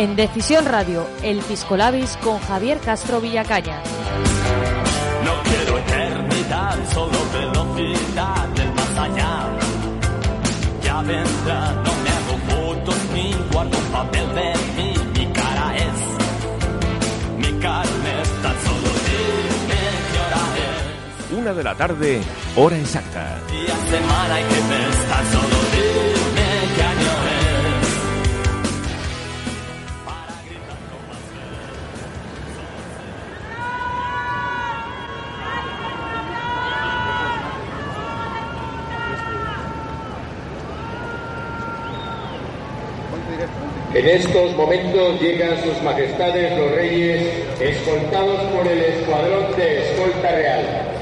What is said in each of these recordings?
En Decisión Radio, El Piscolabis con Javier Castro Villacaña. No quiero eternidad, solo velocidad del más allá. Ya vendrá, no me hago fotos ni guardo papel de mí. Mi cara es, mi carne es tan solo dime qué hora es. Una de la tarde, hora exacta. Día, semana y qué mes, tan solo En estos momentos llegan sus majestades los reyes, escoltados por el escuadrón de escolta real.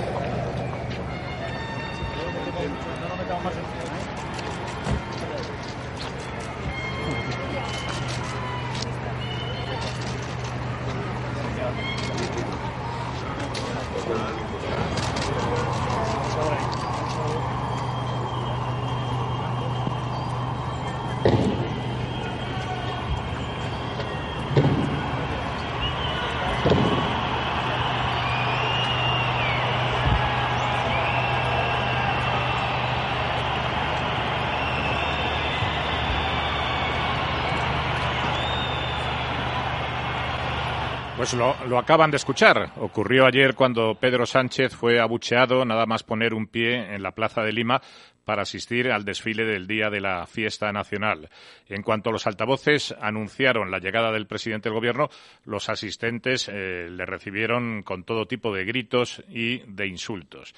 Pues lo, lo acaban de escuchar. Ocurrió ayer cuando Pedro Sánchez fue abucheado nada más poner un pie en la Plaza de Lima para asistir al desfile del día de la fiesta nacional. En cuanto los altavoces anunciaron la llegada del presidente del gobierno, los asistentes eh, le recibieron con todo tipo de gritos y de insultos.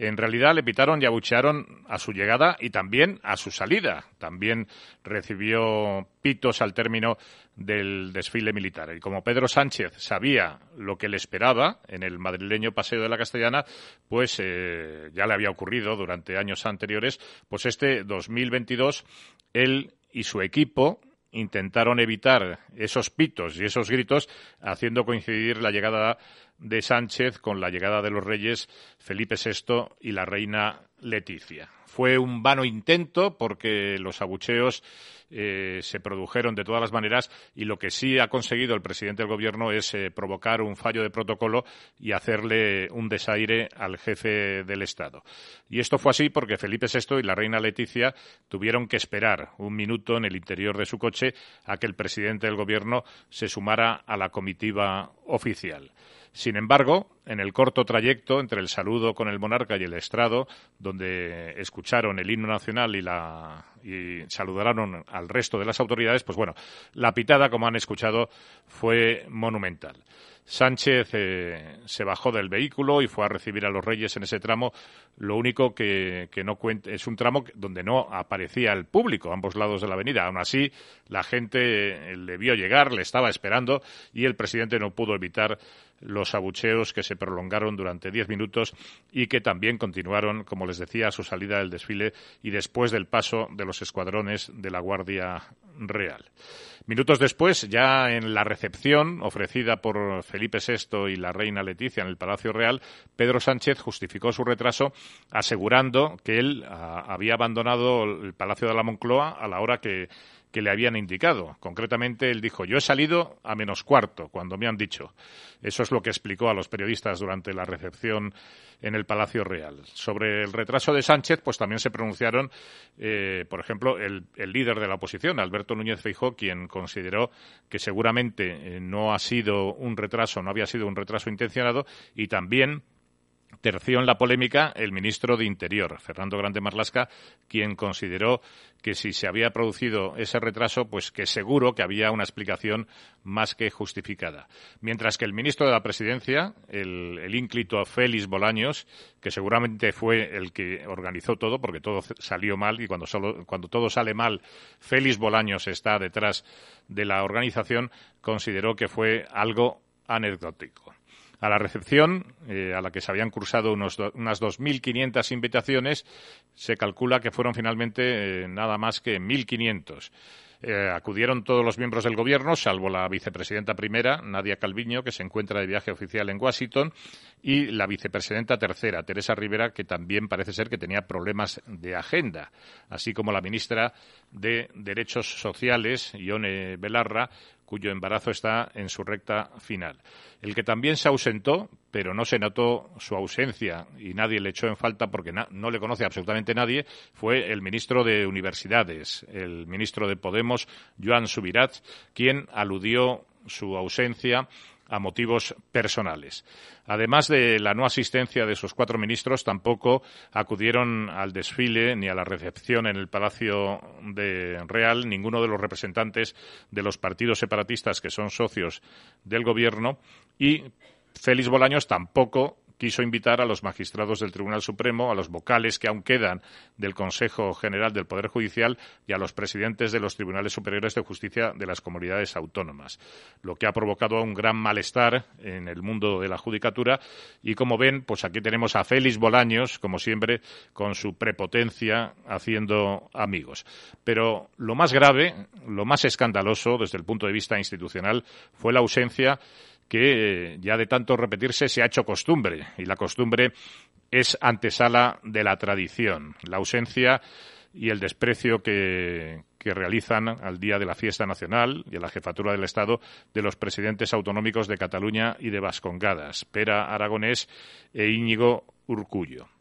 En realidad le pitaron y abuchearon a su llegada y también a su salida. También recibió pitos al término del desfile militar. Y como Pedro Sánchez sabía lo que le esperaba en el madrileño Paseo de la Castellana, pues eh, ya le había ocurrido durante años anteriores, pues este 2022 él y su equipo intentaron evitar esos pitos y esos gritos, haciendo coincidir la llegada de Sánchez con la llegada de los reyes Felipe VI y la reina Leticia. Fue un vano intento porque los abucheos eh, se produjeron de todas las maneras y lo que sí ha conseguido el presidente del gobierno es eh, provocar un fallo de protocolo y hacerle un desaire al jefe del Estado. Y esto fue así porque Felipe VI y la reina Leticia tuvieron que esperar un minuto en el interior de su coche a que el presidente del gobierno se sumara a la comitiva oficial. Sin embargo, en el corto trayecto entre el saludo con el monarca y el estrado, donde escucharon el himno nacional y, la, y saludaron al resto de las autoridades, pues bueno, la pitada, como han escuchado, fue monumental. Sánchez eh, se bajó del vehículo y fue a recibir a los reyes en ese tramo. Lo único que, no cuenta es un tramo donde no aparecía el público a ambos lados de la avenida. Aún así, la gente eh, le vio llegar, le estaba esperando y el presidente no pudo evitar los abucheos que se prolongaron durante diez minutos y que también continuaron, como les decía, a su salida del desfile y después del paso de los escuadrones de la Guardia Real. Minutos después, ya en la recepción ofrecida por Felipe VI y la reina Leticia en el Palacio Real, Pedro Sánchez justificó su retraso asegurando que él ah, había abandonado el Palacio de la Moncloa a la hora que que le habían indicado. Concretamente, él dijo, yo he salido a menos cuarto, cuando me han dicho. Eso es lo que explicó a los periodistas durante la recepción en el Palacio Real. Sobre el retraso de Sánchez, pues también se pronunciaron, eh, por ejemplo, el, líder de la oposición, Alberto Núñez Feijó, quien consideró que seguramente eh, no ha sido un retraso, no había sido un retraso intencionado, y también terció en la polémica el ministro de Interior, Fernando Grande Marlasca, quien consideró que si se había producido ese retraso, pues que seguro que había una explicación más que justificada. Mientras que el ministro de la Presidencia, el, el ínclito Félix Bolaños, que seguramente fue el que organizó todo, porque todo salió mal y cuando, cuando todo sale mal, Félix Bolaños está detrás de la organización, consideró que fue algo anecdótico a la recepción, eh, a la que se habían cursado unos unas 2.500 invitaciones, se calcula que fueron finalmente eh, nada más que 1.500. Eh, acudieron todos los miembros del gobierno, salvo la vicepresidenta primera, Nadia Calviño, que se encuentra de viaje oficial en Washington, y la vicepresidenta tercera, Teresa Rivera, que también parece ser que tenía problemas de agenda, así como la ministra de Derechos Sociales, Ione Belarra, cuyo embarazo está en su recta final. El que también se ausentó, pero no se notó su ausencia y nadie le echó en falta porque no le conoce absolutamente nadie, fue el ministro de Universidades, el ministro de Podemos, Joan Subirat, quien aludió su ausencia a motivos personales. Además de la no asistencia de esos cuatro ministros, tampoco acudieron al desfile ni a la recepción en el Palacio de Real ninguno de los representantes de los partidos separatistas que son socios del Gobierno y Félix Bolaños tampoco quiso invitar a los magistrados del Tribunal Supremo, a los vocales que aún quedan del Consejo General del Poder Judicial y a los presidentes de los Tribunales Superiores de Justicia de las comunidades autónomas, lo que ha provocado un gran malestar en el mundo de la judicatura y como ven, pues aquí tenemos a Félix Bolaños, como siempre, con su prepotencia haciendo amigos. Pero lo más grave, lo más escandaloso desde el punto de vista institucional fue la ausencia que ya de tanto repetirse se ha hecho costumbre y la costumbre es antesala de la tradición. La ausencia y el desprecio que, que, realizan al día de la fiesta nacional y a la jefatura del Estado de los presidentes autonómicos de Cataluña y de Vascongadas, Pera Aragonés e Íñigo Urcullo.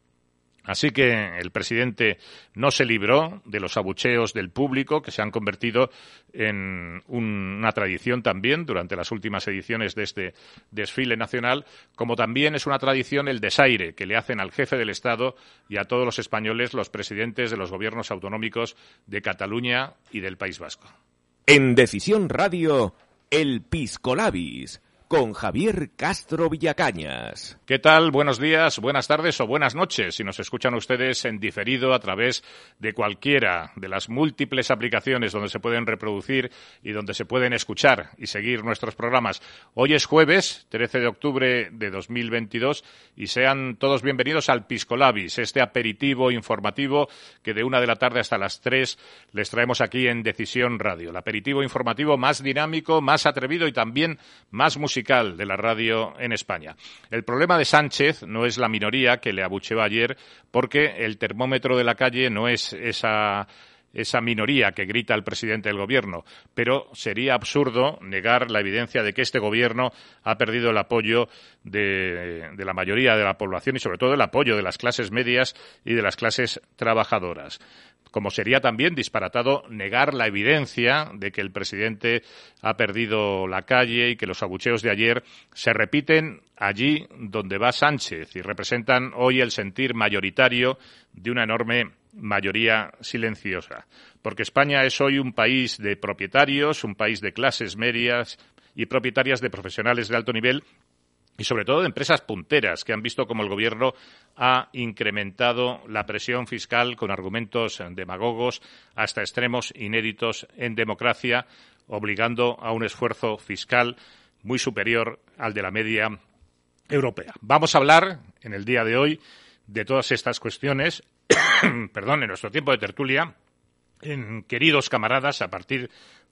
Así que el presidente no se libró de los abucheos del público que se han convertido en una tradición también durante las últimas ediciones de este desfile nacional, como también es una tradición el desaire que le hacen al jefe del Estado y a todos los españoles los presidentes de los gobiernos autonómicos de Cataluña y del País Vasco. En Decisión Radio, el Piscolabis con Javier Castro Villacañas. ¿Qué tal? Buenos días, buenas tardes o buenas noches. Si nos escuchan ustedes en diferido a través de cualquiera de las múltiples aplicaciones donde se pueden reproducir y donde se pueden escuchar y seguir nuestros programas. Hoy es jueves, 13 de octubre de 2022 y sean todos bienvenidos al Piscolabis, este aperitivo informativo que de una de la tarde hasta las tres les traemos aquí en Decisión Radio. El aperitivo informativo más dinámico, más atrevido y también más musical de la radio en España. El problema de Sánchez no es la minoría que le abucheó ayer, porque el termómetro de la calle no es esa esa minoría que grita al presidente del gobierno, pero sería absurdo negar la evidencia de que este gobierno ha perdido el apoyo de, la mayoría de la población y sobre todo el apoyo de las clases medias y de las clases trabajadoras como sería también disparatado negar la evidencia de que el presidente ha perdido la calle y que los abucheos de ayer se repiten allí donde va Sánchez y representan hoy el sentir mayoritario de una enorme mayoría silenciosa. Porque España es hoy un país de propietarios, un país de clases medias y propietarias de profesionales de alto nivel y sobre todo de empresas punteras que han visto cómo el gobierno ha incrementado la presión fiscal con argumentos demagogos hasta extremos inéditos en democracia, obligando a un esfuerzo fiscal muy superior al de la media europea. Vamos a hablar en el día de hoy de todas estas cuestiones, perdón, en nuestro tiempo de tertulia, en queridos camaradas, a partir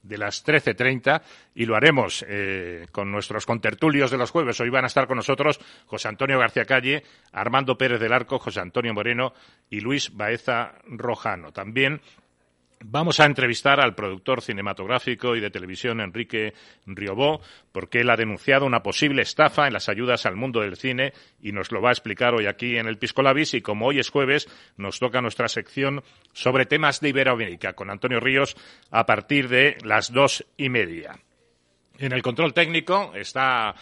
de las 13.30 y lo haremos eh, con nuestros contertulios de los jueves. Hoy van a estar con nosotros José Antonio García Calle, Armando Pérez del Arco, José Antonio Moreno y Luis Baeza Rojano. También Vamos a entrevistar al productor cinematográfico y de televisión Enrique Riobó, porque él ha denunciado una posible estafa en las ayudas al mundo del cine y nos lo va a explicar hoy aquí en el Piscolabis. Y como hoy es jueves, nos toca nuestra sección sobre temas de Iberoamérica con Antonio Ríos a partir de las dos y media. En el control técnico está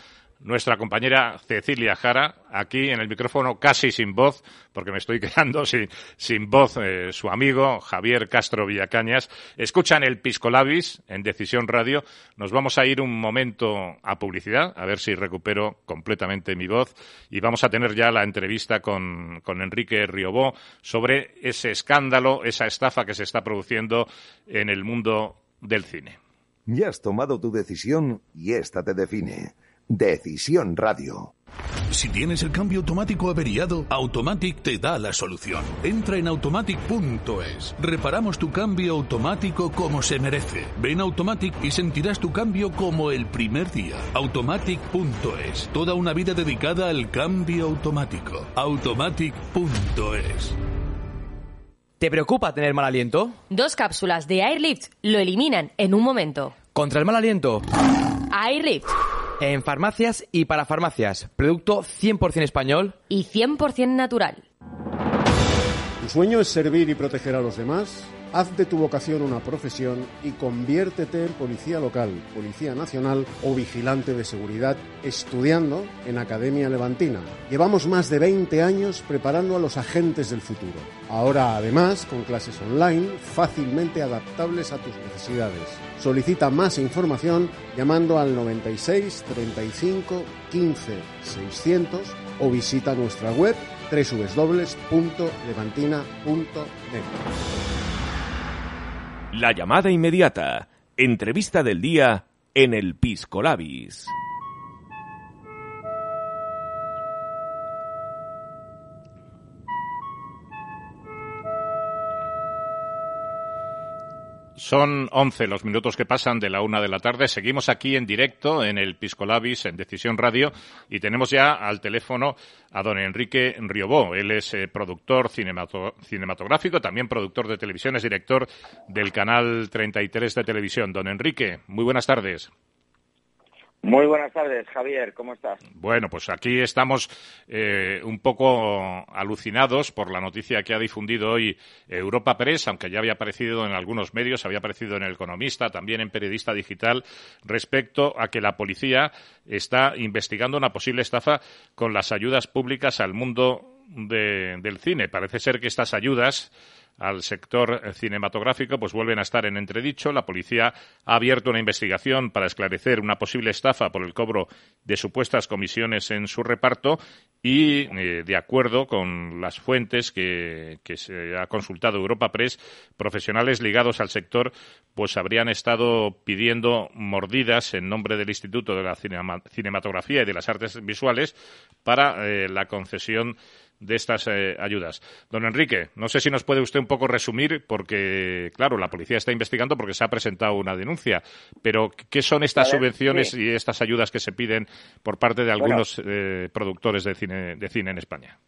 nuestra compañera Cecilia Jara, aquí en el micrófono casi sin voz, porque me estoy quedando sin, sin voz, eh, su amigo Javier Castro Villacañas. Escuchan el Piscolabis en Decisión Radio. Nos vamos a ir un momento a publicidad, a ver si recupero completamente mi voz, y vamos a tener ya la entrevista con, con Enrique Riobó sobre ese escándalo, esa estafa que se está produciendo en el mundo del cine. Ya has tomado tu decisión y esta te define. Decisión Radio. Si tienes el cambio automático averiado, Automatic te da la solución. Entra en automatic.es. Reparamos tu cambio automático como se merece. Ven a Automatic y sentirás tu cambio como el primer día. Automatic.es. Toda una vida dedicada al cambio automático. Automatic.es. ¿Te preocupa tener mal aliento? Dos cápsulas de Airlift lo eliminan en un momento. ¿Contra el mal aliento? Airlift. En farmacias y para farmacias. Producto 100% español. Y 100% natural. ¿Tu sueño es servir y proteger a los demás? Haz de tu vocación una profesión y conviértete en policía local, policía nacional o vigilante de seguridad estudiando en Academia Levantina. Llevamos más de 20 años preparando a los agentes del futuro. Ahora además con clases online fácilmente adaptables a tus necesidades. Solicita más información llamando al 96 35 15 600 o visita nuestra web www.levantina.net. La llamada inmediata. Entrevista del día en el Pisco Labis. Son 11 los minutos que pasan de la una de la tarde. Seguimos aquí en directo en el Piscolabis, en Decisión Radio, y tenemos ya al teléfono a don Enrique Riobó. Él es eh, productor cinematográfico, también productor de televisión, es director del canal 33 de televisión. Don Enrique, muy buenas tardes. Muy buenas tardes, Javier, ¿cómo estás? Bueno, pues aquí estamos eh, un poco alucinados por la noticia que ha difundido hoy Europa Press, aunque ya había aparecido en algunos medios, había aparecido en El Economista, también en Periodista Digital, respecto a que la policía está investigando una posible estafa con las ayudas públicas al mundo del cine. Parece ser que estas ayudas al sector cinematográfico, pues vuelven a estar en entredicho. La policía ha abierto una investigación para esclarecer una posible estafa por el cobro de supuestas comisiones en su reparto y, eh, de acuerdo con las fuentes que, se ha consultado Europa Press, profesionales ligados al sector pues habrían estado pidiendo mordidas en nombre del Instituto de la Cinematografía y de las Artes Visuales para eh, la concesión de estas eh, ayudas. Don Enrique, no sé si nos puede usted un poco resumir, porque, claro, la policía está investigando porque se ha presentado una denuncia, pero ¿qué son estas subvenciones y estas ayudas que se piden por parte de algunos eh, productores de cine, de cine en España?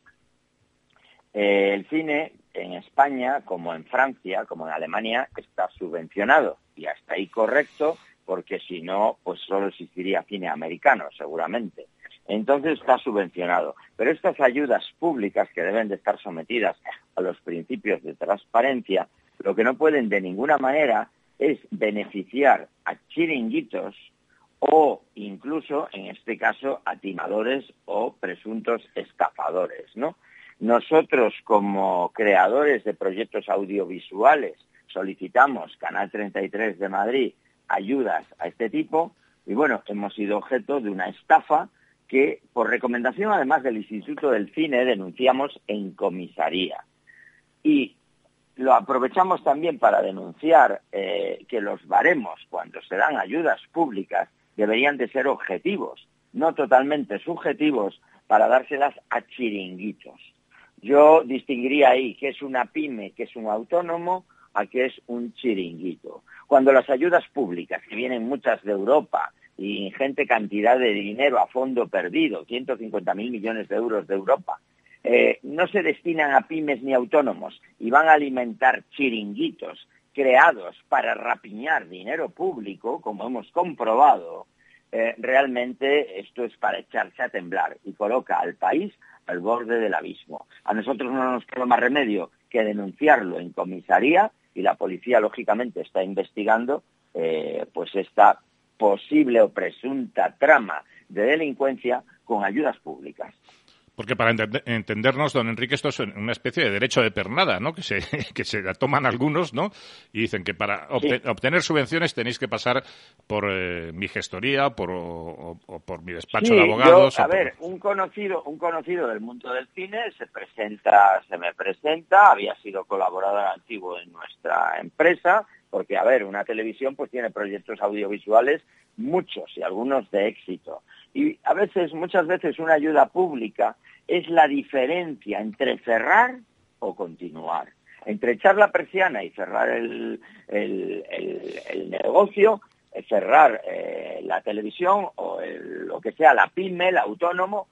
Eh, el cine en España, como en Francia, como en Alemania, está subvencionado y hasta ahí correcto, porque si no, pues solo existiría cine americano, seguramente entonces está subvencionado. Pero estas ayudas públicas que deben de estar sometidas a los principios de transparencia, lo que no pueden de ninguna manera es beneficiar a chiringuitos o incluso, en este caso, a timadores o presuntos estafadores, ¿no? Nosotros, como creadores de proyectos audiovisuales, solicitamos Canal 33 de Madrid ayudas a este tipo, Y bueno, hemos sido objeto de una estafa que, por recomendación además del Instituto del Cine, denunciamos en comisaría. Y lo aprovechamos también para denunciar eh, que los baremos, cuando se dan ayudas públicas, deberían de ser objetivos, no totalmente subjetivos, para dárselas a chiringuitos. Yo distinguiría ahí qué es una pyme, qué es un autónomo, a qué es un chiringuito. Cuando las ayudas públicas, que vienen muchas de Europa, ingente cantidad de dinero a fondo perdido, 150.000 millones de euros de Europa, eh, no se destinan a pymes ni autónomos y van a alimentar chiringuitos creados para rapiñar dinero público, como hemos comprobado, eh, realmente esto es para echarse a temblar y coloca al país al borde del abismo. A nosotros no nos queda más remedio que denunciarlo en comisaría y la policía, lógicamente, está investigando eh, pues esta posible o presunta trama de delincuencia con ayudas públicas. Porque para entendernos, don Enrique, esto es una especie de derecho de pernada, ¿no? Que se, que se la toman algunos, ¿no? Y dicen que para obtener subvenciones tenéis que pasar por eh, mi gestoría por, o, por mi despacho de abogados. a ver, un conocido, un conocido del mundo del cine se presenta, se me presenta, había sido colaborador antiguo en nuestra empresa, porque, a ver, una televisión pues tiene proyectos audiovisuales muchos y algunos de éxito. Y a veces, muchas veces, una ayuda pública es la diferencia entre cerrar o continuar. Entre echar la persiana y cerrar el, negocio, eh, cerrar eh, la televisión o lo que sea, la pyme, el autónomo,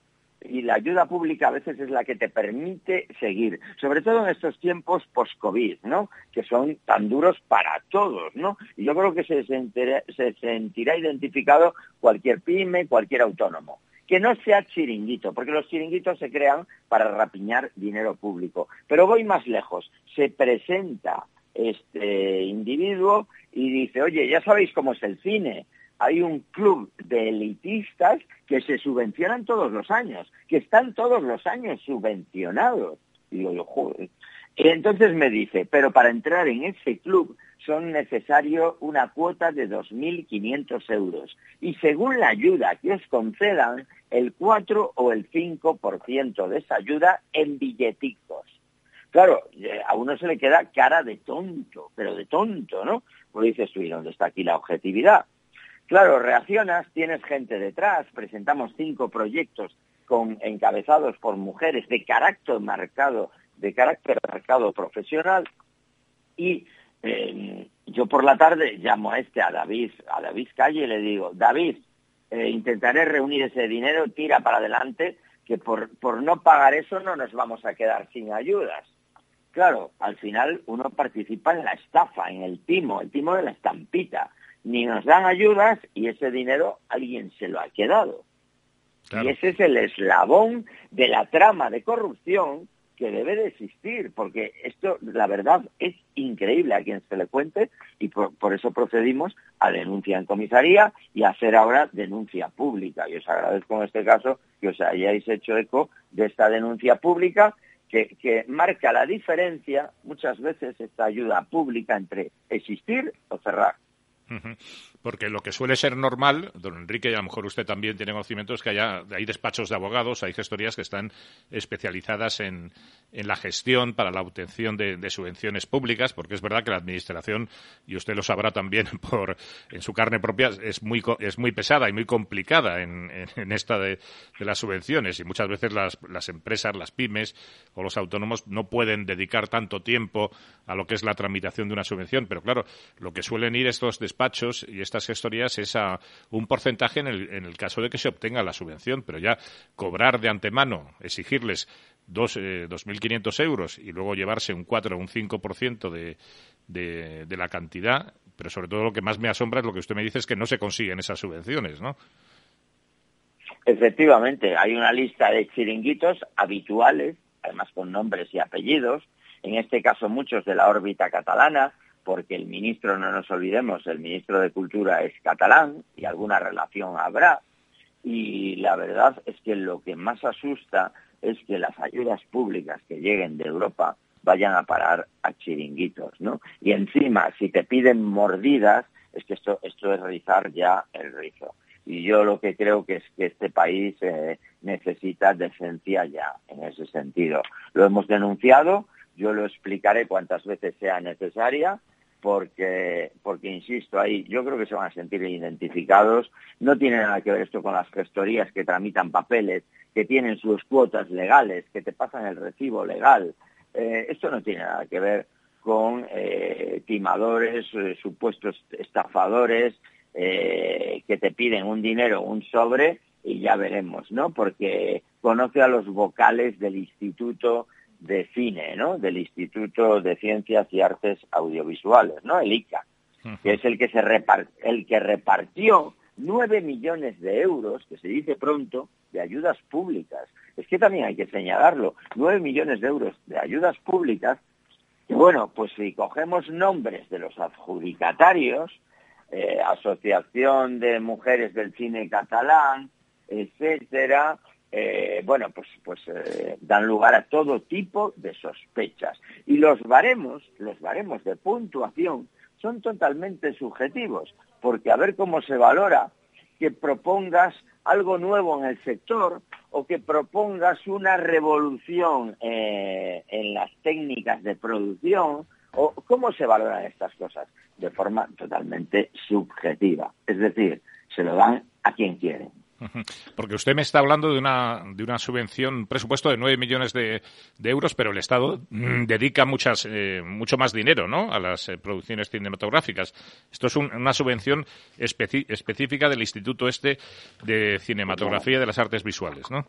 y la ayuda pública a veces es la que te permite seguir, sobre todo en estos tiempos post-COVID, ¿no? Que son tan duros para todos, ¿no? Y yo creo que se sentirá, se sentirá identificado cualquier pyme, cualquier autónomo. Que no sea chiringuito, porque los chiringuitos se crean para rapiñar dinero público. Pero voy más lejos. Se presenta este individuo y dice, oye, ya sabéis cómo es el cine, hay un club de elitistas que se subvencionan todos los años, que están todos los años subvencionados. Y entonces me dice, pero para entrar en ese club son necesario una cuota de 2.500 euros. Y según la ayuda que os concedan, el 4 o el 5% de esa ayuda en billeticos. Claro, eh, a uno se le queda cara de tonto, pero de tonto, ¿no? Pues dices tú, ¿y dónde está aquí la objetividad? Claro, reaccionas, tienes gente detrás, presentamos cinco proyectos con, encabezados por mujeres de carácter marcado, de carácter marcado profesional y eh, yo por la tarde llamo a este, a David, a David Calle y le digo, David, eh, intentaré reunir ese dinero, tira para adelante, que por, por no pagar eso no nos vamos a quedar sin ayudas. Claro, al final uno participa en la estafa, en el timo, el timo de la estampita ni nos dan ayudas y ese dinero alguien se lo ha quedado. Y ese es el eslabón de la trama de corrupción que debe de existir, porque esto, la verdad, es increíble a quien se le cuente y por, por, eso procedimos a denuncia en comisaría y a hacer ahora denuncia pública. Y os agradezco en este caso que os hayáis hecho eco de esta denuncia pública que, que marca la diferencia, muchas veces, esta ayuda pública entre existir o cerrar. Mm-hmm. Porque lo que suele ser normal, don Enrique, y a lo mejor usted también tiene conocimiento, es que haya, hay despachos de abogados, hay gestorías que están especializadas en, la gestión para la obtención de, subvenciones públicas, porque es verdad que la administración, y usted lo sabrá también por en su carne propia, es muy, es muy pesada y muy complicada en, esta de, las subvenciones. Y muchas veces las, las empresas, las pymes o los autónomos no pueden dedicar tanto tiempo a lo que es la tramitación de una subvención. Pero claro, lo que suelen ir estos despachos y estas gestorías es a un porcentaje en el, en el caso de que se obtenga la subvención, pero ya cobrar de antemano, exigirles dos, eh, 2.500 euros y luego llevarse un 4 o un 5% de, de, de la cantidad, pero sobre todo lo que más me asombra es lo que usted me dice es que no se consiguen esas subvenciones, ¿no? Efectivamente, hay una lista de chiringuitos habituales, además con nombres y apellidos, en este caso muchos de la órbita catalana, porque el ministro, no nos olvidemos, el ministro de Cultura es catalán y alguna relación habrá. Y la verdad es que lo que más asusta es que las ayudas públicas que lleguen de Europa vayan a parar a chiringuitos, ¿no? Y encima, si te piden mordidas, es que esto, esto es rizar ya el rizo. Y yo lo que creo que es que este país eh, necesita decencia ya en ese sentido. Lo hemos denunciado, yo lo explicaré cuantas veces sea necesaria, porque, porque insisto, ahí yo creo que se van a sentir identificados. No tiene nada que ver esto con las gestorías que tramitan papeles, que tienen sus cuotas legales, que te pasan el recibo legal. Eh, esto no tiene nada que ver con eh, timadores, eh, supuestos estafadores, que te piden un dinero, un sobre, y ya veremos, ¿no? Porque conoce a los vocales del Instituto de cine, ¿no? Del Instituto de Ciencias y Artes Audiovisuales, ¿no? El ICA, que es el que se el que repartió nueve millones de euros, que se dice pronto, de ayudas públicas. Es que también hay que señalarlo, nueve millones de euros de ayudas públicas. Y bueno, pues si cogemos nombres de los adjudicatarios, eh, Asociación de Mujeres del Cine Catalán, etcétera, eh, bueno, pues, pues eh, dan lugar a todo tipo de sospechas. Y los baremos, los baremos de puntuación, son totalmente subjetivos, porque a ver cómo se valora que propongas algo nuevo en el sector o que propongas una revolución eh, en las técnicas de producción, o cómo se valoran estas cosas de forma totalmente subjetiva. Es decir, se lo dan a quien quieren. Porque usted me está hablando de una, de una subvención, un presupuesto de 9 millones de, euros, pero el Estado mm, dedica muchas, eh, mucho más dinero ¿no? a las eh, producciones cinematográficas. Esto es una subvención específica del Instituto Este de Cinematografía y de las Artes Visuales, ¿no?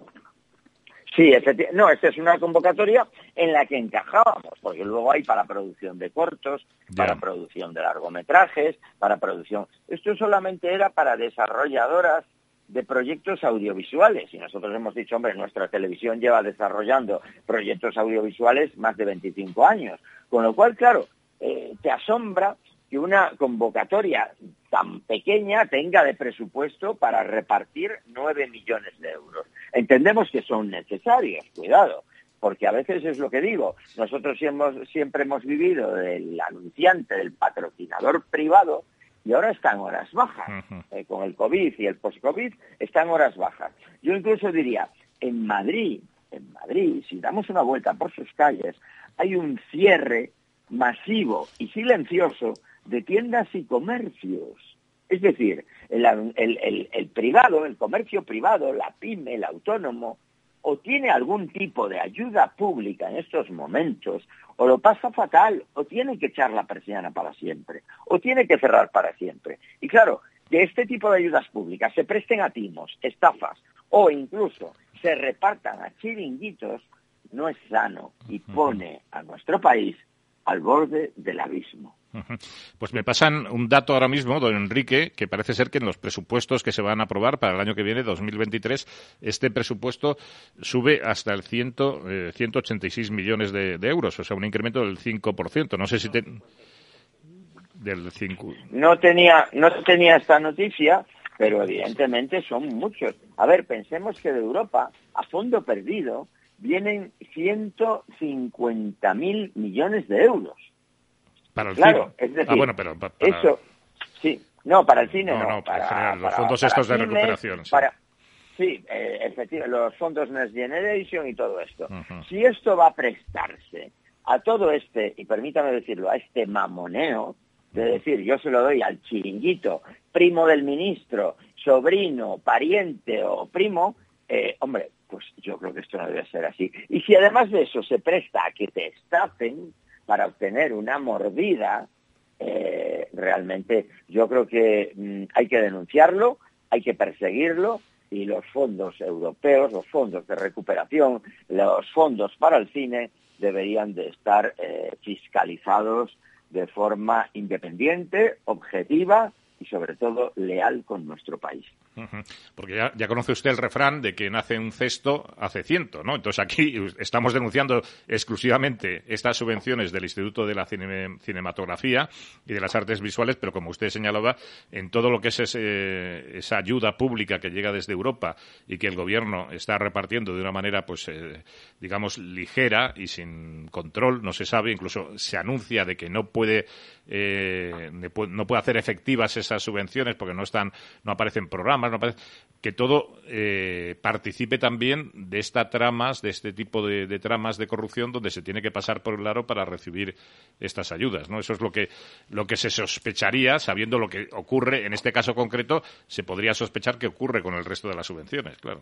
Sí, no, esta es una convocatoria en la que encajábamos, porque luego hay para producción de cortos, para producción de largometrajes, para producción... Esto solamente era para desarrolladoras de proyectos audiovisuales. Y nosotros hemos dicho, hombre, nuestra televisión lleva desarrollando proyectos audiovisuales más de 25 años. Con lo cual, claro, eh, te asombra que una convocatoria tan pequeña tenga de presupuesto para repartir 9 millones de euros. Entendemos que son necesarios, cuidado, porque a veces es lo que digo, nosotros siempre hemos vivido del anunciante, del patrocinador privado, y ahora están horas bajas. Eh, con el COVID y el post-COVID están horas bajas. Yo incluso diría, en Madrid, en Madrid, si damos una vuelta por sus calles, hay un cierre masivo y silencioso de tiendas y comercios. Es decir, el privado, el comercio privado, la pyme, el autónomo, o tiene algún tipo de ayuda pública en estos momentos, o lo pasa fatal, o tiene que echar la persiana para siempre, o tiene que cerrar para siempre. Y claro, que este tipo de ayudas públicas se presten a timos, estafas, o incluso se repartan a chiringuitos, no es sano y pone a nuestro país al borde del abismo. Pues me pasan un dato ahora mismo, don Enrique, que parece ser que en los presupuestos que se van a aprobar para el año que viene, 2023, este presupuesto sube hasta el ciento, 186 eh, millones de, euros, o sea, un incremento del 5%. No sé si... Del 5... No tenía, no tenía esta noticia, pero evidentemente son muchos. A ver, pensemos que de Europa, a fondo perdido, vienen 150.000 millones de euros. Para el claro, cine. Es decir, ah, bueno, pero para... eso, sí, no, para el cine no. No, para, general, los fondos estos de recuperación. Sí, para, sí eh, efectivamente, los fondos Next Generation y todo esto. Si esto va a prestarse a todo este, y permítame decirlo, a este mamoneo, de decir, yo se lo doy al chiringuito, primo del ministro, sobrino, pariente o primo, eh, hombre, pues yo creo que esto no debe ser así. Y si además de eso se presta a que te estafen, para obtener una mordida, eh, realmente yo creo que mm, hay que denunciarlo, hay que perseguirlo y los fondos europeos, los fondos de recuperación, los fondos para el cine deberían de estar eh, fiscalizados de forma independiente, objetiva y sobre todo leal con nuestro país. Porque ya, conoce usted el refrán de que nace un cesto hace ciento, ¿no? Entonces aquí estamos denunciando exclusivamente estas subvenciones del Instituto de la Cinematografía y de las Artes Visuales, pero como usted señalaba, en todo lo que es esa ayuda pública que llega desde Europa y que el Gobierno está repartiendo de una manera, pues, eh, digamos, ligera y sin control, no se sabe, incluso se anuncia de que no puede, eh, no puede hacer efectivas esas subvenciones porque no están, no aparecen programas que todo eh, participe también de estas tramas, de este tipo de, tramas de corrupción donde se tiene que pasar por el aro para recibir estas ayudas, ¿no? Eso es lo que, lo que se sospecharía, sabiendo lo que ocurre en este caso concreto, se podría sospechar que ocurre con el resto de las subvenciones, claro.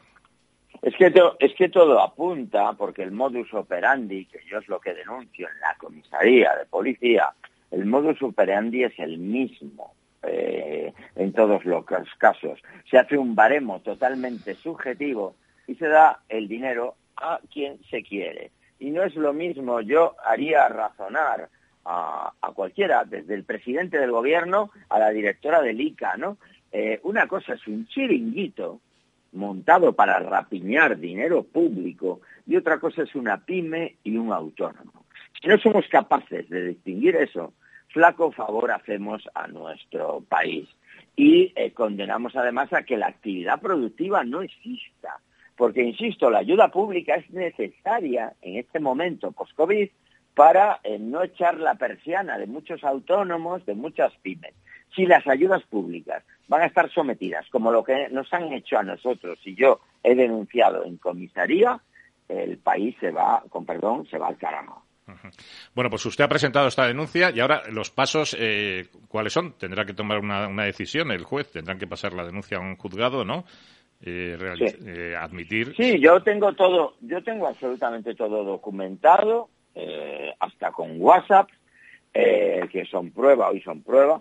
Es que, es que todo apunta, porque el modus operandi, que yo es lo que denuncio en la comisaría de policía, el modus operandi es el mismo eh, en todos los casos. Se hace un baremo totalmente subjetivo y se da el dinero a quien se quiere. Y no es lo mismo, yo haría razonar a, cualquiera, desde el presidente del gobierno a la directora del ICA, ¿no? Eh, una cosa es un chiringuito montado para rapiñar dinero público y otra cosa es una pyme y un autónomo. Si no somos capaces de distinguir eso, flaco favor hacemos a nuestro país. Y eh, condenamos además a que la actividad productiva no exista. Porque, insisto, la ayuda pública es necesaria en este momento post-COVID para eh, no echar la persiana de muchos autónomos, de muchas pymes. Si las ayudas públicas van a estar sometidas, como lo que nos han hecho a nosotros, y yo he denunciado en comisaría, el país se va, con perdón, se va al carajo. Bueno, pues usted ha presentado esta denuncia y ahora los pasos, eh, ¿cuáles son? Tendrá que tomar una, decisión el juez, tendrán que pasar la denuncia a un juzgado, ¿no? Eh, eh, admitir. Sí, yo tengo todo, yo tengo absolutamente todo documentado, hasta con WhatsApp, que son prueba, hoy son prueba,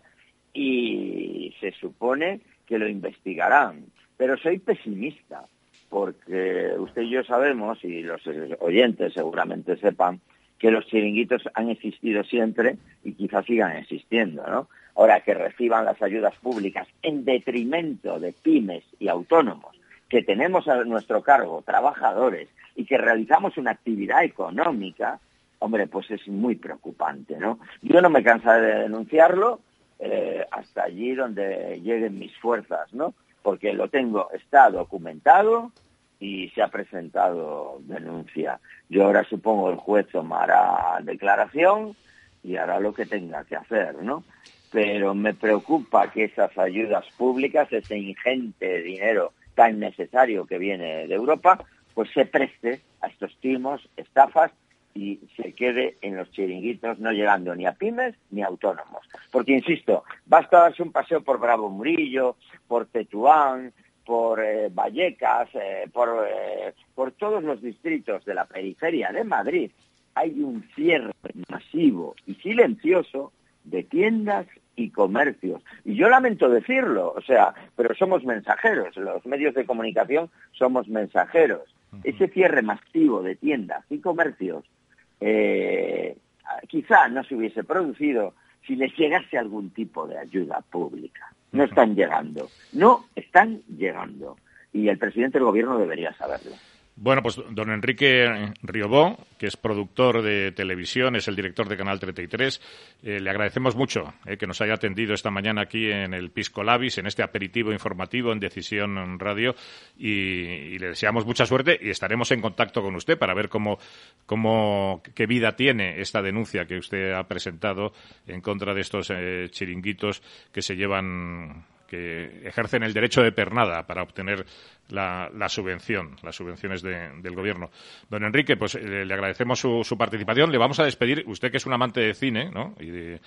y se supone que lo investigarán. Pero soy pesimista, porque usted y yo sabemos, y los oyentes seguramente sepan, que los chiringuitos han existido siempre y quizás sigan existiendo, ¿no? Ahora, que reciban las ayudas públicas en detrimento de pymes y autónomos, que tenemos a nuestro cargo trabajadores y que realizamos una actividad económica, hombre, pues es muy preocupante, ¿no? Yo no me cansaré de denunciarlo eh, hasta allí donde lleguen mis fuerzas, ¿no? Porque lo tengo, está documentado, y se ha presentado denuncia. Yo ahora supongo el juez tomará declaración y hará lo que tenga que hacer, ¿no? Pero me preocupa que esas ayudas públicas, ese ingente dinero tan necesario que viene de Europa, pues se preste a estos timos, estafas y se quede en los chiringuitos, no llegando ni a pymes ni a autónomos. Porque, insisto, basta darse un paseo por Bravo Murillo, por Tetuán, por eh, Vallecas, eh, por, eh, por todos los distritos de la periferia de Madrid, hay un cierre masivo y silencioso de tiendas y comercios. Y yo lamento decirlo, o sea, pero somos mensajeros, los medios de comunicación somos mensajeros. Ese cierre masivo de tiendas y comercios quizá no se hubiese producido si les llegase algún tipo de ayuda pública no están llegando. No están llegando. Y el presidente del gobierno debería saberlo. Bueno, pues don Enrique Riobó, que es productor de televisión, es el director de Canal 33, eh, le agradecemos mucho eh, que nos haya atendido esta mañana aquí en el Pisco Labis, en este aperitivo informativo en Decisión Radio, y, le deseamos mucha suerte y estaremos en contacto con usted para ver cómo, cómo qué vida tiene esta denuncia que usted ha presentado en contra de estos eh, chiringuitos que se llevan que ejercen el derecho de pernada para obtener la, subvención, las subvenciones del gobierno. Don Enrique, pues eh, le agradecemos su, participación. Le vamos a despedir, usted que es un amante de cine ¿no? y, de,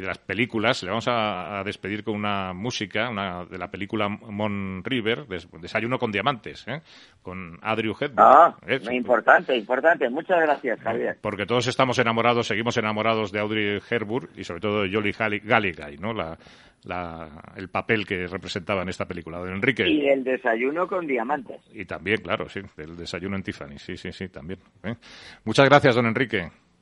las películas, le vamos a, despedir con una música una, de la película Mon River, Desayuno con Diamantes, ¿eh? con Adriu Hepburn. Ah, importante, importante. Muchas gracias, Javier. Porque todos estamos enamorados, seguimos enamorados de Audrey Hepburn y sobre todo de Jolie Galligay, ¿no? La, el papel que representaba en esta película. Don Enrique. Y el desayuno con diamantes. Y también, claro, sí, el desayuno en Tiffany, sí, sí, sí, también. ¿eh? Muchas gracias, don Enrique.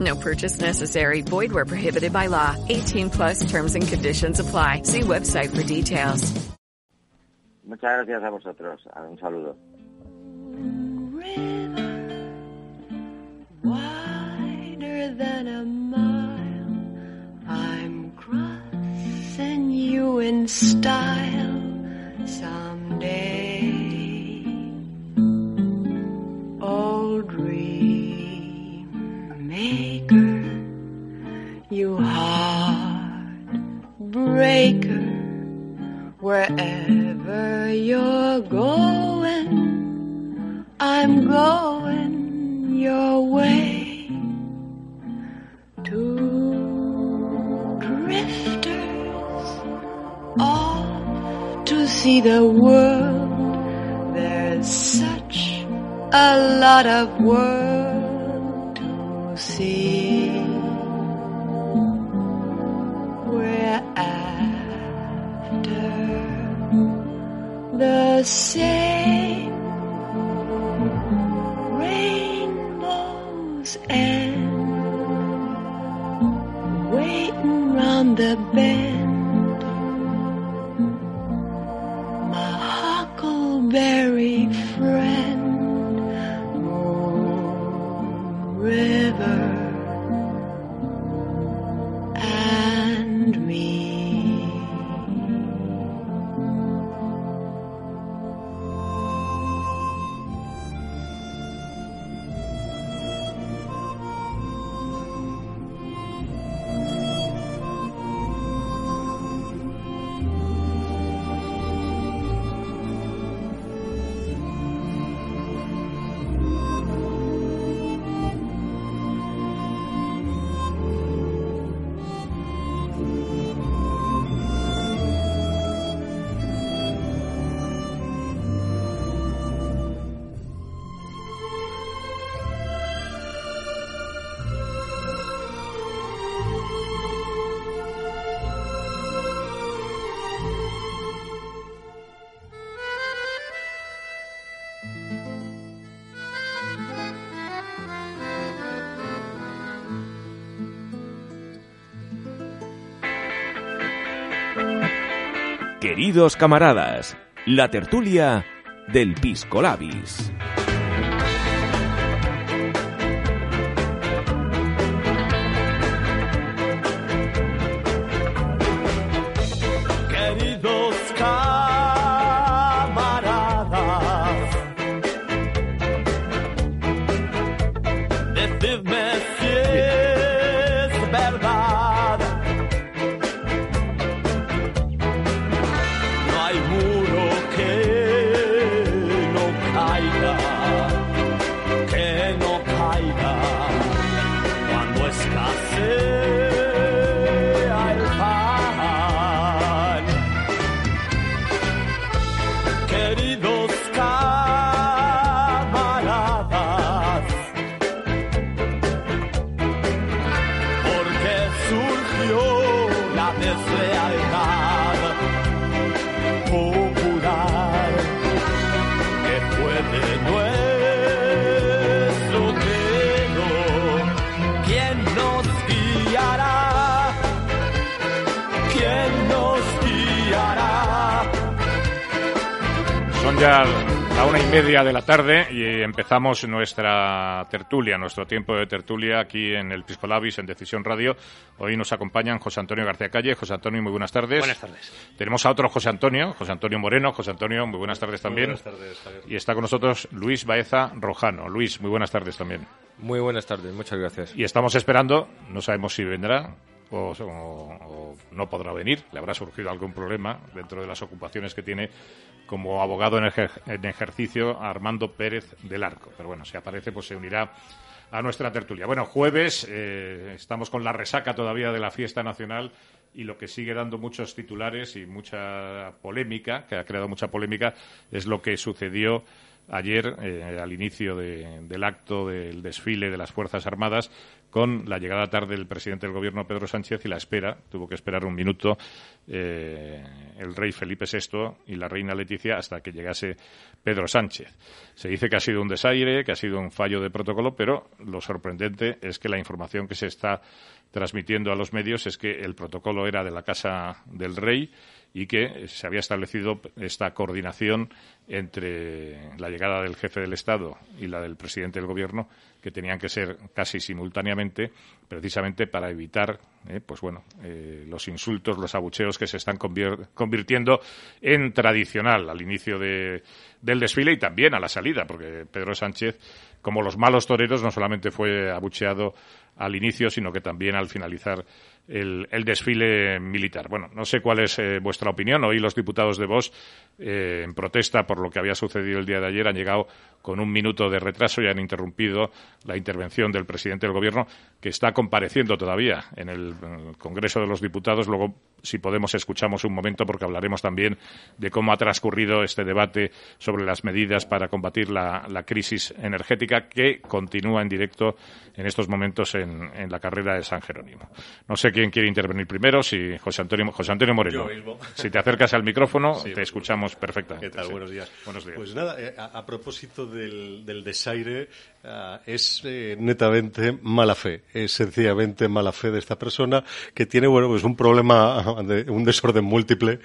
No purchase necessary. Void where prohibited by law. 18 plus terms and conditions apply. See website for details. Muchas gracias a vosotros. Un saludo. wider than a mile. I'm crossing you in style someday. Old dream maker, you heartbreaker, wherever you're going. I'm going your way. Two drifters off to see the world. There's such a lot of world see. We're after the same rainbows and waiting round the bend. My huckleberry friend, River, Queridos camaradas, la tertulia del Pisco Labis. Tarde y empezamos nuestra tertulia, nuestro tiempo de tertulia aquí en el Piscolabis, en Decisión Radio. Hoy nos acompañan José Antonio García Calle. José Antonio, muy buenas tardes. Buenas tardes. Tenemos a otro José Antonio, José Antonio Moreno. José Antonio, muy buenas tardes también. buenas tardes, Javier. Y está con nosotros Luis Baeza Rojano. Luis, muy buenas tardes también. Muy buenas tardes, muchas gracias. Y estamos esperando, no sabemos si vendrá o, no podrá venir, le habrá surgido algún problema dentro de las ocupaciones que tiene como abogado en ejercicio Armando Pérez del Arco. Pero bueno, si aparece, pues se unirá a nuestra tertulia. Bueno, jueves, eh, estamos con la resaca todavía de la fiesta nacional y lo que sigue dando muchos titulares y mucha polémica, que ha creado mucha polémica, es lo que sucedió ayer eh, al inicio de- del acto del desfile de las Fuerzas Armadas con la llegada tarde del presidente del gobierno Pedro Sánchez y la espera, tuvo que esperar un minuto eh, el rey Felipe VI y la reina Leticia hasta que llegase Pedro Sánchez. Se dice que ha sido un desaire, que ha sido un fallo de protocolo, pero lo sorprendente es que la información que se está transmitiendo a los medios es que el protocolo era de la Casa del Rey y que se había establecido esta coordinación entre la llegada del jefe del Estado y la del presidente del Gobierno, que tenían que ser casi simultáneamente, precisamente para evitar, eh, pues bueno, eh, los insultos, los abucheos que se están convirtiendo en tradicional al inicio de- del desfile y también a la salida, porque Pedro Sánchez, como los malos toreros, no solamente fue abucheado al inicio, sino que también al finalizar el, desfile militar. Bueno, no sé cuál es eh, vuestra opinión. Hoy los diputados de Vox, eh, en protesta por lo que había sucedido el día de ayer, han llegado con un minuto de retraso y han interrumpido la intervención del presidente del Gobierno, que está compareciendo todavía en el, Congreso de los Diputados. Luego, si podemos, escuchamos un momento porque hablaremos también de cómo ha transcurrido este debate sobre las medidas para combatir la, la crisis energética que continúa en directo en estos momentos en, en la carrera de San Jerónimo. No sé quién quiere intervenir primero, si José Antonio, José Antonio Moreno. Yo mismo. Si te acercas al micrófono, Sí, te escuchamos perfectamente. ¿Qué tal? sí. Buenos días. Buenos días. Pues nada, eh, a, a propósito del, del desaire, ah, es eh, netamente mala fe. Es sencillamente mala fe de esta persona que tiene, bueno, pues un problema, de, un desorden múltiple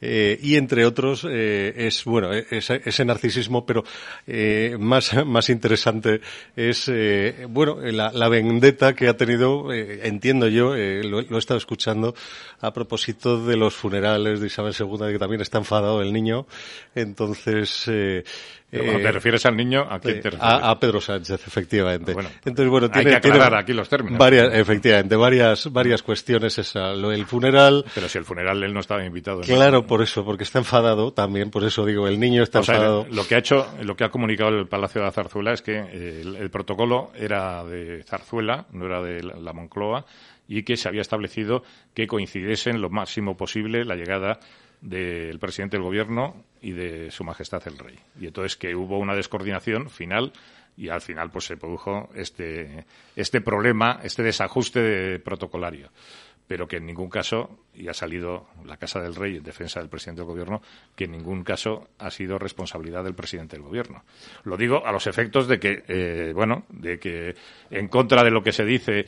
eh, y entre otros eh, es, bueno, eh, ese, ese narcisismo, pero eh, más, más interesante es, eh, bueno, la, la vendetta que ha tenido, eh, entiendo yo, eh, lo, lo he estado escuchando a propósito de los funerales de Isabel II, que también está enfadado el niño. Entonces, eh, Pero cuando te refieres al niño, ¿a quién te eh, refieres? a, a Pedro Sánchez, efectivamente. Entonces, bueno, hay tiene, que aclarar aquí los términos. Varias, efectivamente, varias, varias cuestiones. Esa, lo del funeral. Pero si el funeral él no estaba invitado. ¿no? Claro, por eso, porque está enfadado también, por eso digo, el niño está O sea, enfadado. lo que ha hecho, lo que ha comunicado el Palacio de la Zarzuela es que eh, el, el protocolo era de Zarzuela, no era de la Moncloa, y que se había establecido que coincidiesen lo máximo posible la llegada del presidente del gobierno y de su majestad el rey. Y entonces que hubo una descoordinación final y al final pues se produjo este, este problema, este desajuste de- protocolario pero que en ningún caso, y ha salido la Casa del Rey en defensa del presidente del Gobierno, que en ningún caso ha sido responsabilidad del presidente del Gobierno. Lo digo a los efectos de que, eh, bueno, de que en contra de lo que se dice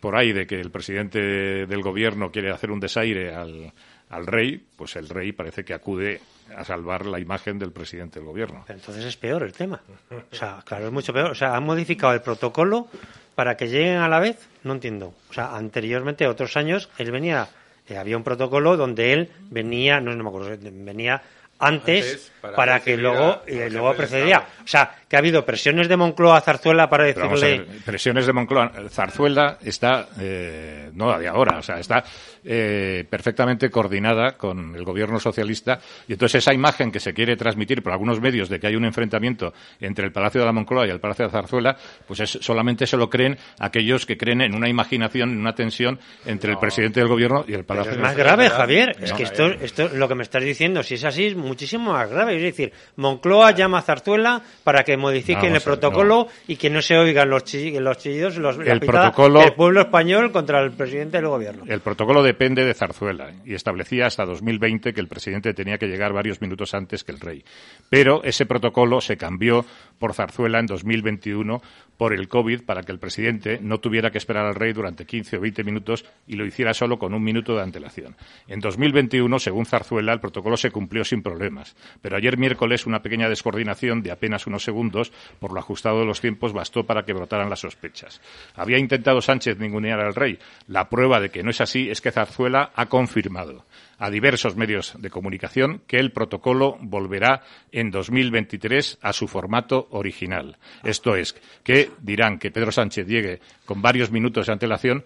por ahí, de que el presidente del Gobierno quiere hacer un desaire al, al rey, pues el rey parece que acude a salvar la imagen del presidente del Gobierno. Pero entonces es peor el tema. O sea, claro, es mucho peor. O sea, han modificado el protocolo para que lleguen a la vez. No entiendo. O sea, anteriormente, otros años, él venía, eh, había un protocolo donde él venía, no, no me acuerdo, venía antes, Antes, para, para que luego, y luego precedía. O sea, que ha habido presiones de Moncloa a Zarzuela para Pero vamos a decirle... ver, presiones de Moncloa. Zarzuela está, eh, no de ahora, o sea, está eh, perfectamente coordinada con el gobierno socialista y entonces esa imagen que se quiere transmitir por algunos medios de que hay un enfrentamiento entre el Palacio de la Moncloa y el Palacio de Zarzuela, pues es, solamente se lo creen aquellos que creen en una imaginación, en una tensión entre el presidente del gobierno y el Pero Palacio es de más grave, Javier. No, Es que esto, esto, lo que me estás diciendo, si es así, es muchísimo más grave. Es decir, Moncloa llama a Zarzuela para que modifiquen Vamos el a protocolo y que no se oigan los, chi- los chillidos, los, El protocolo- del pueblo español contra el presidente del gobierno. El protocolo depende de Zarzuela y establecía hasta 2020 que el presidente tenía que llegar varios minutos antes que el rey. Pero ese protocolo se cambió por Zarzuela en 2021 por el COVID para que el presidente no tuviera que esperar al rey durante 15 o 20 minutos y lo hiciera solo con un minuto de antelación. En 2021, según Zarzuela, el protocolo se cumplió sin problemas. Pero ayer miércoles una pequeña descoordinación de apenas unos segundos, por lo ajustado de los tiempos, bastó para que brotaran las sospechas. Había intentado Sánchez ningunear al rey. La prueba de que no es así es que Zarzuela ha confirmado a diversos medios de comunicación que el protocolo volverá en 2023 a su formato original. Esto es, que dirán que Pedro Sánchez llegue con varios minutos de antelación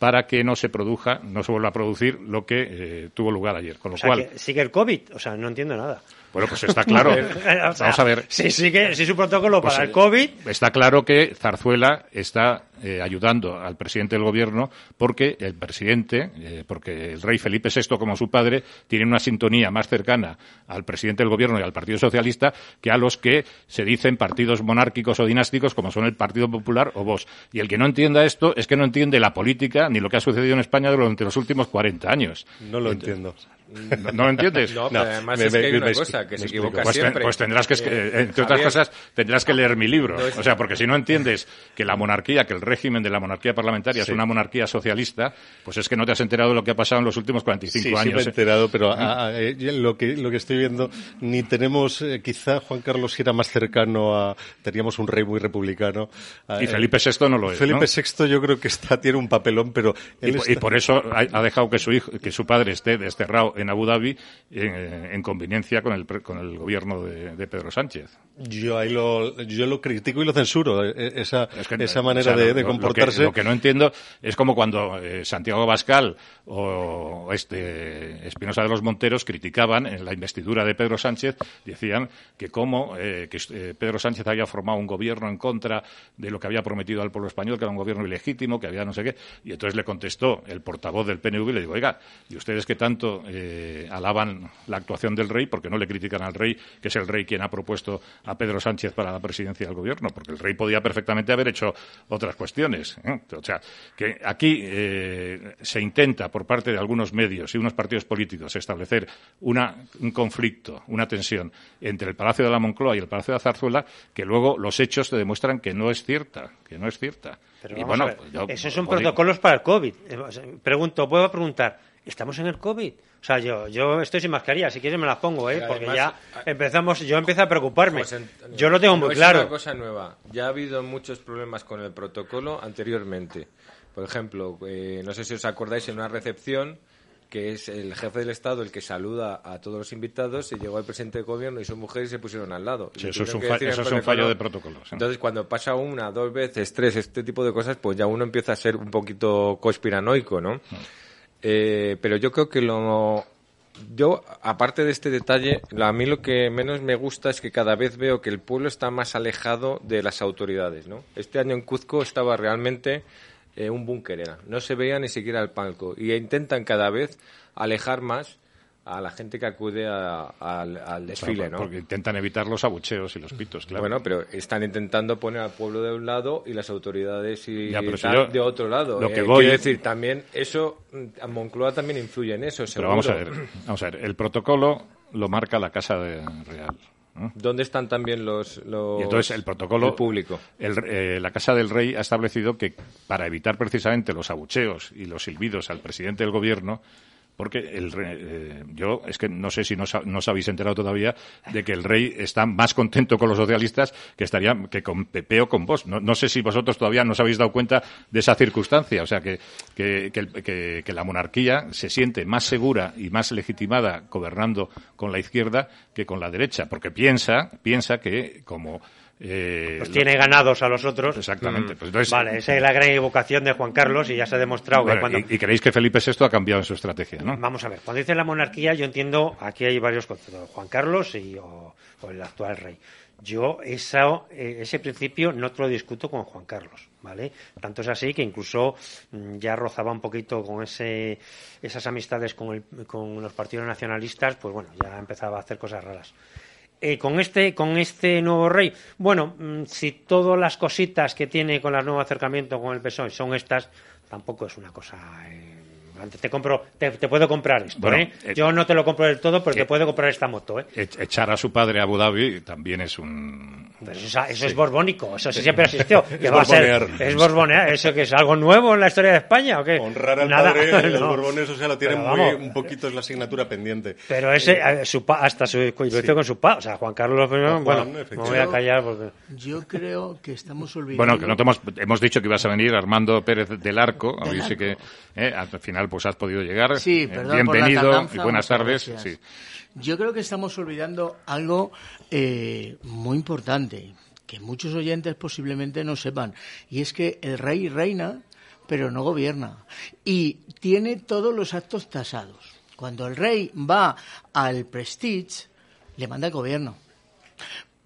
para que no se produzca, no se vuelva a producir lo que eh, tuvo lugar ayer. Con lo O sea, cual, que sigue el COVID. O sea, no entiendo nada. Bueno, pues está claro. O sea, Vamos a ver. Si sigue, si su protocolo Pues, para el COVID, Está claro que Zarzuela está eh, ayudando al presidente del gobierno porque el presidente, eh, porque el rey Felipe VI como su padre, tiene una sintonía más cercana al presidente del gobierno y al Partido Socialista que a los que se dicen partidos monárquicos o dinásticos como son el Partido Popular o Vox. Y el que no entienda esto es que no entiende la política ni lo que ha sucedido en España durante los últimos 40 años. No lo entiendo. ¿No, no lo entiendes? No, pero además es que hay una cosa, que se equivoca pues, siempre. pues tendrás que, es- Eh, entre otras cosas, tendrás que leer mi libro. No es- O sea, porque si no entiendes que la monarquía, que el régimen de la monarquía parlamentaria es Sí. una monarquía socialista, pues es que no te has enterado de lo que ha pasado en los últimos 45 sí, sí años. me he ¿eh? enterado, pero ah, ah, eh, yo lo que lo que estoy viendo ni tenemos eh, quizá Juan Carlos era más cercano a teníamos un rey muy republicano a- Y Felipe VI no lo es, Felipe ¿no? VI yo creo que está tiene un papelón, pero Y, él po- está- y por eso ha, ha dejado que su hijo, que su padre esté desterrado en Abu Dhabi en, en conveniencia con el, con el gobierno de, de Pedro Sánchez. yo ahí lo yo lo critico y lo censuro eh, eh, esa esa O manera sea, de, comportarse. Lo que, lo que no entiendo es como cuando eh, Santiago Bascal o este Espinosa de los Monteros criticaban en la investidura de Pedro Sánchez, decían que cómo eh, que eh, Pedro Sánchez había formado un gobierno en contra de lo que había prometido al pueblo español, que era un gobierno ilegítimo, que había no sé qué, y entonces le contestó el portavoz del PNV y le digo, oiga, ¿y ustedes que tanto eh, alaban la actuación del rey, porque no le critican al rey, que es el rey quien ha propuesto a Pedro Sánchez para la presidencia del gobierno? Porque el rey podía perfectamente haber hecho otras cuestiones. ¿eh? O sea, que aquí eh, se intenta por parte de algunos medios y unos partidos políticos establecer una, un conflicto, una tensión entre el Palacio de la Moncloa y el Palacio de la Zarzuela, que luego los hechos te demuestran que no es cierta, que no es cierta. Pero y bueno, a pues yo- esos son protocolos para el COVID. Eh, Pregunto, puedo preguntar, ¿estamos en el COVID? O sea, yo, yo estoy sin mascarilla, si quieres me las pongo, ¿eh? Porque además- ya empezamos, yo empiezo a preocuparme. Antonio, Yo lo tengo no muy es claro. una cosa nueva. Ya ha habido muchos problemas con el protocolo anteriormente. Por ejemplo, eh, no sé si os acordáis en una recepción que es el jefe del Estado el que saluda a todos los invitados y llegó el presidente del gobierno y su mujer y se pusieron al lado. Sí, eso es un fa- eso es fallo de protocolo, sí. Entonces, cuando pasa una, dos veces, tres, este tipo de cosas, pues ya uno empieza a ser un poquito conspiranoico, ¿no? Eh, pero yo creo que lo yo aparte de este detalle a mí lo que menos me gusta es que cada vez veo que el pueblo está más alejado de las autoridades no este año en Cuzco estaba realmente eh, un búnker no se veía ni siquiera el palco. Y intentan cada vez alejar más a la gente que acude a- al, al desfile Claro, no Porque intentan evitar los abucheos y los pitos, claro. bueno, pero están intentando poner al pueblo de un lado y las autoridades y Ya, pero si yo- de otro lado. lo que Eh, voy- Quiero decir, también eso, mm, a Moncloa también influye en eso, Pero seguro. vamos a ver, vamos a ver, el protocolo lo marca la Casa de Real. ¿no? ¿Dónde están también los, los Y entonces el protocolo, el público? el- eh, la Casa del Rey ha establecido que para evitar precisamente los abucheos y los silbidos al presidente del gobierno, porque el re- eh, yo es que no sé si no, no os habéis enterado todavía de que el rey está más contento con los socialistas que estaría que con Pepe o con vos. No, no sé si vosotros todavía no os habéis dado cuenta de esa circunstancia, o sea que que, que- que la monarquía se siente más segura y más legitimada gobernando con la izquierda que con la derecha, porque piensa piensa que como eh, Los lo- tiene ganados a los otros. Exactamente. Mm. Pues entonces- vale, esa es la gran evocación de Juan Carlos y ya se ha demostrado que cuando... y, y creéis que Felipe VI ha cambiado en su estrategia, ¿no? Vamos a ver, cuando dice la monarquía, yo entiendo, aquí hay varios conceptos, Juan Carlos y, o, o el actual rey. Yo esa, eh, ese principio no te lo discuto con Juan Carlos, ¿vale? Tanto es así que incluso mm, ya rozaba un poquito con ese, esas amistades con, el- con los partidos nacionalistas, pues bueno, ya empezaba a hacer cosas raras. Eh, con este con este nuevo rey. Bueno mm, si todas las cositas que tiene con el nuevo acercamiento con el PSOE son estas tampoco es una cosa eh, te compro, te, te puedo comprar esto, Bueno, ¿eh? eh, Yo no te lo compro del todo, pero eh, te puedo comprar esta moto, ¿eh? E- Echar a su padre a Abu Dhabi también es un... Pero eso, eso es Sí. borbónico, eso sí siempre existió. Es Que va a ser- borbonear. es borbonear, ¿eso que es algo nuevo en la historia de España o qué? Honrar al Nada, padre, los no. borbones, o sea, lo tienen muy, vamos, un poquito es la asignatura pendiente. Pero ese, eh, su pa- hasta su coincidencia Sí. con su pa, o sea, Juan Carlos I, Juan, bueno, me voy a callar porque... Yo creo que estamos olvidando. Bueno, que no te hemos, hemos dicho que ibas a venir Armando Pérez del Arco, a Del ver si que Arco. eh, al final pues has podido llegar. Sí, Eh, perdón por la Bienvenido tardanza, y buenas tardes. Sí. Yo creo que estamos olvidando algo eh, muy importante, que muchos oyentes posiblemente no sepan, y es que el rey reina, pero no gobierna, y tiene todos los actos tasados. Cuando el rey va al Prestige, le manda el gobierno.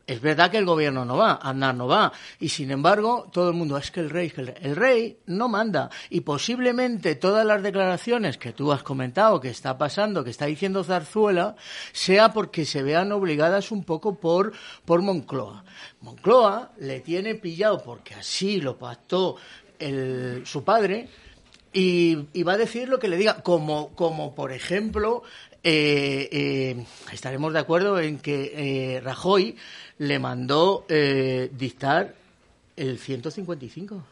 Es verdad que el gobierno no va, Aznar no va, y sin embargo todo el mundo es que el rey, es que el rey, el rey no manda, y posiblemente todas las declaraciones que tú has comentado, que está pasando, que está diciendo Zarzuela, sea porque se vean obligadas un poco por, por Moncloa. Moncloa le tiene pillado porque así lo pactó el- su padre, y, y va a decir lo que le diga, como, como por ejemplo, eh, eh, estaremos de acuerdo en que eh, Rajoy le mandó eh, dictar el 155.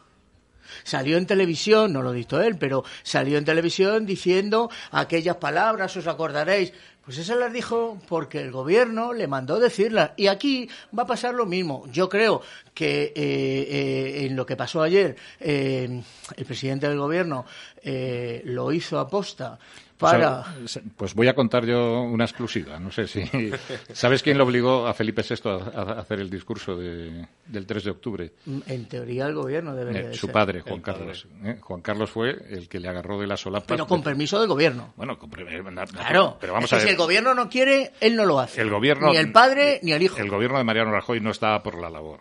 Salió en televisión, no lo dictó él, pero salió en televisión diciendo aquellas palabras, os acordaréis. Pues esas las dijo porque el gobierno le mandó decirlas. Y aquí va a pasar lo mismo. Yo creo que eh, eh, en lo que pasó ayer, eh, el presidente del gobierno eh, lo hizo aposta para... O sea, pues voy a contar yo una exclusiva. No sé si. ¿Sabes quién le obligó a Felipe VI a, a hacer el discurso de- del 3 de octubre? En teoría el gobierno debería Eh, de su ser. padre, Juan Carlos. ¿eh? Juan Carlos fue el que le agarró de las solapas. Pero con permiso del gobierno. Bueno, con eh, Claro, pero vamos es que a ver. si el gobierno no quiere, él no lo hace. El gobierno, Ni el padre ni el hijo. El gobierno de Mariano Rajoy no estaba por la labor.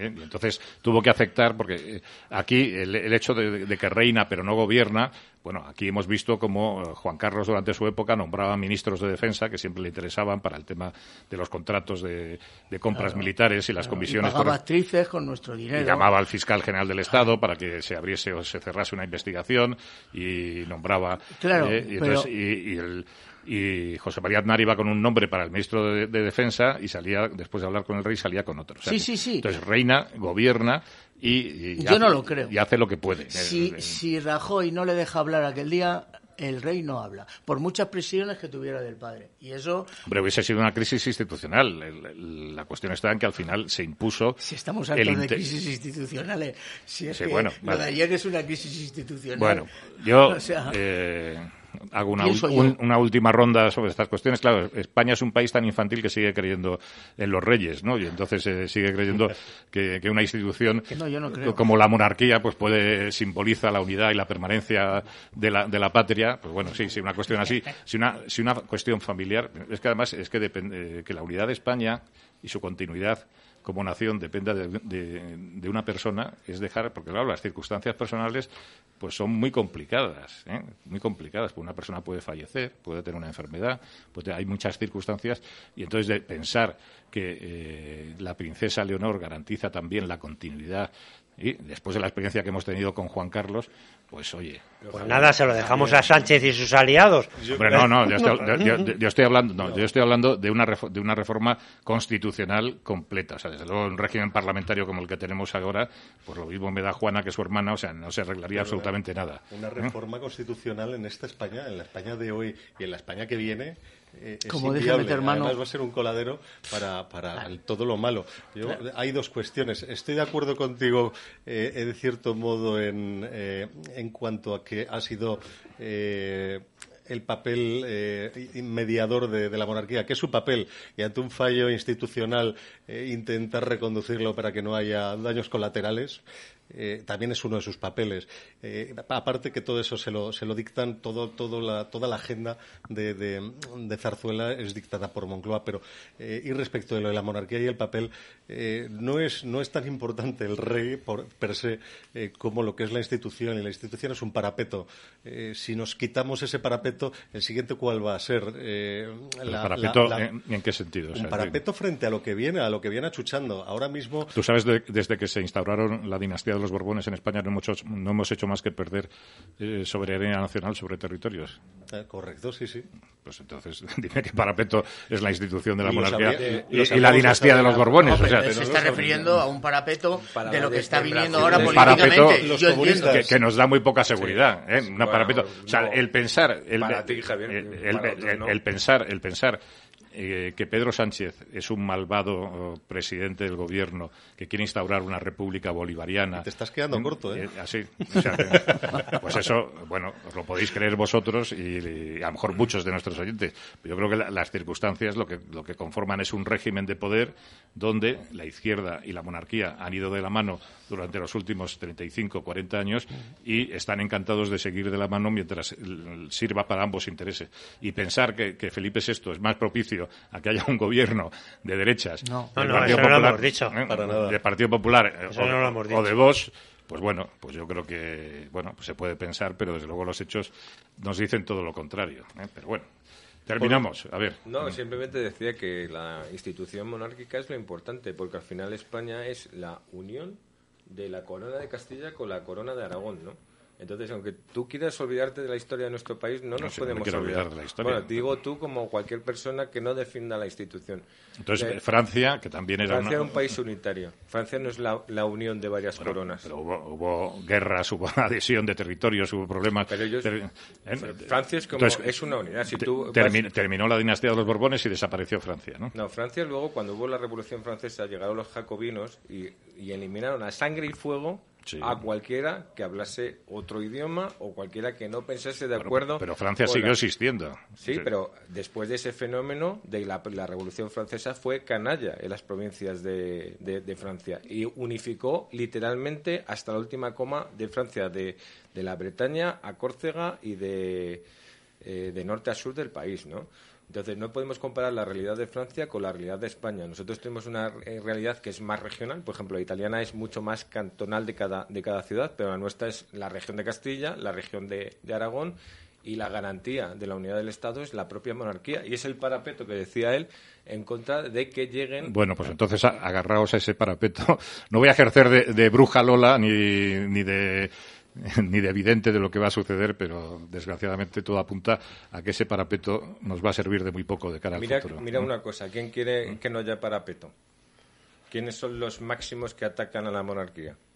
¿Eh? Y entonces tuvo que aceptar, porque eh, aquí el, el hecho de, de que reina pero no gobierna, bueno, aquí hemos visto cómo eh, Juan Carlos durante su época nombraba ministros de defensa que siempre le interesaban para el tema de los contratos de, de compras Claro, militares y las Claro, comisiones y pagaba actrices con nuestro dinero. y llamaba al fiscal general del Estado para que se abriese o se cerrase una investigación y nombraba. Claro, eh, y, pero- entonces- y- y el- y José María Aznar iba con un nombre para el ministro de, de Defensa y salía, después de hablar con el rey, salía con otro. O sea Sí, sí, sí. Entonces reina, gobierna y, y Yo hace- no lo creo. y hace lo que puede. Si, Eh, si Rajoy no le deja hablar aquel día, el rey no habla. Por muchas presiones que tuviera del padre. Y eso, Hombre, hubiese sido una crisis institucional. El- el- la cuestión está en que al final se impuso. si estamos hartos de crisis institucionales, si es Sí, que bueno, lo vale. de ayer es una crisis institucional. Bueno, yo O sea, eh, hago una, un- una última ronda sobre estas cuestiones. Claro, España es un país tan infantil que sigue creyendo en los reyes, ¿no? Y entonces eh, sigue creyendo que, que una institución Que no, yo no creo. como la monarquía pues puede simboliza la unidad y la permanencia de la, de la patria. Pues bueno, sí, sí, una cuestión así. Si una, si una cuestión familiar, es que además es que depende, que la unidad de España y su continuidad como nación dependa de, de- una persona es dejar, porque claro, las circunstancias personales pues son muy complicadas, ¿eh? muy complicadas. Pues una persona puede fallecer, puede tener una enfermedad, pues hay muchas circunstancias y entonces de pensar que eh, la princesa Leonor garantiza también la continuidad y después de la experiencia que hemos tenido con Juan Carlos, pues oye. Pues nada, se lo dejamos a Sánchez y sus aliados. Hombre, no, no, yo estoy, yo- yo- yo estoy hablando, no, yo estoy hablando de una, de una reforma constitucional completa. O sea, desde luego, un régimen parlamentario como el que tenemos ahora, pues lo mismo me da Juana que su hermana, o sea, no se arreglaría absolutamente nada. Una ¿eh? reforma constitucional en esta España, en la España de hoy y en la España que viene. Eh, es Como inviable. déjame, hermano. Además va a ser un coladero para, para todo lo malo. Yo- Hay dos cuestiones. Estoy de acuerdo contigo, eh, de cierto modo, en, eh, en cuanto a que ha sido el papel eh, mediador de, de la monarquía, que es su papel, y ante un fallo institucional eh, intentar reconducirlo para que no haya daños colaterales. Eh, también es uno de sus papeles. Eh, aparte que todo eso se lo, se lo dictan, todo, todo la, toda la agenda de, de- de Zarzuela es dictada por Moncloa, pero eh, y respecto de lo de la monarquía y el papel, eh, no, es, no es tan importante el rey por, per se como lo que es la institución, y la institución es un parapeto. Si nos quitamos ese parapeto el siguiente cuál va a ser. ¿El la- parapeto la- ¿en, en qué sentido? O un sea, parapeto frente a lo que viene, a lo que viene achuchando. Ahora mismo Tú sabes, de- desde que se instauraron la dinastía de los Borbones en España no hemos hecho, no hemos hecho más que perder eh, soberanía nacional sobre territorios. Eh, correcto, sí, sí. Pues entonces, dime que parapeto es la institución de la Y monarquía sabía- y- lo y, la dinastía de los Borbones. No, o sea, pero se está refiriendo a un parapeto Para de lo que está viniendo ahora políticamente. Yo entiendo. que, que nos da muy poca seguridad, ¿eh? Una Bueno, parapeto. O sea, no. el pensar, el, Para ti, Javier, el, el- el- el pensar, el pensar eh, que Pedro Sánchez es un malvado oh, presidente del gobierno que quiere instaurar una república bolivariana. Te estás quedando corto, ¿eh? así. o sea, que- pues eso, bueno, os lo podéis creer vosotros y, y a lo mejor muchos de nuestros oyentes. Pero yo creo que la- las circunstancias lo que, lo que conforman es un régimen de poder donde la izquierda y la monarquía han ido de la mano durante los últimos 35, 40 años y están encantados de seguir de la mano mientras sirva para ambos intereses. Y pensar que, que Felipe VI es más propicio a que haya un gobierno de derechas No. del No, Partido lo Popular, hemos dicho. ¿eh? Para nada. del Partido Popular eh, Eso o, no lo hemos o dicho. de Vox, pues bueno, pues yo creo que bueno, pues se puede pensar, pero desde luego los hechos nos dicen todo lo contrario. ¿eh? Pero bueno, terminamos. A ver. No, simplemente decía que la institución monárquica es lo importante, porque al final España es la unión de la corona de Castilla con la corona de Aragón, ¿no? Entonces, aunque tú quieras olvidarte de la historia de nuestro país, no No nos no podemos quiero olvidar. de la historia. Bueno, digo tú como cualquier persona que no defienda la institución. Entonces, Eh, Francia, que también era Francia una- era un país unitario. Francia no es la, la unión de varias coronas. Pero hubo, hubo guerras, hubo adhesión de territorios, hubo problemas. Pero ellos- Ter- ¿eh? Francia es como- es una unidad. Si te- tú termi- vas- Terminó la dinastía de los Borbones y desapareció Francia, ¿no? No, Francia luego, cuando hubo la Revolución Francesa, llegaron los jacobinos y, y eliminaron a sangre y fuego Sí. a cualquiera que hablase otro idioma o cualquiera que no pensase de acuerdo. Pero Francia siguió la- existiendo. Sí, Sí. pero después de ese fenómeno de la, la Revolución Francesa fue canalla en las provincias de, de- de Francia y unificó literalmente hasta la última coma de Francia, de, de la Bretaña a Córcega y de, eh, de norte a sur del país, ¿no? Entonces no podemos comparar la realidad de Francia con la realidad de España. Nosotros tenemos una eh, realidad que es más regional, por ejemplo, la italiana es mucho más cantonal de cada, de cada ciudad, pero la nuestra es la región de Castilla, la región de, Aragón y la garantía de la unidad del Estado es la propia monarquía y es el parapeto que decía él en contra de que lleguen Bueno, pues entonces agarraos a ese parapeto. No voy a ejercer de, de bruja Lola ni, ni de ni de evidente de lo que va a suceder, pero desgraciadamente todo apunta a que ese parapeto nos va a servir de muy poco de cara al Mira, futuro. mira ¿no? una cosa, ¿quién quiere que no haya parapeto? ¿Quiénes son los máximos que atacan a la monarquía?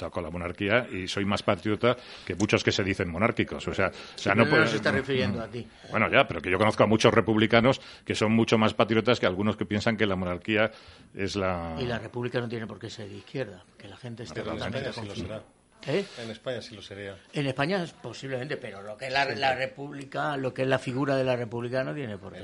toco la monarquía y soy más patriota que muchos que se dicen monárquicos. O sea, o sea no se está refiriendo a ti. Bueno, ya, pero que yo conozco a muchos republicanos que son mucho más patriotas que algunos que piensan que la monarquía es la... Y la República no tiene por qué ser de izquierda, que la gente esté Pero en totalmente España sí lo confundida. será. ¿Eh? En España sí lo sería. En España es posiblemente, pero lo que es la, la República, lo que es la figura de la República no tiene por qué.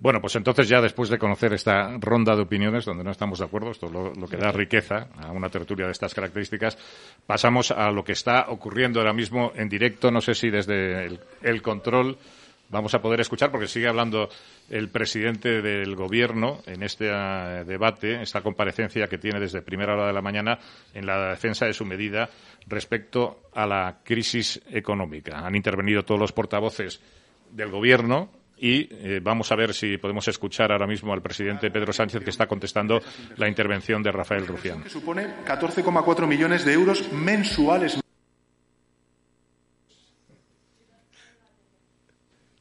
Bueno, pues entonces ya después de conocer esta ronda de opiniones donde no estamos de acuerdo, esto es lo, que da riqueza a una tertulia de estas características, pasamos a lo que está ocurriendo ahora mismo en directo, no sé si desde el, control vamos a poder escuchar, porque sigue hablando el presidente del gobierno en este eh, debate, esta comparecencia que tiene desde primera hora de la mañana en la defensa de su medida respecto a la crisis económica. Han intervenido todos los portavoces del gobierno y eh, vamos a ver si podemos escuchar ahora mismo al presidente Pedro Sánchez que está contestando la intervención de Rafael Rufián. supone 14,4 millones de euros mensuales.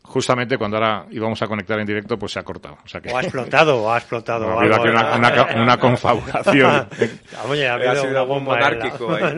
Justamente cuando ahora íbamos a conectar en directo, pues se ha cortado. O, sea que, O ha explotado, o ha explotado. ha habido una, ¿no? una, una confabulación. Oye, ha habido Ha sido una bomba la- monárquico ahí.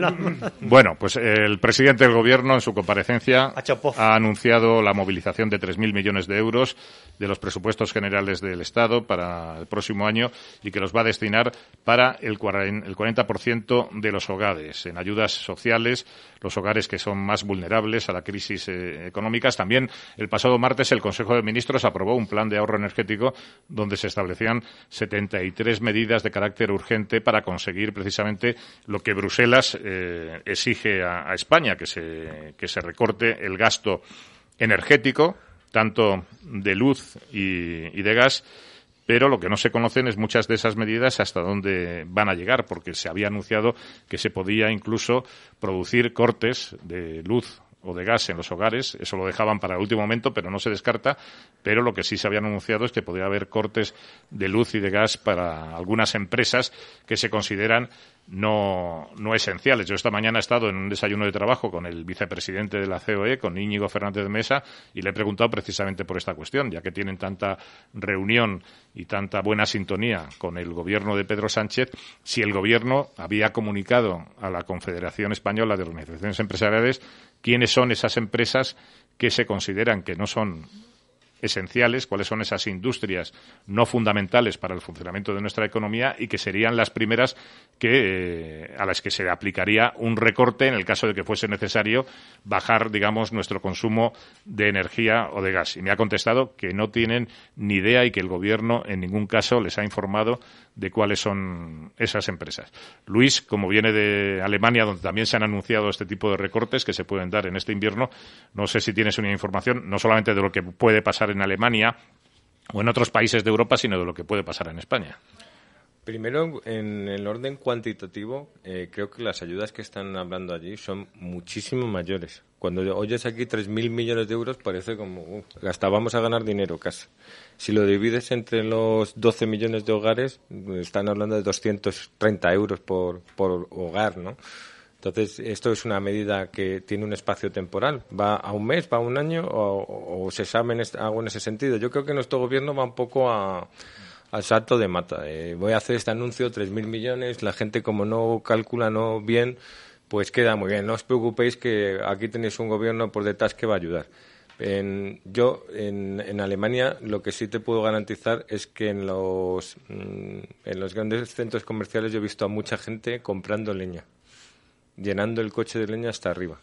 Bueno, pues el presidente del gobierno en su comparecencia Ha ha anunciado la movilización de 3.000 millones de euros de los presupuestos generales del Estado para el próximo año y que los va a destinar para el 40% de los hogares, en ayudas sociales, los hogares que son más vulnerables a la crisis eh, económicas. También el pasado martes el Consejo de Ministros aprobó un plan de ahorro energético donde se establecían 73 medidas de carácter urgente para conseguir precisamente lo que Bruselas eh, exige a, España, que se, que se recorte el gasto energético, tanto de luz y de gas, pero lo que no se conocen es muchas de esas medidas hasta dónde van a llegar, porque se había anunciado que se podía incluso producir cortes de luz o de gas en los hogares. Eso lo dejaban para el último momento, pero no se descarta. Pero lo que sí se habían anunciado es que podría haber cortes de luz y de gas para algunas empresas que se consideran no, no esenciales. Yo esta mañana he estado en un desayuno de trabajo con el vicepresidente de la COE, con Íñigo Fernández de Mesa, y le he preguntado precisamente por esta cuestión, ya que tienen tanta reunión y tanta buena sintonía con el gobierno de Pedro Sánchez, si el gobierno había comunicado a la Confederación Española de Organizaciones Empresariales quiénes son esas empresas que se consideran que no son esenciales, cuáles son esas industrias no fundamentales para el funcionamiento de nuestra economía y que serían las primeras que, eh, a las que se aplicaría un recorte en el caso de que fuese necesario bajar, digamos, nuestro consumo de energía o de gas. Y me ha contestado que no tienen ni idea y que el Gobierno en ningún caso les ha informado de cuáles son esas empresas. Luis, como viene de Alemania, donde también se han anunciado este tipo de recortes que se pueden dar en este invierno, no sé si tienes una información no solamente de lo que puede pasar en Alemania o en otros países de Europa, sino de lo que puede pasar en España. Primero, en el orden cuantitativo, eh, creo que las ayudas que están hablando allí son muchísimo mayores. Cuando oyes aquí 3.000 millones de euros, parece como, uh, hasta vamos a ganar dinero casi. Si lo divides entre los 12 millones de hogares, están hablando de 230 euros por, por hogar, ¿no? Entonces, esto es una medida que tiene un espacio temporal. ¿Va a un mes, va a un año o, se sabe en algo en ese sentido? Yo creo que nuestro gobierno va un poco a, al salto de mata. Eh, voy a hacer este anuncio, 3.000 millones, la gente como no calcula no bien, pues queda muy bien. No os preocupéis que aquí tenéis un gobierno por detrás que va a ayudar. En- yo, en, en Alemania, lo que sí te puedo garantizar es que en los, mm, en los grandes centros comerciales yo he visto a mucha gente comprando leña, llenando el coche de leña hasta arriba.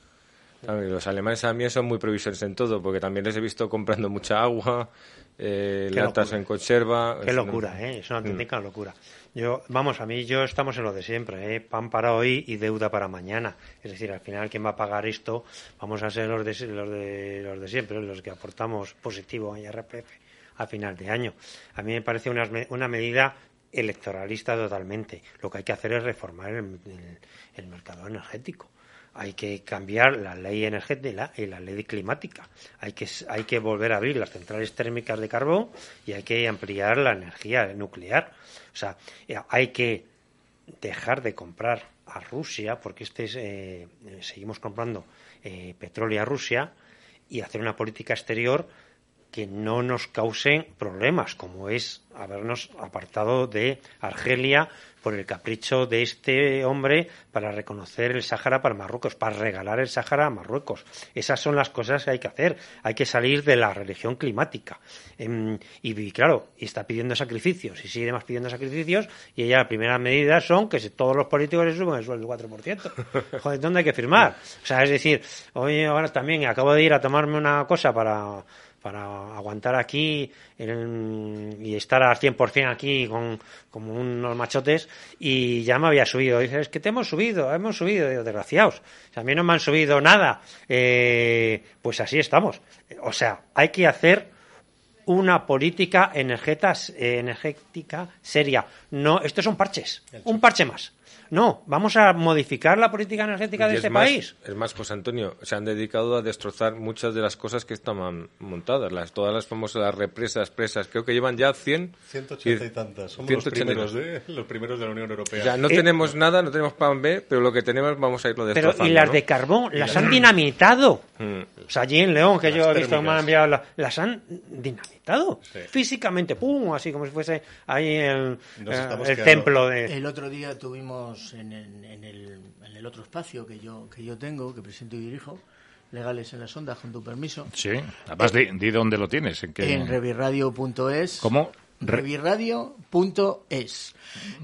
Los alemanes también son muy previsores en todo, porque también les he visto comprando mucha agua, eh, latas locura. en conserva. Qué locura, ¿eh? Es una Mm. auténtica locura. Yo, vamos, a mí yo estamos en lo de siempre, ¿eh? Pan para hoy y deuda para mañana. Es decir, al final, ¿quién va a pagar esto? Vamos a ser los de, los de, los de siempre, los que aportamos positivo en IRPF a final de año. A mí me parece una, una medida electoralista totalmente. Lo que hay que hacer es reformar el, el- mercado energético. Hay que cambiar la ley energética y la ley climática. Hay que, hay que volver a abrir las centrales térmicas de carbón y hay que ampliar la energía nuclear. O sea, eh, hay que dejar de comprar a Rusia, porque este es, eh, eh, seguimos comprando eh, petróleo a Rusia, y hacer una política exterior que no nos causen problemas, como es habernos apartado de Argelia por el capricho de este hombre para reconocer el Sáhara para Marruecos, para regalar el Sáhara a Marruecos. Esas son las cosas que hay que hacer. Hay que salir de la religión climática. Em, y, claro, y está pidiendo sacrificios y sigue más pidiendo sacrificios y ella la primera medida son que si todos los políticos se suben el sueldo del 4%. Joder, ¿dónde hay que firmar? O sea, es decir, hoy ahora también acabo de ir a tomarme una cosa para para aguantar aquí en- y estar al 100% aquí con, como unos machotes y ya me había subido. Dice, es que te hemos subido, hemos subido. Digo, desgraciados. O a mí no me han subido nada. Eh, pues así estamos. O sea, hay que hacer una política energeta- eh, energética seria. No, estos son parches, un parche más. No, vamos a modificar la política energética de Y es este más- país. Es más, José Antonio, se han dedicado a destrozar muchas de las cosas que estaban montadas. Las, todas las famosas las represas, presas, creo que llevan ya 100. 180 y tantas. Somos 180 y los primeros, tantas. ¿eh? los primeros de la Unión Europea. O sea, no Eh, tenemos nada, no tenemos plan B, pero lo que tenemos vamos a irlo Pero, destrozando. y las ¿no? de carbón, las han dinamitado. Mm. O sea, allí en León, que Las yo he visto que me han enviado, la- las han dinamitado. Físicamente, pum, así como si fuese ahí el, eh, el templo de... El otro día tuvimos en, el- en el, en el otro espacio que yo, que yo tengo, que presento y dirijo, Legales en las Ondas, con tu permiso, Sí, además di, di dónde lo tienes. En qué... en revirradio.es. ¿Cómo? Re- Revirradio.es.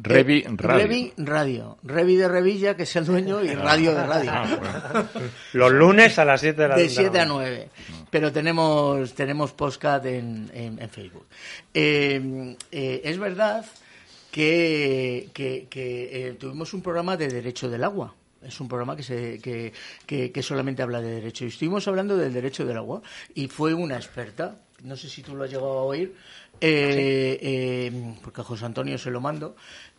Revi Eh, Radio. Revi Radio. Revi de Revilla, que es el dueño, y Radio de Radio. Ah, Los lunes a las 7 de la De de la 7 a mañana. 9. Pero tenemos, tenemos postcat en, en, en Facebook. Eh, eh, es verdad que, que, que, eh, tuvimos un programa de derecho del agua. Es un programa que, se, que, que, que solamente habla de derecho. Y estuvimos hablando del derecho del agua. Y fue una experta, no sé si tú lo has llegado a oír, eh, eh, porque a José Antonio se lo mando,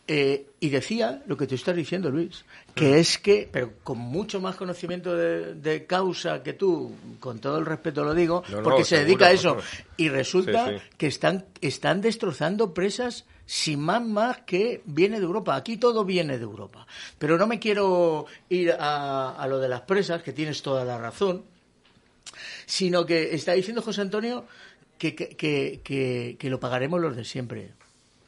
eh, y decía lo que te estás diciendo, Luis, que es que, pero con mucho más conocimiento de, de causa que tú, con todo el respeto lo digo, No, no, porque se seguro, dedica a eso, y resulta sí. que están, están destrozando presas sin más más que viene de Europa. Aquí todo viene de Europa. Pero no me quiero ir a, a lo de las presas, que tienes toda la razón, sino que está diciendo José Antonio que, que, que, que- lo pagaremos los de siempre.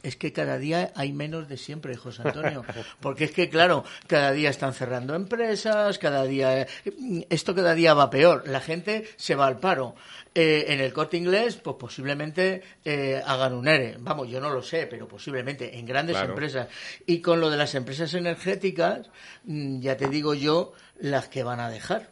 Es que cada día hay menos de siempre, José Antonio. Porque es que, claro, cada día están cerrando empresas, cada día. Esto cada día va peor. La gente se va al paro. Eh, en el corte inglés, pues posiblemente eh, hagan un ERE. Vamos, yo no lo sé, pero posiblemente en grandes Claro. empresas. Y con lo de las empresas energéticas, mm, ya te digo yo, las que van a dejar.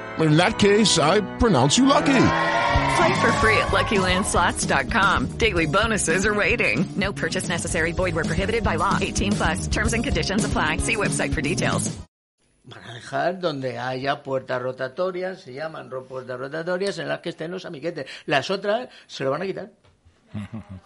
In that case, I pronounce you lucky. Play for free at LuckyLandSlots.com. Daily bonuses are waiting. No purchase necessary. Void where prohibited by law. 18 plus terms and conditions apply. See website for details. Van a dejar donde haya puertas rotatorias, se llaman puertas rotatorias en las que estén los amiguetes. Las otras se lo van a quitar.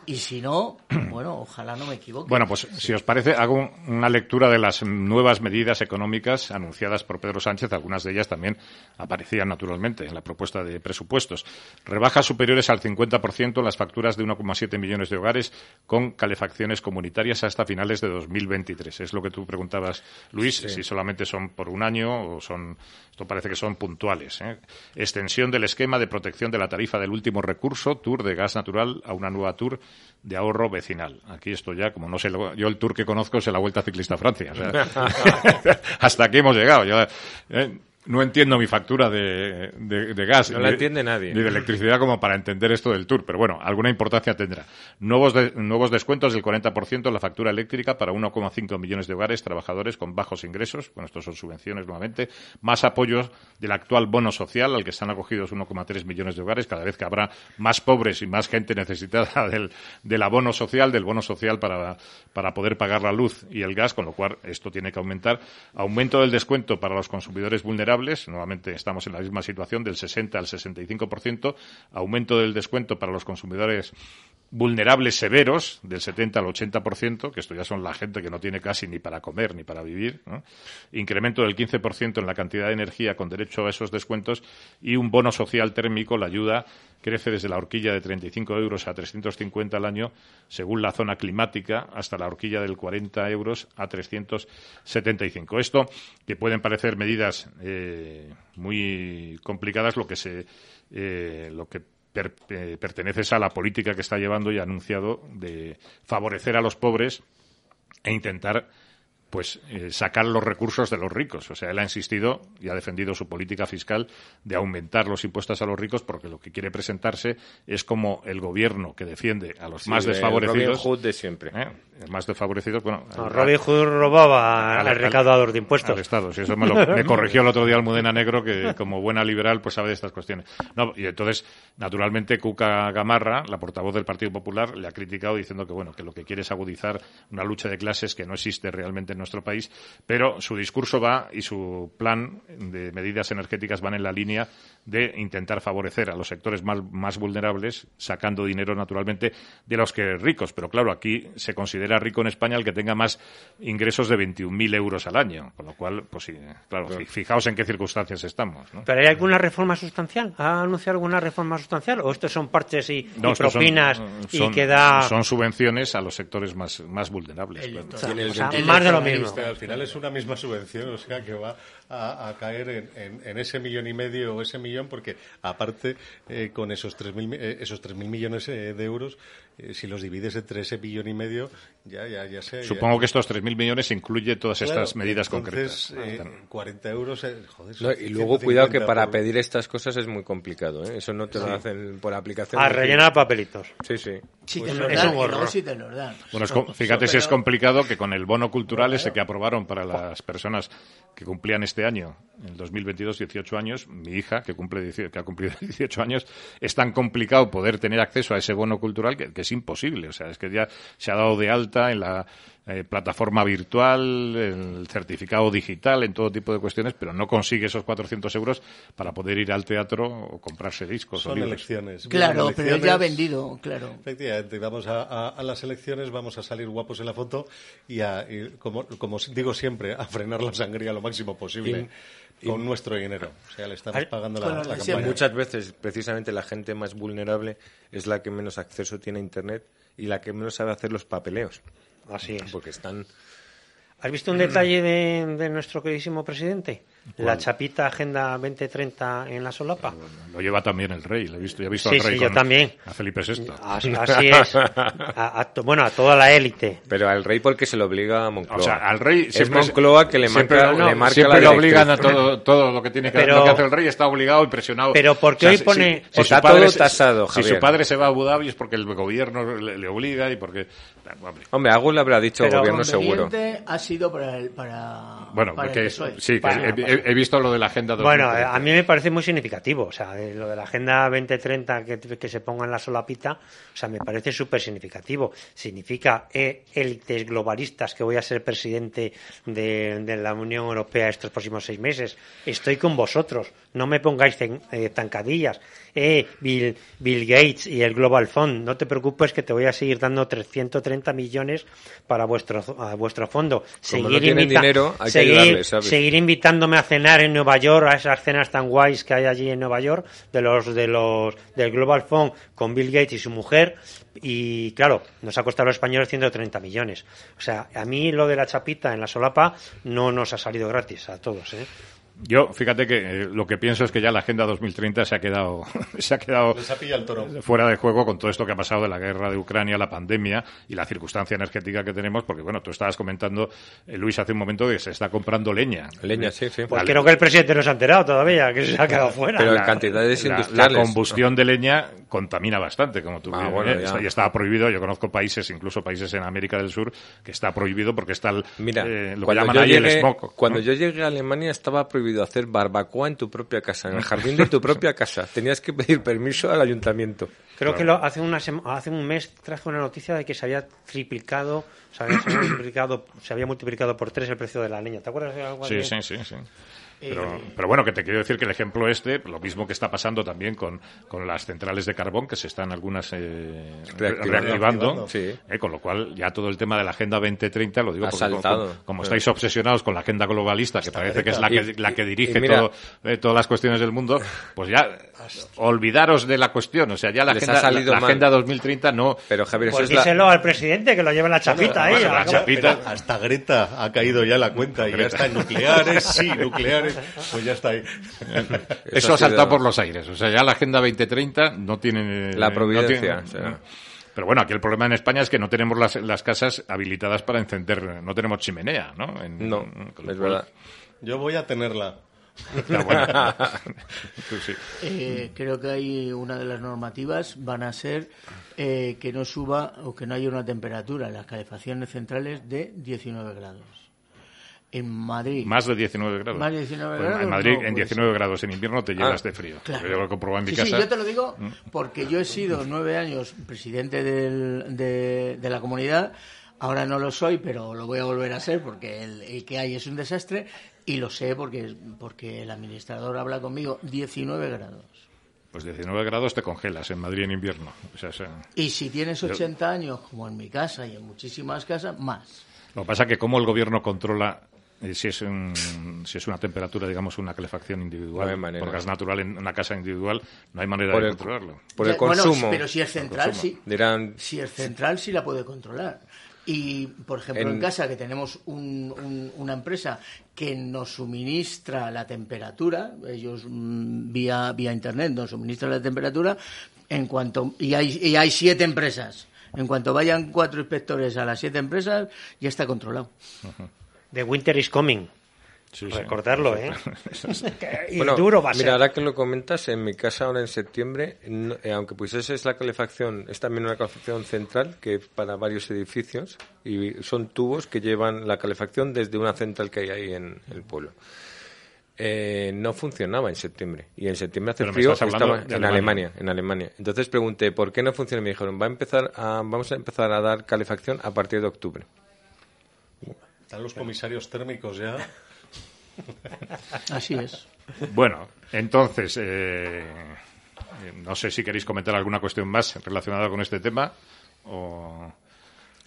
Y si no, bueno, ojalá no me equivoque. Bueno, pues si os parece, hago una lectura de las nuevas medidas económicas anunciadas por Pedro Sánchez. Algunas de ellas también aparecían naturalmente en la propuesta de presupuestos. Rebajas superiores al 50% en las facturas de 1,7 millones de hogares con calefacciones comunitarias hasta finales de 2023. Es lo que tú preguntabas, Luis, Sí. si solamente son por un año o son. Esto parece que son puntuales. ¿eh? Extensión del esquema de protección de la tarifa del último recurso, Tour de gas natural, a una nueva Tour de ahorro vecinal. Aquí esto ya, como no sé, yo el Tour que conozco es la Vuelta Ciclista a Francia. hasta aquí hemos llegado. Eh, no entiendo mi factura de, de- de gas. No la ni- entiende nadie. Ni de electricidad como para entender esto del Tour. Pero bueno, alguna importancia tendrá. Nuevos, de- nuevos descuentos del 40% en la factura eléctrica para 1,5 millones de hogares trabajadores con bajos ingresos. Bueno, estos son subvenciones nuevamente. Más apoyos del actual bono social al que están acogidos 1,3 millones de hogares. Cada vez que habrá más pobres y más gente necesitada del, del abono social, del bono social para, para poder pagar la luz y el gas, con lo cual esto tiene que aumentar. Aumento del descuento para los consumidores vulnerables. Nuevamente estamos en la misma situación del 60 al 65%. Aumento del descuento para los consumidores vulnerables severos del 70 al 80%, que esto ya son la gente que no tiene casi ni para comer ni para vivir, incremento del 15% en la cantidad de energía con derecho a esos descuentos y un bono social térmico, la ayuda crece desde la horquilla de 35 euros a 350 al año, según la zona climática, hasta la horquilla del 40 euros a 375. Esto, que pueden parecer medidas eh, muy complicadas, lo que se, eh, lo que per- eh, perteneces a la política que está llevando y ha anunciado de favorecer a los pobres e intentar pues eh, sacar los recursos de los ricos. O sea, él ha insistido y ha defendido su política fiscal de aumentar los impuestos a los ricos porque lo que quiere presentarse es como el gobierno que defiende a los Sí, más el desfavorecidos. Robin Hood de siempre. ¿eh? El más desfavorecidos, bueno. No, Robin Hood robaba al- al recaudador de impuestos. al Estado. Sí, eso me, lo- me corrigió el otro día Almudena Negro, que como buena liberal pues sabe de estas cuestiones. No, y entonces, naturalmente, Cuca Gamarra, la portavoz del Partido Popular, le ha criticado diciendo que bueno que lo que quiere es agudizar una lucha de clases que no existe realmente en nuestro país, pero su discurso va y su plan de medidas energéticas van en la línea de intentar favorecer a los sectores más, más vulnerables, sacando dinero naturalmente de los que ricos. Pero claro, aquí se considera rico en España el que tenga más ingresos de 21.000 euros al año. Con lo cual, pues sí, claro, fi- fijaos en qué circunstancias estamos. ¿no? ¿Pero hay alguna reforma sustancial? ¿Ha anunciado alguna reforma sustancial? ¿O estos son parches y, No, y estos son- propinas son, y que da... son subvenciones a los sectores más, más vulnerables. claro. O sea, o sea, más de lo mismo. Al final es una misma subvención, o sea que va a, caer en, en- ese millón y medio o ese millón, porque aparte eh, con esos 3.000 mi- eh, esos 3.000 millones eh, de euros, eh, si los divides entre ese billón y medio, ya, ya, ya sé. Supongo ya- que estos 3.000 millones incluye todas Claro, estas medidas entonces, concretas. eh, 40 euros, eh, joder, No, y luego cuidado que 150 para por- pedir estas cosas es muy complicado, ¿eh? Eso no te lo hacen por aplicación. A rellenar papelitos. Sí, sí. Sí, Pues te los es dan, un horror. te dan. Bueno, es com- fíjate So- si es complicado que con el bono cultural ese que aprobaron para las personas que cumplían este año, en el 2022, 18 años, mi hija, que, cumple, 18 que ha cumplido 18 años, es tan complicado poder tener acceso a ese bono cultural que, que es imposible. O sea, es que ya se ha dado de alta en la eh, plataforma virtual, el certificado digital, en todo tipo de cuestiones, pero no consigue esos 400 euros para poder ir al teatro o comprarse discos. o Son libros. elecciones. Claro, pero él ya ha vendido, claro. Efectivamente, vamos a, a- a las elecciones, vamos a salir guapos en la foto y, a, y como, como digo siempre, a frenar la sangría lo máximo posible Y- con nuestro dinero. O sea, le estamos pagando la, la de campaña. Muchas veces, precisamente, la gente más vulnerable es la que menos acceso tiene a Internet y la que menos sabe hacer los papeleos. Así es. Porque están... ¿Has visto un detalle de, de nuestro queridísimo presidente? ¿Cuál? La chapita Agenda 2030 en la solapa. Lo lleva también el rey, lo he visto, ya he visto Sí, al rey sí, yo con- también. a Felipe VI. Así, así es. A- a bueno, a toda la élite. Pero al rey porque se lo obliga a Moncloa. O sea, al rey es Moncloa que le siempre marca, lo- le marca siempre la lo obligan a todo, todo lo que tiene que, Pero- lo que hace el rey está obligado y presionado. Pero porque hoy pone- si Está su padre todo tasado, Si su Javier. padre se va a Abu Dhabi es porque el gobierno le, le obliga y porque... Hombre, Hombre, algo le habrá dicho el Pero gobierno seguro. ha sido para el, para, Bueno, para el que PSOE. sí, Para- he, he- he visto lo de la agenda Bueno, 2030. a mí me parece muy significativo. O sea, lo de la Agenda 2030 que, que se ponga en la solapita, o sea, me parece súper significativo. Significa eh, élites globalistas que voy a ser presidente de, de la Unión Europea estos próximos seis meses. Estoy con vosotros. No me pongáis cen- eh, zancadillas. Eh, Bill, Bill Gates y el Global Fund, no te preocupes que te voy a seguir dando 330 millones para vuestro, a vuestro fondo. Como no tienen dinero, hay que seguir- ayudarles, ¿sabes? seguir invitándome a cenar en Nueva York, a esas cenas tan guays que hay allí en Nueva York, de los, de los, del Global Fund con Bill Gates y su mujer. Y claro, nos ha costado a los españoles 130 millones. O sea, a mí lo de la chapita en la solapa no nos ha salido gratis a todos, ¿eh? Yo, fíjate que eh, lo que pienso es que ya la Agenda 2030 se ha quedado, se ha quedado ha el toro. fuera de juego con todo esto que ha pasado de la guerra de Ucrania, la pandemia y la circunstancia energética que tenemos, porque bueno, tú estabas comentando, eh, Luis, hace un momento que se está comprando leña. Leña, sí, sí. Pues creo que el presidente no se ha enterado todavía, que se ha quedado fuera. Pero La- cantidades la- industriales. La combustión de leña contamina bastante, como tú Ah, bueno, eh, ya. y está prohibido. Yo conozco países, incluso países en América del Sur, que está prohibido porque está el, Mira, eh, lo que cuando, llaman yo ahí el llegué, smog. cuando ¿no? yo llegué a Alemania estaba prohibido hacer barbacoa en tu propia casa, en el jardín de tu propia casa. Tenías que pedir permiso al ayuntamiento. Creo que lo, hace, una sema- hace un mes traje una noticia de que se había triplicado, se había, se había multiplicado, se había multiplicado por tres el precio de la leña. ¿Te acuerdas de algo sí, sí, sí. Pero, pero bueno, que te quiero decir que el ejemplo este, lo mismo que está pasando también con, con las centrales de carbón, que se están algunas eh, re- Reactivando. reactivando, Sí. eh, con lo cual ya todo el tema de la Agenda 2030, lo digo porque como- estáis obsesionados con la agenda globalista, que parece que es la que, Y- la que dirige mira- todo, eh, todas las cuestiones del mundo, pues ya olvidaros de la cuestión. O sea, ya la, ha agenda, la- la mal. agenda 2030 no... Pero Javier, eso Pues es la... díselo al presidente que lo lleve en la chapita ahí. bueno, la ¿no? chapita- Hasta Greta ha caído ya la cuenta y ya está en nucleares, sí, nucleares. Pues ya está ahí. Eso ha saltado por los aires. O sea, ya la Agenda 2030 no tiene... La no providencia, tiene- o sea. Pero bueno, aquí el problema en España es que no tenemos las, las casas habilitadas para encender, no tenemos chimenea, ¿no? En- No, lo es cual- verdad. Yo voy a tenerla. Tú sí. Eh, creo que hay una de las normativas van a ser eh, que no suba o que no haya una temperatura en las calefacciones centrales de 19 grados. En Madrid. Más de 19 grados. Más de 19 Pues grados, En Madrid, no, en pues- 19 grados en invierno te llenas Ah, de frío. Claro. Porque Yo lo he comprobado en mi Sí, casa. sí, yo te lo digo Mm. porque yo he sido nueve años presidente del- de, de la comunidad. Ahora no lo soy, pero lo voy a volver a ser porque el, el que hay es un desastre y lo sé porque, porque el administrador habla conmigo. 19 grados. Pues 19 grados te congelas en Madrid en invierno. O sea, Y si tienes Yo- 80 años, como en mi casa y en muchísimas casas, más. Lo que pasa es que como el gobierno controla eh, si es un- si es una temperatura, digamos, una calefacción individual No hay manera. por gas natural en una casa individual, no hay manera Por de el- controlarlo. Por el bueno, consumo. pero si es central, sí. Dirán, Si es central, sí la puede controlar. Y, por ejemplo, en, En- casa que tenemos un- un- una empresa que nos suministra la temperatura, ellos mm, vía, vía Internet nos suministran la temperatura, en cuanto y hay, y hay siete empresas. En cuanto vayan cuatro inspectores a las siete empresas, ya está controlado. The winter is coming. Sí, sí. Recordarlo, ¿eh? Sí. y Bueno, duro va a mira, ser. ahora que lo comentas, en mi casa ahora en septiembre, no- eh, aunque pusieses la calefacción, es también una calefacción central que es para varios edificios y son tubos que llevan la calefacción desde una central que hay ahí en el pueblo. Eh, no funcionaba en septiembre y en septiembre hace Pero frío estaba de en Alemania. Alemania. en Alemania entonces pregunté por qué no funciona y me dijeron va a empezar a, vamos a empezar a dar calefacción a partir de octubre Están los comisarios térmicos ya. Así es. Bueno, entonces, eh, eh, no sé si queréis comentar alguna cuestión más relacionada con este tema o...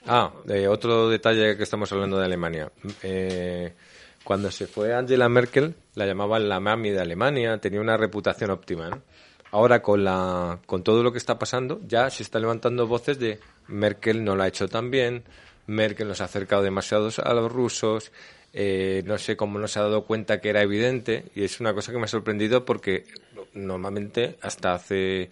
Ah, eh, otro detalle que estamos hablando de Alemania. Eh, cuando se fue Angela Merkel, la llamaban la mami de Alemania, tenía una reputación óptima. ¿no? Ahora, con, la, con todo lo que está pasando, ya se están levantando voces de Merkel no lo ha hecho tan bien, Merkel nos ha acercado demasiado a los rusos, eh, no sé cómo no se ha dado cuenta que era evidente, y es una cosa que me ha sorprendido porque normalmente hasta hace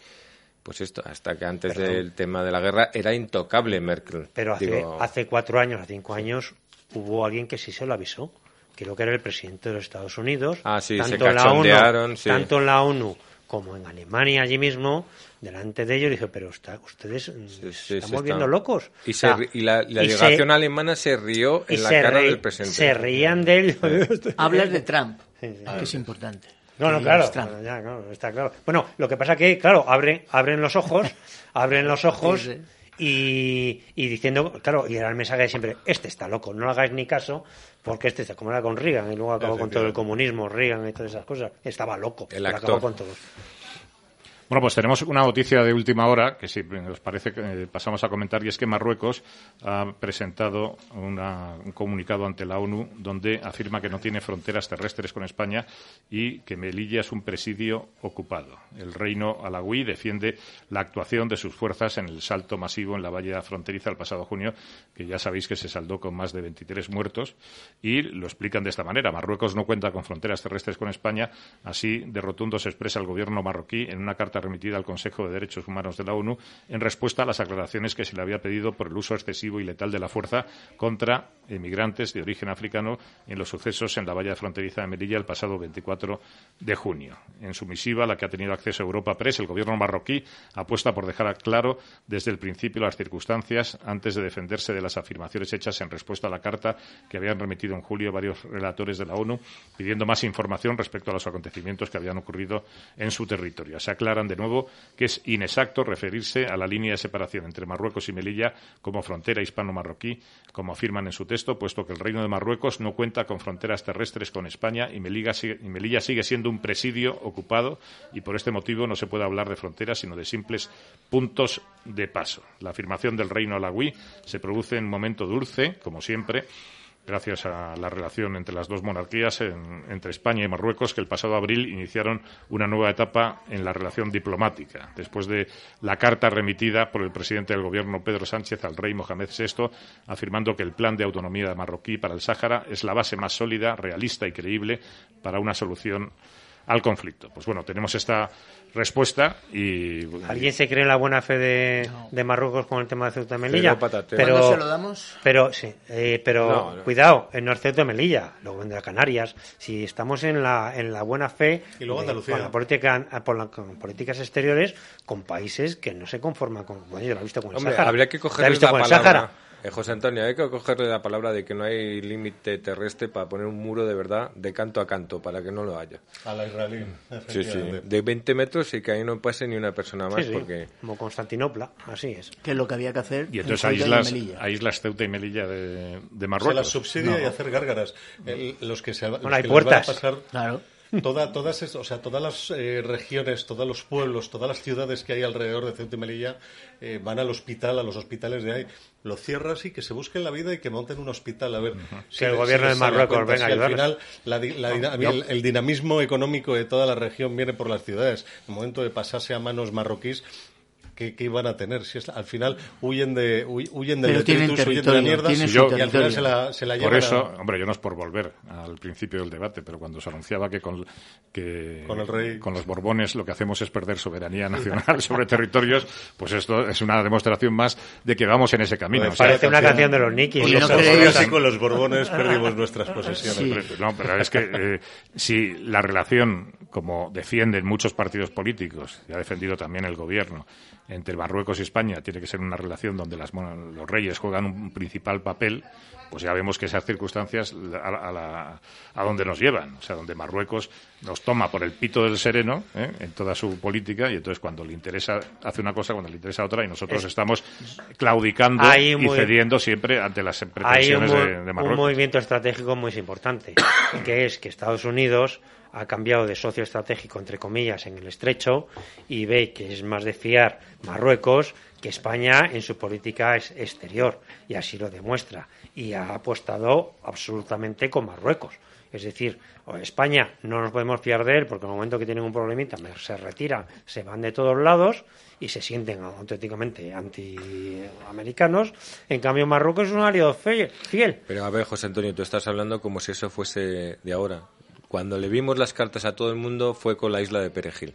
pues esto, hasta que antes Perdón. del tema de la guerra era intocable Merkel. Pero hace, Digo, hace cuatro años, hace cinco años, hubo alguien que sí se lo avisó. Creo que era el presidente de los Estados Unidos. Ah, sí, se en la ONU, sí. Tanto en la ONU como en Alemania, allí mismo, delante de ellos, dije, pero está, ustedes mm, sí, se están volviendo está- locos. Y, O se y la, la y se- delegación alemana se rió en la cara del presidente. Se reían de él. Hablas de Trump, Sí, sí. que es importante. No, no, claro, bueno, ya, claro, está claro. Bueno, lo que pasa que, claro, abren, abren los ojos, abren los ojos Sí, sí. Y, y diciendo, claro, y era el mensaje de siempre, este está loco, no le hagáis ni caso, porque este está como era con Reagan, y luego acabó con todo el comunismo, Reagan y todas esas cosas, estaba loco, El actor. acabó con todos. Bueno, pues tenemos una noticia de última hora que si os parece eh, pasamos a comentar y es que Marruecos ha presentado un comunicado ante la ONU donde afirma que no tiene fronteras terrestres con España y que Melilla es un presidio ocupado. El reino alawí defiende la actuación de sus fuerzas en el salto masivo en la valla fronteriza el pasado junio, que ya sabéis que se saldó con más de 23 muertos y lo explican de esta manera. Marruecos no cuenta con fronteras terrestres con España, así de rotundo se expresa el gobierno marroquí en una carta remitida al Consejo de Derechos Humanos de la ONU en respuesta a las aclaraciones que se le había pedido por el uso excesivo y letal de la fuerza contra emigrantes de origen africano en los sucesos en la valla fronteriza de Melilla el pasado 24 de junio. En su misiva, a la que ha tenido acceso Europa Press, el gobierno marroquí apuesta por dejar claro desde el principio las circunstancias antes de defenderse de las afirmaciones hechas en respuesta a la carta que habían remitido en julio varios relatores de la ONU pidiendo más información respecto a los acontecimientos que habían ocurrido en su territorio. Se aclaran de nuevo que es inexacto referirse a la línea de separación entre Marruecos y Melilla como frontera hispano-marroquí, como afirman en su texto, puesto que el Reino de Marruecos no cuenta con fronteras terrestres con España y Melilla sigue, y Melilla sigue siendo un presidio ocupado y por este motivo no se puede hablar de fronteras sino de simples puntos de paso. La afirmación del Reino alawí se produce en un momento dulce, como siempre, gracias a la relación entre las dos monarquías, en- entre España y Marruecos, que el pasado abril iniciaron una nueva etapa en la relación diplomática, después de la carta remitida por el presidente del gobierno Pedro Sánchez al rey Mohamed VI, afirmando que el plan de autonomía marroquí para el Sáhara es la base más sólida, realista y creíble para una solución al conflicto. Pues bueno, tenemos esta respuesta y ¿Alguien se cree en la buena fe de, de Marruecos con el tema de Ceuta y Melilla? Pero, ¿Cuándo se lo damos? Pero, sí, eh, pero No, no. cuidado, no es Ceuta y Melilla, luego vendrá Canarias. Si estamos en la, en la buena fe Y luego de- Andalucía. con, la política, por la- con políticas exteriores con países que no se conforman con... Bueno, yo lo he visto con el Hombre, Sáhara. habría que ¿Te has cogerle visto la con el. Eh, José Antonio, hay que cogerle la palabra de que no hay límite terrestre para poner un muro de verdad de canto a canto, para que no lo haya. A la israelí, Sí. De 20 metros y que ahí no pase ni una persona más, Sí, sí, porque... Como Constantinopla, así es. Que es lo que había que hacer. Y en entonces Ceuta y aíslas, Melilla. aíslas Ceuta y Melilla de, de Se las Marruecos. subsidia No. y hacer gárgaras. El- los que se los Bueno, hay que les van a puertas. pasar Claro. toda, todas, o sea, todas las eh, regiones, todos los pueblos, todas las ciudades que hay alrededor de Ceuta y Melilla eh, van al hospital, a los hospitales de ahí. Lo cierras y que se busquen la vida y que monten un hospital. A ver, si Que el gobierno de Marruecos venga a al final la la No, el, el dinamismo económico de toda la región viene por las ciudades. En el momento de pasarse a manos marroquíes, ¿qué, qué iban a tener? Si es- al final huyen, de, huy- huyen del detritus, huyen de la mierda y su al final se la, se la Por eso, a- hombre, yo no es por volver al principio del debate, pero cuando se anunciaba que con, que Con el rey. con los Borbones lo que hacemos es perder soberanía nacional sobre territorios, pues esto es una demostración más de que vamos en ese camino. Pues O sea, Parece una canción de los Nikis. Con no con los Borbones perdimos nuestras posesiones. Sí. No, pero es que eh, si la relación, como defienden muchos partidos políticos, y ha defendido también el gobierno, entre Marruecos y España tiene que ser una relación donde las, los reyes juegan un principal papel, pues ya vemos que esas circunstancias a, a la- a donde nos llevan, o sea, donde Marruecos nos toma por el pito del sereno ¿eh? en toda su política y entonces cuando le interesa hace una cosa, cuando le interesa otra y nosotros Es- estamos claudicando y muy- cediendo siempre ante las Hay un, pretensiones de, de un Marruecos. movimiento estratégico muy importante, que es que Estados Unidos ha cambiado de socio estratégico, entre comillas, en el estrecho y ve que es más de fiar Marruecos que España en su política exterior, y así lo demuestra. Y ha apostado absolutamente con Marruecos. Es decir, España no nos podemos fiar de él porque en el momento que tienen un problemita se retiran, se van de todos lados y se sienten auténticamente antiamericanos. En cambio, Marruecos es un aliado fiel. Pero a ver, José Antonio, tú estás hablando como si eso fuese de ahora. Cuando le vimos las cartas a todo el mundo fue con la isla de Perejil.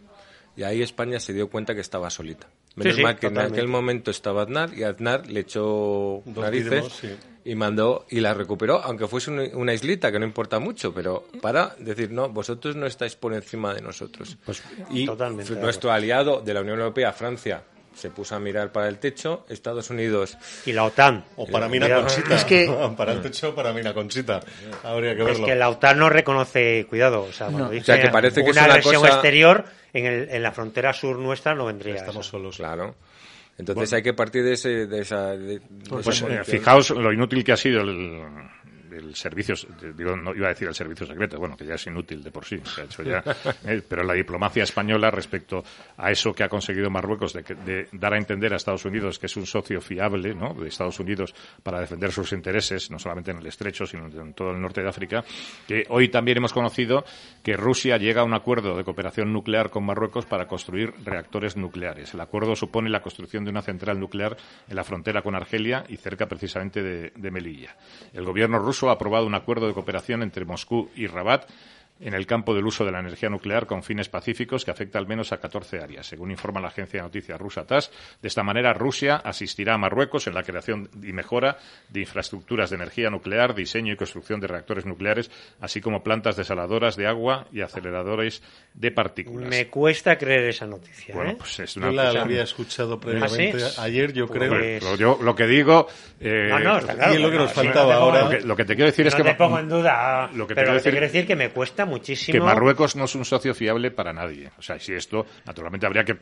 Y ahí España se dio cuenta que estaba solita. Menos sí, mal que totalmente. en aquel momento estaba Aznar y Aznar le echó Dos narices sí. y mandó y la recuperó, aunque fuese una, una islita que no importa mucho, pero para decir, no, vosotros no estáis por encima de nosotros. y totalmente nuestro aliado de la Unión Europea, Francia, se puso a mirar para el techo, Estados Unidos Y la OTAN. O para Mina Cuidado. Conchita. Es que- para el techo, para Mina Conchita. Habría que Es verlo. que la OTAN no reconoce, cuidado, o sea, No. dice O sea, que parece que una es una agresión cosa- exterior en, el- en la frontera sur nuestra no vendría. Estamos solos. Claro. Entonces hay que partir de, ese, de esa... de- de Pues esa eh, fijaos lo inútil que ha sido el, el servicio, digo, no iba a decir el servicio secreto, bueno, que ya es inútil de por sí, o sea, eso ya, eh, pero la diplomacia española respecto a eso que ha conseguido Marruecos de, de dar a entender a Estados Unidos que es un socio fiable, ¿no? De Estados Unidos para defender sus intereses, no solamente en el estrecho, sino en todo el norte de África, que hoy también hemos conocido que Rusia llega a un acuerdo de cooperación nuclear con Marruecos para construir reactores nucleares. El acuerdo supone la construcción de una central nuclear en la frontera con Argelia y cerca precisamente de, de Melilla. El gobierno ruso ha aprobado un acuerdo de cooperación entre Moscú y Rabat en el campo del uso de la energía nuclear con fines pacíficos que afecta al menos a 14 áreas, según informa la agencia de noticias rusa TASS. De esta manera, Rusia asistirá a Marruecos en la creación y mejora de infraestructuras de energía nuclear, diseño y construcción de reactores nucleares, así como plantas desaladoras de agua y aceleradores de partículas. Me cuesta creer esa noticia. Bueno, ¿eh? pues es Yo una la cosa- había escuchado previamente ¿Ah, sí? ayer, yo creo. Hombre, lo, yo- lo que digo. eh, No, no, está claro. y es lo que no, nos faltaba no te ahora. Lo que, lo que te quiero decir no es que. te pongo en duda, Lo que te pero quiero decir- quiero decir que me cuesta muchísimo. Que Marruecos no es un socio fiable para nadie. O sea, si esto, naturalmente habría que,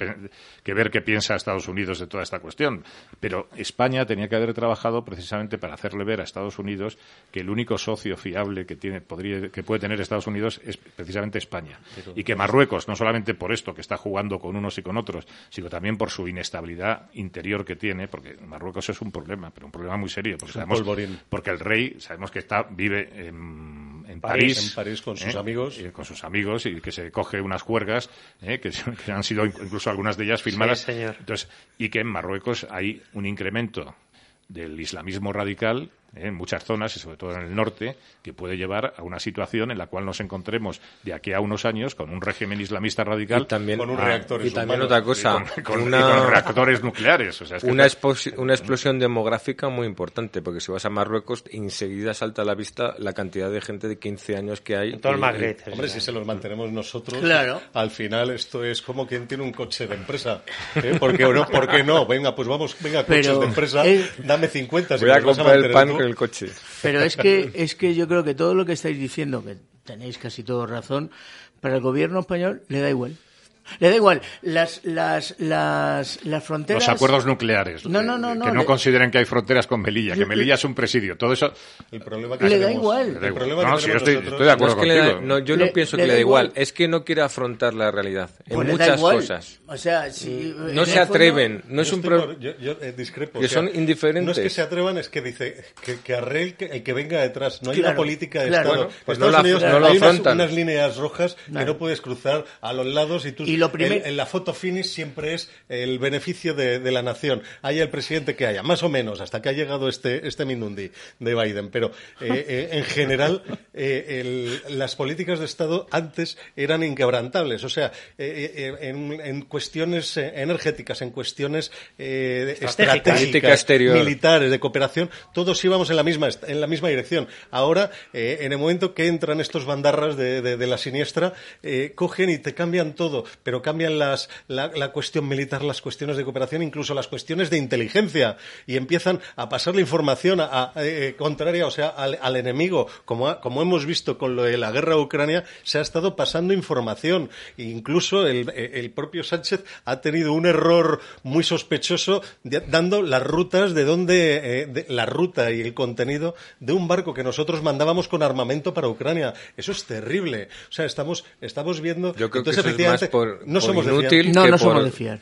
que ver qué piensa Estados Unidos de toda esta cuestión. Pero España tenía que haber trabajado precisamente para hacerle ver a Estados Unidos que el único socio fiable que tiene, podría, que puede tener Estados Unidos es precisamente España. Pero- y que Marruecos, no solamente por esto que está jugando con unos y con otros, sino también por su inestabilidad interior que tiene, porque Marruecos es un problema, pero un problema muy serio. Porque sabemos, porque el rey, sabemos que está, vive en, en París, París, en París con sus ¿eh? amigos. Y con sus amigos y que se coge unas juergas ¿eh? que, han sido incluso algunas de ellas filmadas. Sí, señor. Entonces, y que en Marruecos hay un incremento del islamismo radical. En muchas zonas y sobre todo en el norte que puede llevar a una situación en la cual nos encontremos de aquí a unos años con un régimen islamista radical Y también- Con un Ah, reactor y también otra cosa, y con, con- una- y con reactores nucleares o sea, es que una, una explosión demográfica muy importante, porque si vas a Marruecos, enseguida salta a la vista la cantidad de gente de 15 años que hay. todo el y- Hombre, si se los mantenemos nosotros, Claro. al final esto es como quien tiene un coche de empresa. ¿eh? ¿Por qué no? ¿Por qué no? Venga, pues vamos, venga, coches Pero de empresa, es- dame 50. si Voy a comprar el pan tú. El coche. Pero es que, es que yo creo que todo lo que estáis diciendo, que tenéis casi todo razón, para el gobierno español le da igual. Le da igual. Las, las, las, las fronteras. los acuerdos nucleares No, no, no, que no, no le- consideren que hay fronteras con Melilla que Melilla es un presidio todo eso El problema que Le da tenemos- igual. Le da El igual. problema No, que sí, yo estoy, estoy de acuerdo No es que le da- contigo no, yo Le- no pienso le que le da da igual. igual. es que no quiere afrontar la realidad en pues le da muchas igual. cosas. O sea, si. en No el se fondo- atreven, no es Yo un pro- yo, yo, eh, discrepo. que son indiferentes. No es que se atrevan, es que dice que, que arregle que- el que venga detrás. No hay Claro, una política de claro. Estado. Bueno, pues Estados Unidos hay unas, líneas rojas que no puedes cruzar a los lados y tú lo en, en la foto finish siempre es el beneficio de, de la nación. Haya el presidente que haya, más o menos, hasta que ha llegado este, este Mindundi de Biden. Pero eh, eh, en general, eh, el- las políticas de Estado antes eran inquebrantables. O sea, eh, eh, en, en cuestiones energéticas, en cuestiones eh, Estratégicas. militares, de cooperación, todos íbamos en la misma en la misma dirección. Ahora, eh, en el momento que entran estos bandarras de, de- de la siniestra, eh, cogen y te cambian todo, pero cambian las, la, la cuestión militar, las cuestiones de cooperación, incluso las cuestiones de inteligencia, y empiezan a pasar la información a, a- eh, contraria, o sea, al, al enemigo, como, ha- como hemos visto con lo de la guerra de Ucrania, se ha estado pasando información. E incluso el, el propio Sánchez ha tenido un error muy sospechoso de- dando las rutas de donde eh, de- la ruta y el contenido de un barco que nosotros mandábamos con armamento para Ucrania. Eso es terrible. O sea, estamos estamos viendo. Yo creo que Entonces, eso es más efectivamente, no por somos de fiar. inútil No, no por- somos de fiar.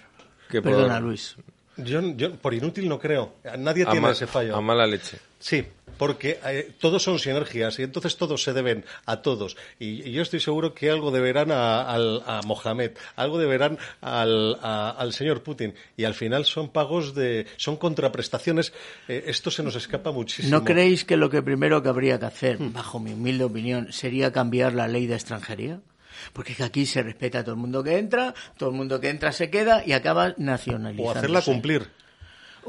que por- Perdona, Luis. Yo, yo por inútil no creo. Nadie a, tiene ese fallo. a mala leche. Sí, porque eh, todos son sinergias y entonces todos se deben a todos. Y, y yo estoy seguro que algo deberán a, al- a Mohamed, algo deberán al, a- al señor Putin. Y al final son pagos de, son contraprestaciones. Eh, esto se nos escapa muchísimo. ¿No creéis que lo que primero que habría que hacer, bajo mi humilde opinión, sería cambiar la ley de extranjería? Porque es que aquí se respeta a todo el mundo que entra, todo el mundo que entra se queda y acaba nacionalizando. O hacerla cumplir.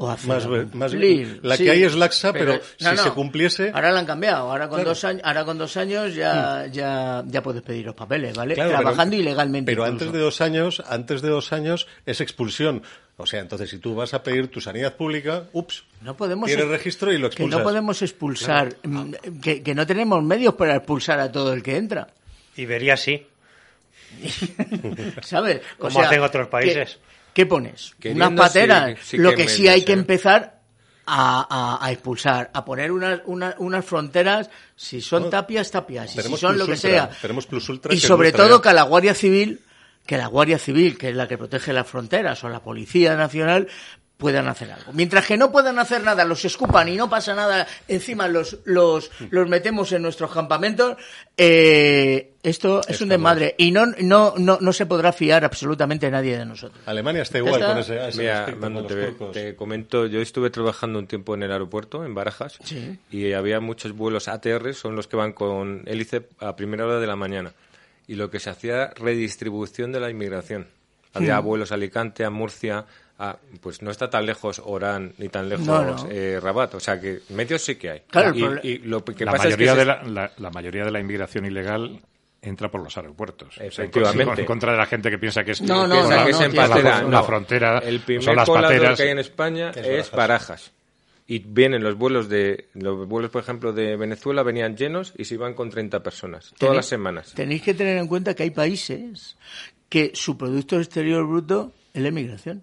O hacerla Más cumplir. La sí. que hay es laxa, pero, no, si no. se cumpliese. Ahora la han cambiado. Ahora con Claro. dos años, ahora con dos años ya, ya, ya puedes pedir los papeles, ¿vale? Claro, pero- Trabajando ilegalmente. Pero incluso. antes de dos años, antes de dos años es expulsión. O sea, entonces si tú vas a pedir tu sanidad pública, ups, No podemos tienes registro y lo que expulsas. no podemos expulsar, mm, que, que no tenemos medios para expulsar a todo el que entra. Iberia sí. ¿Sabes? O Como sea, hacen otros ¿qué- países. ¿Qué, pones? Queriendo, Unas pateras. sí, sí Lo que que sí hay que empezar a, a- a expulsar, a poner unas, unas, unas fronteras, si son tapias, tapias, y si son lo que Ultra, sea. tenemos Plus Ultra, y que sobre todo ya. que la Guardia Civil, que la Guardia Civil, que es la que protege las fronteras, o la Policía Nacional, puedan hacer algo. Mientras que no puedan hacer nada, los escupan y no pasa nada, encima los, los, los metemos en nuestros campamentos, eh, esto es un desmadre. Y no, no, no, no se podrá fiar absolutamente nadie de nosotros. Alemania está igual está. con ese, Mira, te, comento, yo estuve trabajando un tiempo en el aeropuerto, en Barajas, Sí. y había muchos vuelos ATR, son los que van con hélice a primera hora de la mañana. Y lo que se hacía redistribución de la inmigración. Había Hmm. vuelos a Alicante, a Murcia, a, pues no está tan lejos Orán ni tan lejos No, no. eh, Rabat. O sea que medios sí que hay. Claro, y, lo que la pasa mayoría es que de la, la- la mayoría de la inmigración ilegal entra por los aeropuertos. O sea, en- Efectivamente. En contra de la gente que piensa que es, No, no, no, que no, es en la, patera. la frontera El primer son las pateras. que hay en España Es es, Barajas. Barajas. y vienen los vuelos de los vuelos por ejemplo de Venezuela venían llenos y se iban con 30 personas todas Tenéis- las semanas. Tenéis que tener en cuenta que hay países que su Producto Exterior Bruto es la inmigración.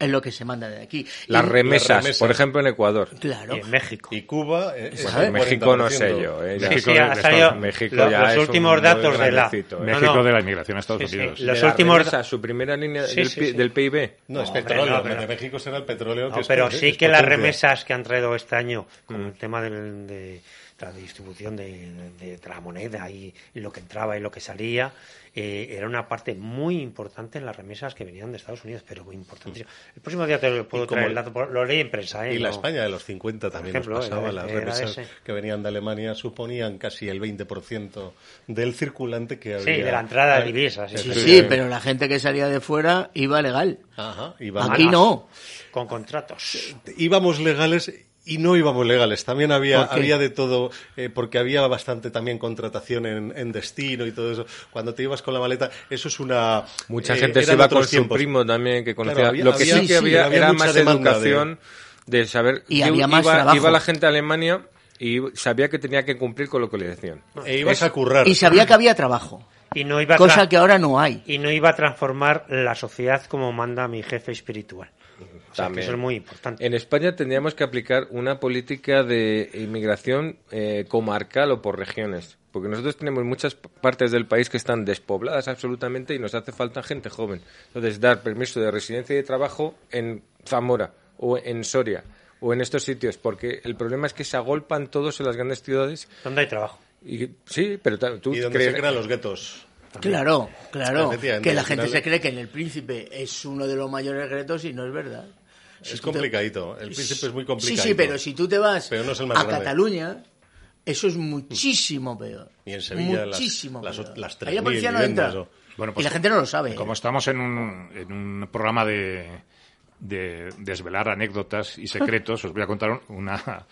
Es lo que se manda de aquí. Las Y- remesas, por ejemplo en Ecuador. Claro. Y en México. Y Cuba. eh, es Bueno, el en México no 40%. sé yo. eh, ya- México Sí, ha de salido Estados- México lo- ya los es últimos datos de la... ¿eh? México no. de la inmigración a Estados Sí, sí, Unidos. los últimos remesa, su primera línea Sí, del, sí, sí. del PIB. No, es petróleo. no, de México será el petróleo. No, que es pero sí es que las remesas que han traído este año con el tema del- de, la distribución de, de- de la moneda y, y lo que entraba y lo que salía, eh, era una parte muy importante en las remesas que venían de Estados Unidos, pero muy importantísimo. El próximo día te lo puedo traer el dato, por- lo leí en prensa. ¿eh? Y la No- España de los 50 también ejemplo, nos pasaba. era- Las era remesas ese. que venían de Alemania suponían casi el 20% del circulante que había. Sí, de la entrada de divisas. Sí, sí, sí, pero la gente que salía de fuera iba legal. Ajá, iba Aquí no. Con contratos. íbamos legales y no íbamos legales. También había, había de todo, eh, porque había bastante también contratación en, en destino y todo eso. Cuando te ibas con la maleta, eso es una... Mucha eh, gente se iba con su tiempos. primo también que conocía. Claro, había- Lo que había- sí que sí, había, había era más educación de, saber. Y había más iba, trabajo. iba la gente a Alemania y sabía que tenía que cumplir con lo que le decían. E ibas a currar. Y sabía que había trabajo. Y no iba a Cosa que ahora no hay. Y no iba a transformar la sociedad como manda mi jefe espiritual. O sea, que También. eso es muy importante. En España tendríamos que aplicar una política de inmigración eh, comarcal o por regiones. Porque nosotros tenemos muchas partes del país que están despobladas absolutamente y nos hace falta gente joven. Entonces, dar permiso de residencia y de trabajo en Zamora o en Soria o en estos sitios. Porque el problema es que se agolpan todos en las grandes ciudades. ¿Dónde hay trabajo? Y, sí, pero tú Y crees- se crean los guetos. Claro, claro. Que la gente final- se cree que en el príncipe es uno de los mayores retos y no es verdad. Si Es te- complicadito. El príncipe es muy Sí, complicado. sí, pero si tú te vas Pero no es el más a grande. Cataluña, eso es muchísimo peor. Y en Sevilla las- muchísimo las- peor. las Ahí la 3.000 policía no viviendas, entra. o- Bueno, y pues la gente no lo sabe. Como estamos en un, en un programa de, de desvelar anécdotas y secretos, os voy a contar una,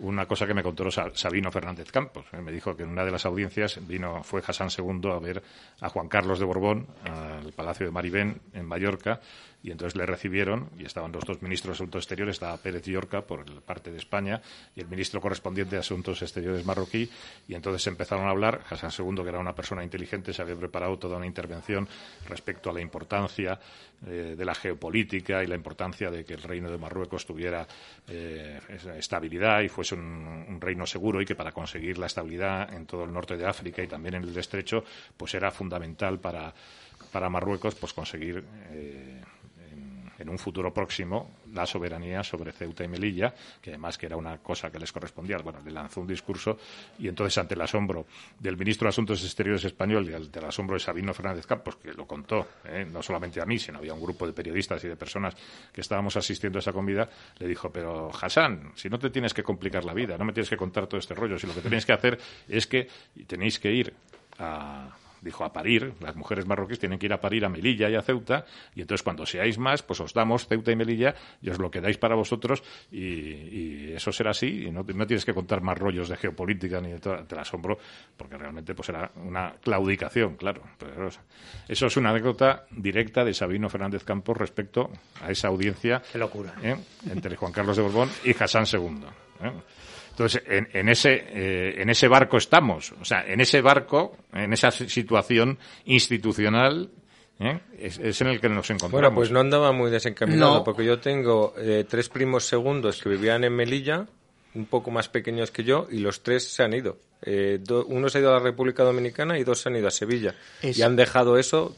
una cosa que me contó Sa- Sabino Fernández Campos. Me dijo que en una de las audiencias vino, fue Hassan II a ver a Juan Carlos de Borbón al Palacio de Maribén en Mallorca y entonces le recibieron y estaban los dos ministros de Asuntos Exteriores, estaba Pérez Llorca por parte de España y el ministro correspondiente de Asuntos Exteriores marroquí y entonces empezaron a hablar. Hassan II, que era una persona inteligente, se había preparado toda una intervención respecto a la importancia eh, de la geopolítica y la importancia de que el reino de Marruecos tuviera eh, estabilidad y fuese un, reino seguro y que para conseguir la estabilidad en todo el norte de África y también en el estrecho, pues era fundamental para, para Marruecos pues conseguir eh, en un futuro próximo la soberanía sobre Ceuta y Melilla, que además que era una cosa que les correspondía. Bueno, le lanzó un discurso y entonces ante el asombro del ministro de Asuntos Exteriores español y ante el asombro de Sabino Fernández Campos, que lo contó, ¿eh? no solamente a mí, sino había un grupo de periodistas y de personas que estábamos asistiendo a esa comida, le dijo, pero Hassan, si no te tienes que complicar la vida, no me tienes que contar todo este rollo, si lo que tenéis que hacer es que tenéis que ir a dijo a parir, las mujeres marroquíes tienen que ir a parir a Melilla y a Ceuta, y entonces cuando seáis más, pues os damos Ceuta y Melilla y os lo quedáis para vosotros, y, y eso será así, y no, no tienes que contar más rollos de geopolítica ni de todo, te la asombro, porque realmente pues era una claudicación, claro. Pero eso es una anécdota directa de Sabino Fernández Campos respecto a esa audiencia Qué locura. ¿eh? entre Juan Carlos de Borbón y Hassan II. ¿eh? Entonces, en, en ese, eh, en ese barco estamos. O sea, en ese barco, en esa si- situación institucional ¿eh? es, es en el que nos encontramos. Bueno, pues no andaba muy desencaminado, No. porque yo tengo eh, tres primos segundos que vivían en Melilla, un poco más pequeños que yo, y los tres se han ido. Eh, do- uno se ha ido a la República Dominicana y dos se han ido a Sevilla. Es- Y han dejado eso,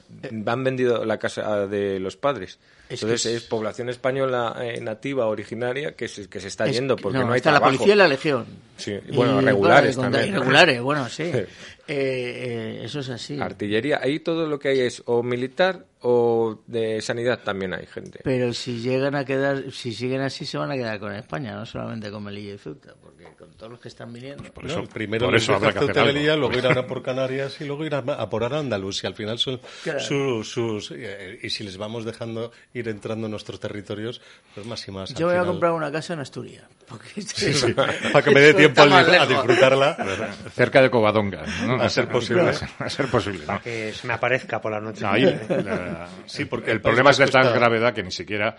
han vendido la casa de los padres. Es Entonces es, población española eh, nativa, originaria, que se, que se está Es yendo que- porque no, hay está la policía y la legión. Sí, bueno, Y, regulares bueno, también. Regulares, bueno, sí. Eh, eh, eso es así. Artillería, ahí todo lo que hay es o militar o de sanidad también hay gente. Pero si llegan a quedar, si siguen así, se van a quedar con España, no solamente con Melilla y Ceuta, porque con todos los que están viniendo. Por eso- No, primero por eso habrá que hacer algo. luego irán a por Canarias y luego irán a por Al-Ándalus. Y al final son Claro. sus... sus- eh, y si les vamos dejando ir entrando en nuestros territorios, pues más y más. Yo voy a comprar una casa en Asturias. Porque Sí, sí, para que me dé tiempo a, a disfrutarla. Cerca de Covadonga. ¿no? A ser posible. A ser posible. que se me aparezca por la noche. No, ahí, la- Sí, el- porque el, problema es de está- gravedad que ni siquiera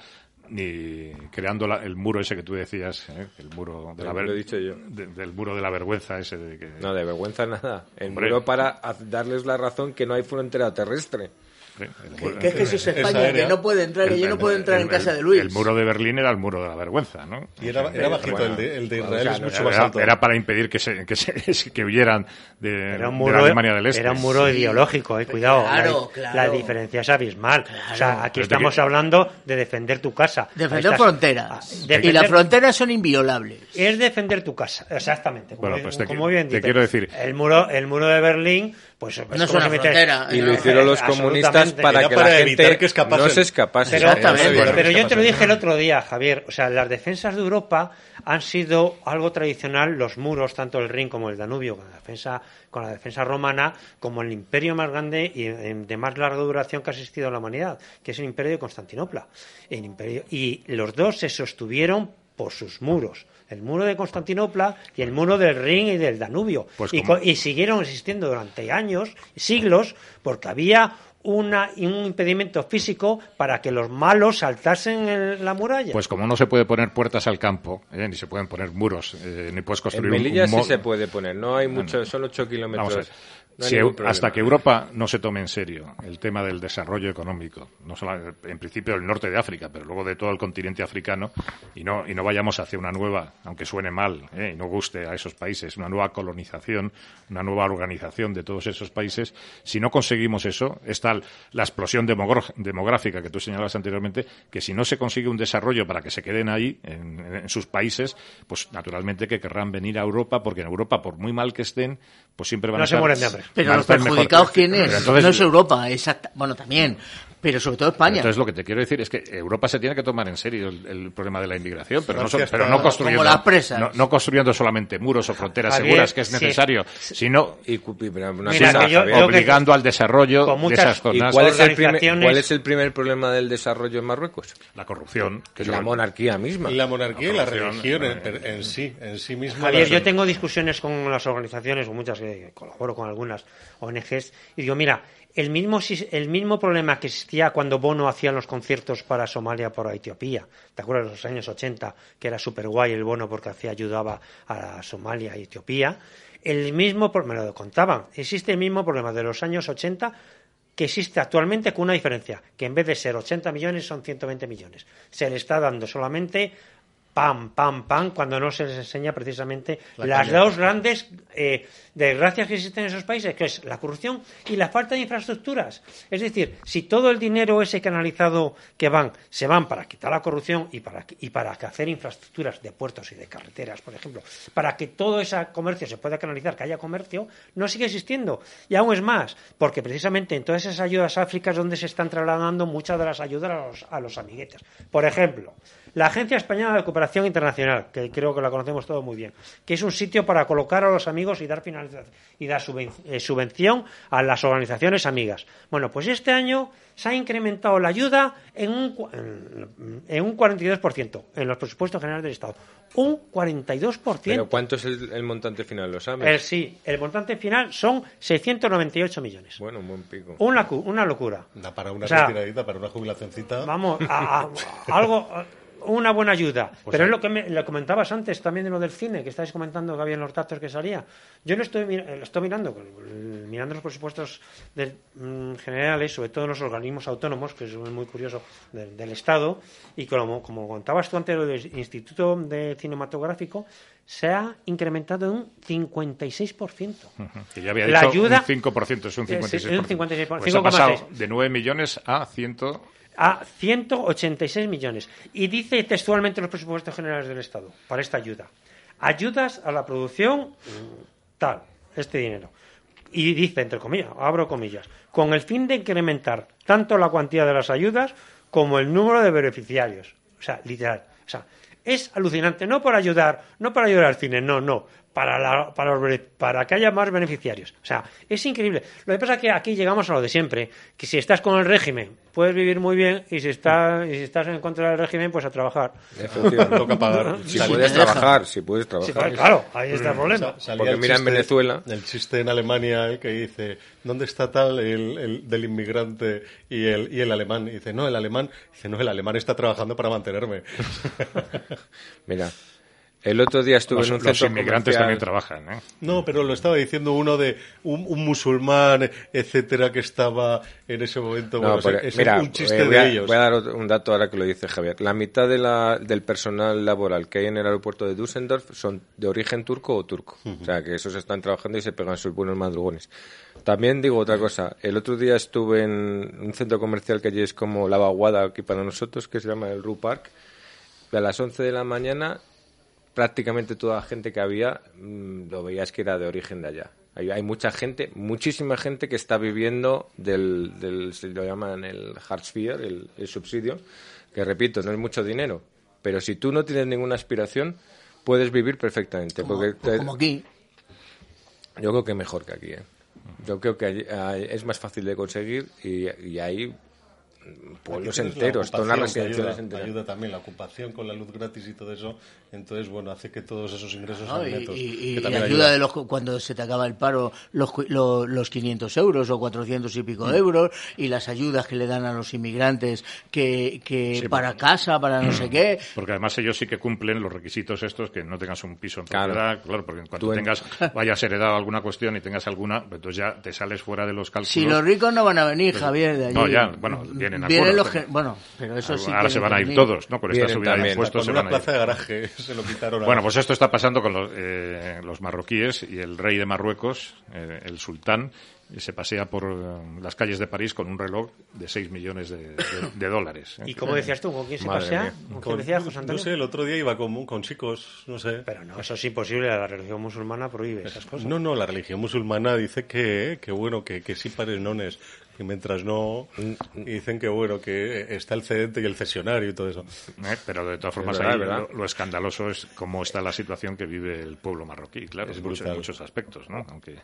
ni creando la- el muro ese que tú decías, ¿eh? el muro de la ver- Lo he dicho yo. de- del muro de la vergüenza ese de que No, de vergüenza nada. El Hombre. muro para darles la razón que no hay frontera terrestre. Que, que es que eso es España, que no puede entrar, que El- yo no puedo el- entrar en casa de Luis. El muro de Berlín era el muro de la vergüenza, ¿no? Y era, era bajito, Bueno, el, de, el de o Israel sea, es mucho era, más alto. era para impedir que se, que se- que huyeran de, Era un de muro, la Alemania del Este. era un muro ideológico, eh, cuidado. Claro, la, claro. la diferencia es abismal. O sea, aquí Pero estamos que- hablando de defender tu casa. Defender Estás- fronteras. defender- Y las fronteras son inviolables. Es defender tu casa, exactamente. Como, Bueno, pues te como bien te quiero decir- El muro, el muro de Berlín, pues. No es una frontera. Y lo hicieron los comunistas para que para la evitar gente que escapasen. no se escapase. Pero, Exactamente. pero- pero yo te lo dije el otro día, Javier. O sea, las defensas de Europa han sido algo tradicional, los muros, tanto el Rin como el Danubio, con la defensa, con la defensa romana, como el imperio más grande y eh, de más larga duración que ha existido en la humanidad, que es el imperio de Constantinopla. El imperio, y los dos se sostuvieron por sus muros. El muro de Constantinopla y el muro del Rin y del Danubio. Pues y, siguieron existiendo durante años, siglos, porque había una, un impedimento físico para que los malos saltasen en la muralla. Pues como no se puede poner puertas al campo, ¿eh? ni se pueden poner muros, eh, ni puedes En construir un- Melilla un sí se puede poner, no hay mucho, son 8 Vamos a kilómetros. No Si hasta que Europa no se tome en serio el tema del desarrollo económico, no solo en principio del norte de África, pero luego de todo el continente africano, y no, y no vayamos hacia una nueva, aunque suene mal ¿eh? y no guste a esos países, una nueva colonización, una nueva organización de todos esos países, si no conseguimos eso, está la explosión demográfica que tú señalabas anteriormente, que si no se consigue un desarrollo para que se queden ahí, en, en sus países, pues naturalmente que querrán venir a Europa, porque en Europa, por muy mal que estén, pues siempre van No a se estar- mueren de hambre. Pero los perjudicados, ¿quién es? Entonces- no es Europa, exacta. Bueno, también. Pero sobre todo España. Entonces lo que te quiero decir es que Europa se tiene que tomar en serio el, el problema de la inmigración, pero, no, pero no construyendo Como las presas. no, no construyendo solamente muros o fronteras Javier, seguras que es sí. necesario, sino Y, cu- y- pero una Mira, cosa, que yo- Javier, yo- obligando al desarrollo con de esas ¿Y zonas. cuál es, el primer, cuál es el primer problema del desarrollo en Marruecos? la corrupción, que es la monarquía misma. La monarquía y la religión en, eh, en sí, en sí misma. Javier, yo tengo discusiones con las organizaciones, con muchas que colaboro con algunas ONGs, y digo, mira, el mismo, el mismo problema que existía cuando Bono hacía los conciertos para Somalia por Etiopía, ¿te acuerdas de los años 80? Que era súper guay el Bono porque hacía, ayudaba a Somalia y Etiopía. El mismo, me lo contaban, existe el mismo problema de los años 80 que existe actualmente con una diferencia, que en vez de ser 80 millones son 120 millones. Se le está dando solamente pam, pam, pam, cuando no se les enseña precisamente La las dos grandes eh, desgracias que existen en esos países, que es la corrupción y la falta de infraestructuras. Es decir, si todo el dinero ese canalizado que van, se van para quitar la corrupción y para, y para hacer infraestructuras de puertos y de carreteras, por ejemplo, para que todo ese comercio se pueda canalizar, que haya comercio, no sigue existiendo. Y aún es más, porque precisamente en todas esas ayudas a África es donde se están trasladando muchas de las ayudas a los, a los amiguetes. Por ejemplo, la Agencia Española de Cooperación Internacional, que creo que la conocemos todos muy bien, que es un sitio para colocar a los amigos y dar finalización y dar eh, subvención a las organizaciones amigas. Bueno, pues este año se ha incrementado la ayuda en un, en, un 42% en los presupuestos generales del Estado. Un 42%. Pero ¿cuánto es el, el montante final? ¿Lo sabes? El, sí, el montante final son 698 millones. Bueno, un buen pico. Una, una locura. Da para una O sea, retiradita, para una jubilacioncita. Vamos, a, a- a algo. Una buena ayuda. Pues Pero ahí- es lo que me, lo comentabas antes también de lo del cine, que estáis comentando que había en los datos que salía. Yo lo estoy, lo estoy mirando, eh, mirando los presupuestos del- mm, generales, sobre todo los organismos autónomos, que es muy curioso, del, del Estado, y como, como contabas tú antes, lo del Instituto de Cinematográfico, se ha incrementado un 56%. Que ya había La dicho ayuda- un 5%, es un Eh, sí, 56%. un 56%, Pues ha pasado 5,6. de 9 millones a 100. A 186 millones. Y dice textualmente los presupuestos generales del Estado para esta ayuda. Ayudas a la producción, mm, tal, este dinero. Y dice, entre comillas, abro comillas, con el fin de incrementar tanto la cuantía de las ayudas como el número de beneficiarios. O sea, literal. O sea, es alucinante. No para ayudar, no para ayudar al cine, no, no. Para, la- para, los para que haya más beneficiarios. O sea, es increíble. Lo que pasa es que aquí llegamos a lo de siempre, que si estás con el régimen puedes vivir muy bien y si, estás y si estás en contra del régimen, pues a trabajar. Toca pagar. Si Sí, puedes trabajar, si puedes trabajar. Sí, claro, ahí está el problema. Sa- salía Porque el mira en chiste- Venezuela. El chiste en Alemania el que dice, ¿dónde está tal el, el del inmigrante y el, y el alemán? Y dice, no, el alemán, dice, no, el alemán está trabajando para mantenerme. Mira, el otro día estuve Los, en un los centro inmigrantes comercial. también trabajan. ¿eh? No, pero lo estaba diciendo uno de un, un musulmán, etcétera, que estaba en ese momento. No, bueno, porque, es mira, un chiste eh, voy, a, de ellos. voy a dar un dato ahora que lo dice Javier. La mitad de la, del personal laboral que hay en el aeropuerto de Düsseldorf son de origen turco o turco. O sea, que esos están trabajando y se pegan sus buenos madrugones. También digo otra cosa. El otro día estuve en un centro comercial que allí es como la vaguada aquí para nosotros, que se llama el Ru Park. Y a las 11 de la mañana prácticamente toda la gente que había mm, lo veías que era de origen de allá. Hay, hay mucha gente, muchísima gente que está viviendo del, del se lo llaman el IV, el, el subsidio, que repito, no es mucho dinero, pero si tú no tienes ninguna aspiración, puedes vivir perfectamente. porque te- Como aquí. yo creo que mejor que aquí. ¿eh? Yo creo que es más fácil de conseguir y, y hay pueblos enteros, que residenciales ayuda, enteras. ayuda también la ocupación con la luz gratis y todo eso. Entonces, bueno, hace que todos esos ingresos ¿no? sean Y, netos. y- y- que y también ayuda de los cuando se te acaba el paro los, cu- lo- los 500 euros o 400 y pico Mm. euros y las ayudas que le dan a los inmigrantes que, que Sí, para casa para no sé qué Porque además ellos sí que cumplen los requisitos estos, que no tengas un piso en propiedad, claro, porque en cuanto tengas, vayas heredado alguna cuestión y tengas alguna, pues entonces ya te sales fuera de los cálculos. si los ricos no van a venir Pues- Javier de allí No, ya, bueno, vienen a Vienen cuero, los pero- que- bueno pero eso sí Ahora se tienen van a ir venir. todos, ¿no? Con esta subida de también. impuestos Con se una van a ir. plaza de garaje se lo quitaron. a- Bueno, pues esto está pasando con los, eh, los marroquíes y el rey de Marruecos, eh, el sultán, se pasea por eh, las calles de París con un reloj de 6 millones de, de- de dólares. ¿eh? ¿Y cómo decías tú? ¿Con quién se Madre pasea? ¿Con José no sé, el otro día iba con, con chicos, no sé. Pero no, eso es imposible. La religión musulmana prohíbe esas cosas. No, no, la religión musulmana dice que, que bueno, que, que sí pares nones, que mientras no, y dicen que bueno, que está el cedente y el cesionario y todo eso. Eh, Pero de todas formas, Es verdad, ahí ¿verdad? Lo, lo escandaloso es cómo está la situación que vive el pueblo marroquí, claro, Es en muchos, brutal. en muchos aspectos, ¿no? Aunque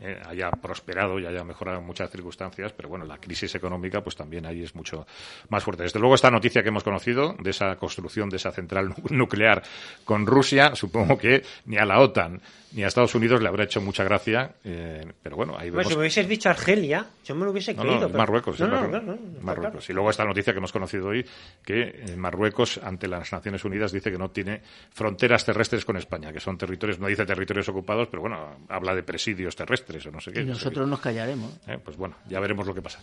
eh, haya prosperado y haya mejorado en muchas circunstancias, pero bueno, la crisis económica, pues también ahí es mucho más fuerte. Desde luego, esta noticia que hemos conocido de esa construcción de esa central nu- nuclear con Rusia, supongo que ni a la OTAN ni a Estados Unidos le habrá hecho mucha gracia, eh, pero bueno, ahí vemos. si me hubieses dicho Argelia, yo me lo hubiese No, no, pero- Marruecos, No, es no, Marruecos. no, no, está Marruecos. claro. Y luego esta noticia que hemos conocido hoy, que eh, Marruecos, ante las Naciones Unidas, dice que no tiene fronteras terrestres con España, que son territorios, no dice territorios ocupados, pero bueno, habla de presidios terrestres o no sé qué. y nosotros nos callaremos Eh, pues bueno, ya veremos lo que pasa.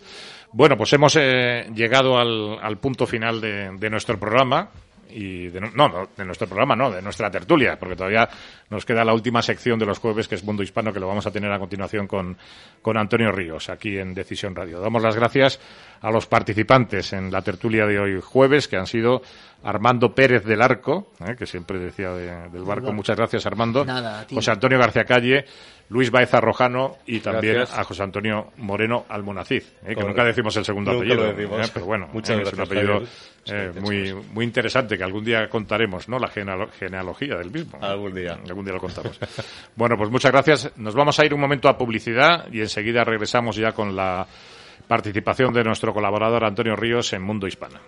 Bueno, pues hemos eh, llegado al, al punto final de, de nuestro programa. Y de, no, no, de nuestro programa, no, de nuestra tertulia, porque todavía nos queda la última sección de los jueves, que es Mundo Hispano, que lo vamos a tener a continuación con, con Antonio Ríos, aquí en Decisión Radio. Damos las gracias a los participantes en la tertulia de hoy jueves, que han sido Armando Pérez del Arco, eh, que siempre decía de- del barco. Muchas gracias, Armando. Nada. José Antonio García Calle, Luis Baeza Rojano y también Gracias. a José Antonio Moreno Almonacid, eh, que nunca decimos el segundo Nunca apellido. lo decimos. eh, pero bueno, Muchas eh, es un apellido eh, muy, muy interesante que algún día contaremos, ¿no? La genealo- genealogía del mismo. Algún día. Algún día lo contamos. bueno, pues muchas gracias. Nos vamos a ir un momento a publicidad y enseguida regresamos ya con la participación de nuestro colaborador Antonio Ríos en Mundo Hispana.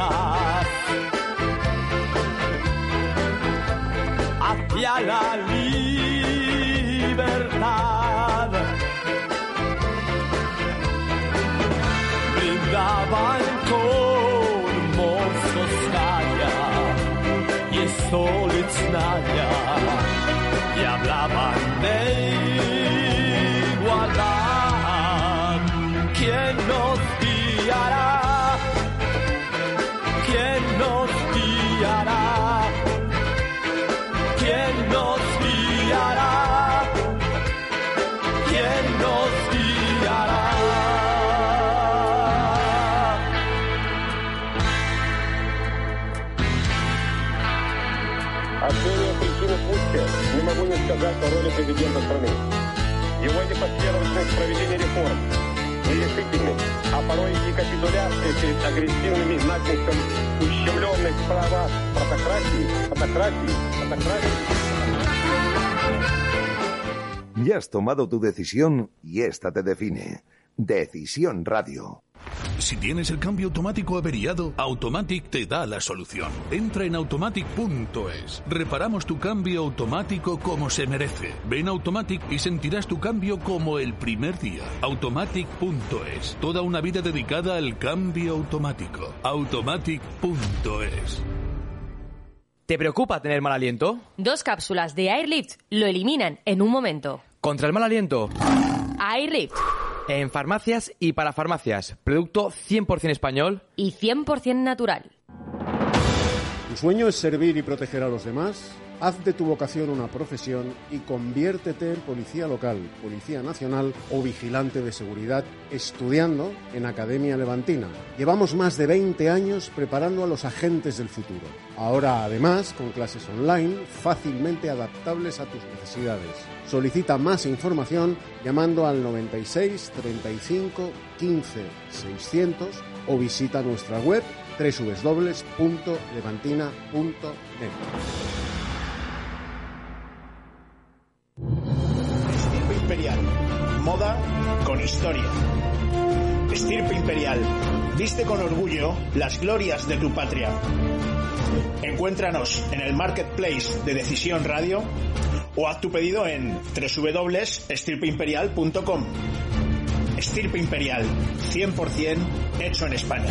Colas hacia la libertad. Brindaban con mozos y Soliznaya y hablaban de сказать о роли президента страны. Его непоследовательность в проведении реформ, нерешительность, а порой и капитуляция перед агрессивными натиском ущемленных права протократии, протократии, протократии. Ya has tomado tu decisión y esta te define. Decisión Radio. Si tienes el cambio automático averiado, Automatic te da la solución. Entra en automatic.es. Reparamos tu cambio automático como se merece. Ven a Automatic y sentirás tu cambio como el primer día. Automatic.es. Toda una vida dedicada al cambio automático. Automatic.es. ¿Te preocupa tener mal aliento? Dos cápsulas de Airlift lo eliminan en un momento. ¿Contra el mal aliento? Airlift. En farmacias y para farmacias. Producto 100% español. Y 100% natural. ¿Tu sueño es servir y proteger a los demás? Haz de tu vocación una profesión y conviértete en policía local, policía nacional o vigilante de seguridad estudiando en Academia Levantina. Llevamos más de 20 años preparando a los agentes del futuro. Ahora, además, con clases online fácilmente adaptables a tus necesidades. Solicita más información llamando al 96 35 15 600 o visita nuestra web www.levantina.net. Imperial. Moda con historia. Estirpe Imperial. Viste con orgullo las glorias de tu patria. Encuéntranos en el marketplace de Decisión Radio o haz tu pedido en www.estirpeimperial.com. Estirpe Imperial, 100% hecho en España.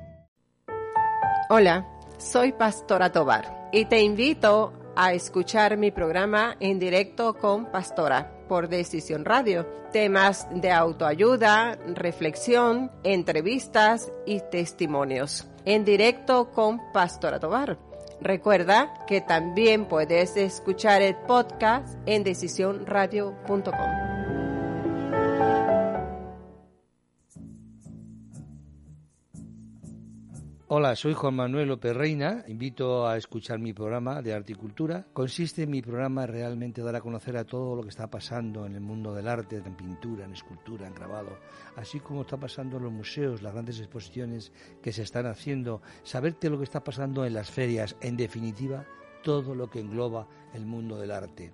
Hola, soy Pastora Tobar y te invito a escuchar mi programa en directo con Pastora por Decisión Radio. Temas de autoayuda, reflexión, entrevistas y testimonios. En directo con Pastora Tobar. Recuerda que también puedes escuchar el podcast en decisionradio.com. Hola, soy Juan Manuel López Reina. Invito a escuchar mi programa de arte y cultura. Consiste en mi programa realmente dar a conocer a todo lo que está pasando en el mundo del arte, en pintura, en escultura, en grabado, así como está pasando en los museos, las grandes exposiciones que se están haciendo, saberte lo que está pasando en las ferias, en definitiva, todo lo que engloba el mundo del arte.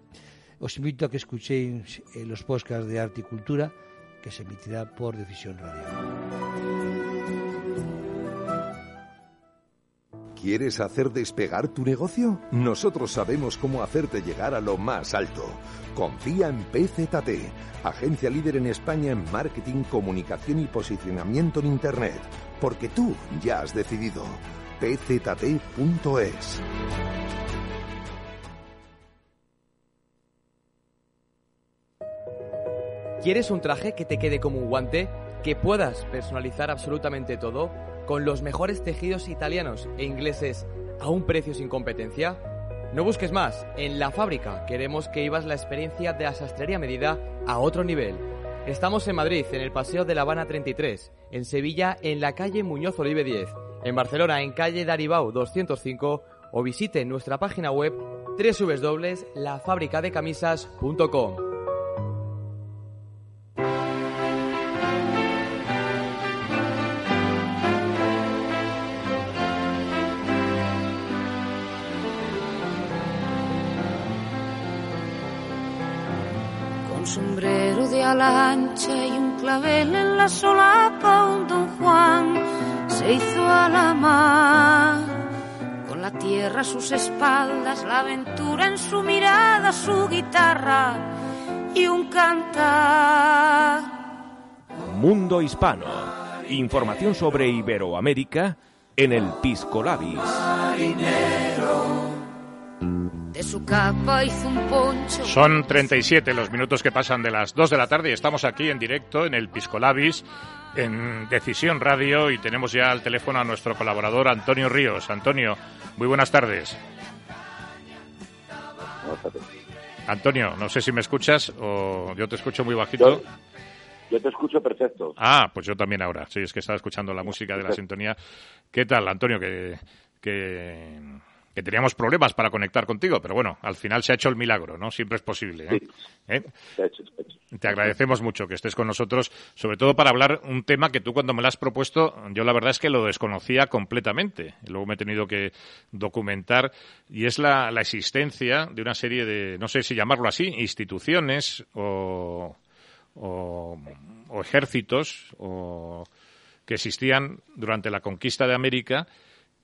Os invito a que escuchéis eh, los podcasts de arte y cultura que se emitirá por Decisión Radio. ¿Quieres hacer despegar tu negocio? Nosotros sabemos cómo hacerte llegar a lo más alto. Confía en PZT, agencia líder en España en marketing, comunicación y posicionamiento en Internet, porque tú ya has decidido. pzt.es. ¿Quieres un traje que te quede como un guante? ¿Que puedas personalizar absolutamente todo? ¿Con los mejores tejidos italianos e ingleses a un precio sin competencia? No busques más. En la fábrica queremos que ibas la experiencia de la sastrería medida a otro nivel. Estamos en Madrid, en el Paseo de la Habana 33, en Sevilla, en la calle Muñoz Olive 10, en Barcelona, en calle Daribau 205 o visite nuestra página web www.lafabricadecamisas.com. y un clavel en la solapa, un don Juan se hizo a la mar. Con la tierra a sus espaldas, la aventura en su mirada, su guitarra y un cantar. Mundo Hispano. Información sobre Iberoamérica en el Pisco Labis. De su capa hizo un poncho. Son 37 los minutos que pasan de las 2 de la tarde y estamos aquí en directo en el Piscolabis, en Decisión Radio y tenemos ya al teléfono a nuestro colaborador Antonio Ríos. Antonio, muy buenas tardes. Antonio, no sé si me escuchas o yo te escucho muy bajito. Yo te escucho perfecto. Ah, pues yo también ahora. Sí, es que estaba escuchando la música de la sintonía. ¿Qué tal, Antonio? Que, que, que teníamos problemas para conectar contigo, pero bueno, al final se ha hecho el milagro, ¿no? Siempre es posible. ¿eh? ¿Eh? Se ha hecho, se ha hecho. Te agradecemos mucho que estés con nosotros, sobre todo para hablar un tema que tú cuando me lo has propuesto, yo la verdad es que lo desconocía completamente. Luego me he tenido que documentar y es la, la existencia de una serie de, no sé si llamarlo así, instituciones o, o, o ejércitos o que existían durante la conquista de América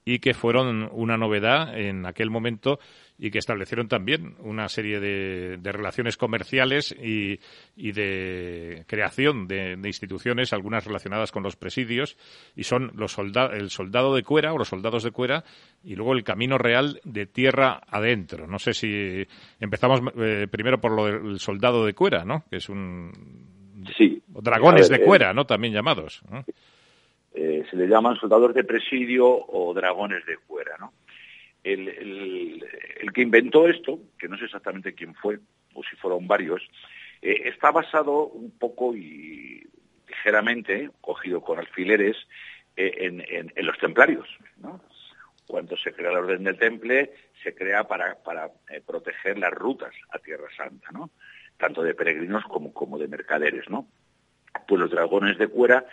y que fueron una novedad en aquel momento y que establecieron también una serie de, de relaciones comerciales y, y de creación de, de instituciones, algunas relacionadas con los presidios, y son los solda el soldado de cuera o los soldados de cuera y luego el camino real de tierra adentro. No sé si empezamos eh, primero por lo del soldado de cuera, ¿no? Que es un... Sí. dragones ver, de eh, cuera, ¿no? También llamados. ¿no? Eh, se le llaman soldados de presidio o dragones de fuera, ¿no? El, que inventó esto, que no sé exactamente quién fue, o si fueron varios, eh, está basado un poco y ligeramente, cogido con alfileres, eh, en, los templarios, ¿no? Cuando se crea la Orden del Temple, se crea para, proteger las rutas a Tierra Santa, ¿no? Tanto de peregrinos como, como de mercaderes, ¿no? Pues los dragones de cuera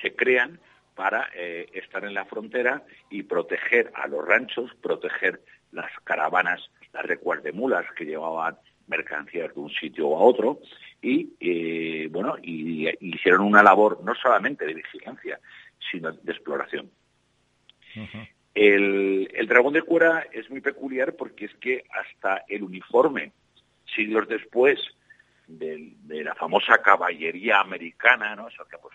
se crean para eh, estar en la frontera y proteger a los ranchos, proteger las caravanas, las recuas de mulas que llevaban mercancías de un sitio a otro y eh, bueno y, y hicieron una labor no solamente de vigilancia sino de exploración. El, el dragón de cuera es muy peculiar porque es que hasta el uniforme, siglos después, del- de la famosa caballería americana, ¿no? Eso que pues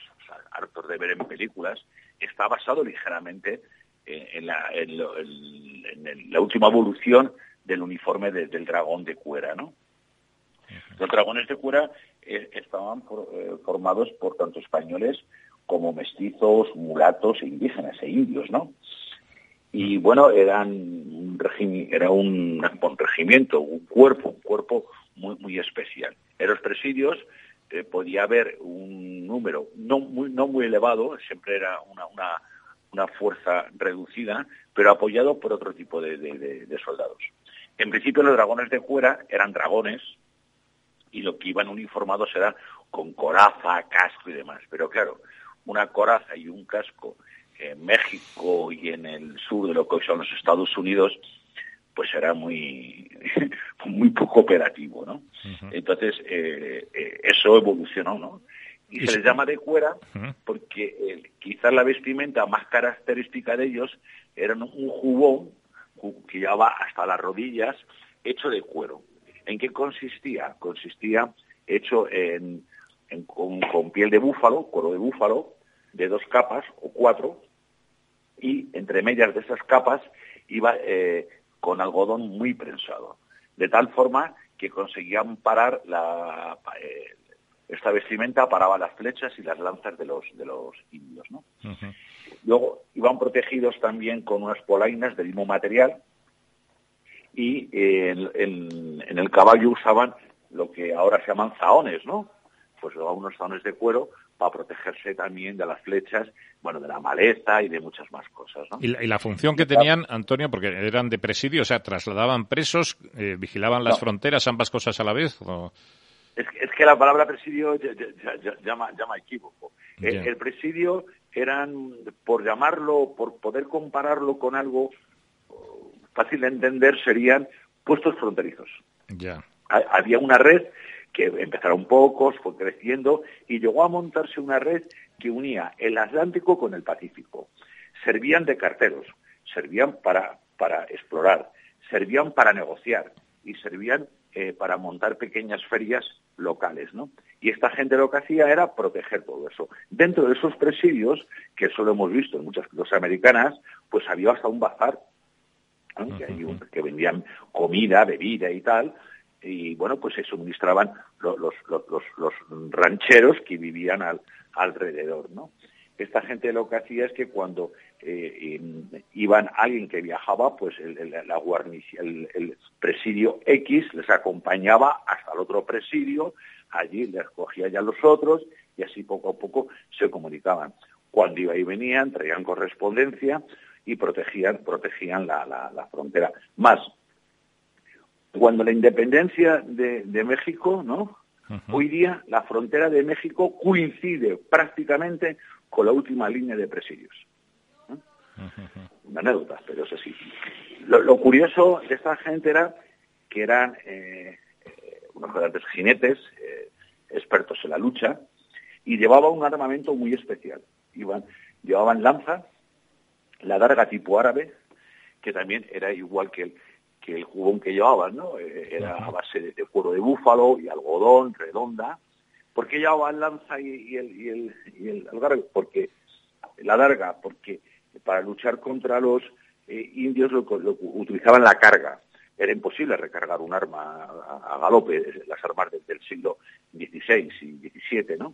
hartos de ver en películas, está basado ligeramente eh, en, la, en lo- en- la última evolución del uniforme de- del dragón de cuera, ¿no? Los dragones de cuera eh, estaban por- eh, formados por tanto españoles como mestizos, mulatos e indígenas e indios, ¿no? Y bueno, eran un era un, un regimiento, un cuerpo, un cuerpo muy, muy especial. En los presidios eh, podía haber un número no muy, no muy elevado, siempre era una, una, una fuerza reducida, pero apoyado por otro tipo de, soldados. En principio los dragones de cuera eran dragones y lo que iban uniformados era con coraza, casco y demás. Pero claro, una coraza y un casco en México y en el sur de lo que son los Estados Unidos, pues era muy, muy poco operativo, ¿no? Entonces, eh, eh, eso evolucionó, ¿no? Y se les llama de cuera porque eh, quizás la vestimenta más característica de ellos era un jubón ju- que llevaba hasta las rodillas hecho de cuero. ¿En qué consistía? Consistía hecho en, en- con, con piel de búfalo, cuero de búfalo, de dos capas o cuatro, y entre medias de esas capas iba eh, con algodón muy prensado, de tal forma que conseguían parar la, eh, esta vestimenta paraba las flechas y las lanzas de los de los indios, ¿no? Luego iban protegidos también con unas polainas del mismo material y eh, en, en- en el caballo usaban lo que ahora se llaman zahones, ¿no? Pues unos zahones de cuero para protegerse también de las flechas, bueno, de la maleza y de muchas más cosas, ¿no? Y la, y la función que tenían, Antonio, porque eran de presidio, o sea, trasladaban presos, eh, vigilaban las No. fronteras, ambas cosas a la vez. o- Es, que- es que la palabra presidio ya- ya- ya- llama, llama equívoco. El, Ya. el presidio eran, por llamarlo, por poder compararlo con algo fácil de entender, serían puestos fronterizos. Ya. Ha- Había una red que empezaron pocos, fue creciendo y llegó a montarse una red que unía el Atlántico con el Pacífico. Servían de carteros, servían para, para explorar, servían para negociar y servían eh, para montar pequeñas ferias locales, ¿no? Y esta gente lo que hacía era proteger todo eso. Dentro de esos presidios, que eso lo hemos visto en muchas cosas americanas, pues había hasta un bazar, ¿no? que, hay un- que vendían comida, bebida y tal, y bueno, pues se suministraban lo- los, los, los, los rancheros que vivían al, alrededor, ¿no? Esta gente lo que hacía es que cuando eh, iban alguien que viajaba, pues el, el- presidio X les acompañaba hasta el otro presidio, allí les cogía ya los otros y así poco a poco se comunicaban. Cuando iba y venían, traían correspondencia y protegían, protegían la- la frontera. Más, cuando la independencia de, de México, ¿no? Hoy día la frontera de México coincide prácticamente con la última línea de presidios. ¿no? Una anécdota, pero es así. Lo, lo curioso de esta gente era que eran eh, eh, unos grandes jinetes, eh, expertos en la lucha, y llevaban un armamento muy especial. Iban, llevaban lanza, la darga tipo árabe, que también era igual que el, que el jubón que llevaban, ¿no? Eh, Era a base de, de cuero de búfalo y algodón, redonda. ¿Por qué llevaban lanza y, y el, y, el, y el algarve? Porque la darga, porque para luchar contra los eh, indios lo, lo- utilizaban la carga. Era imposible recargar un arma a, a galope, las armas del, del siglo XVI y XVII, ¿no?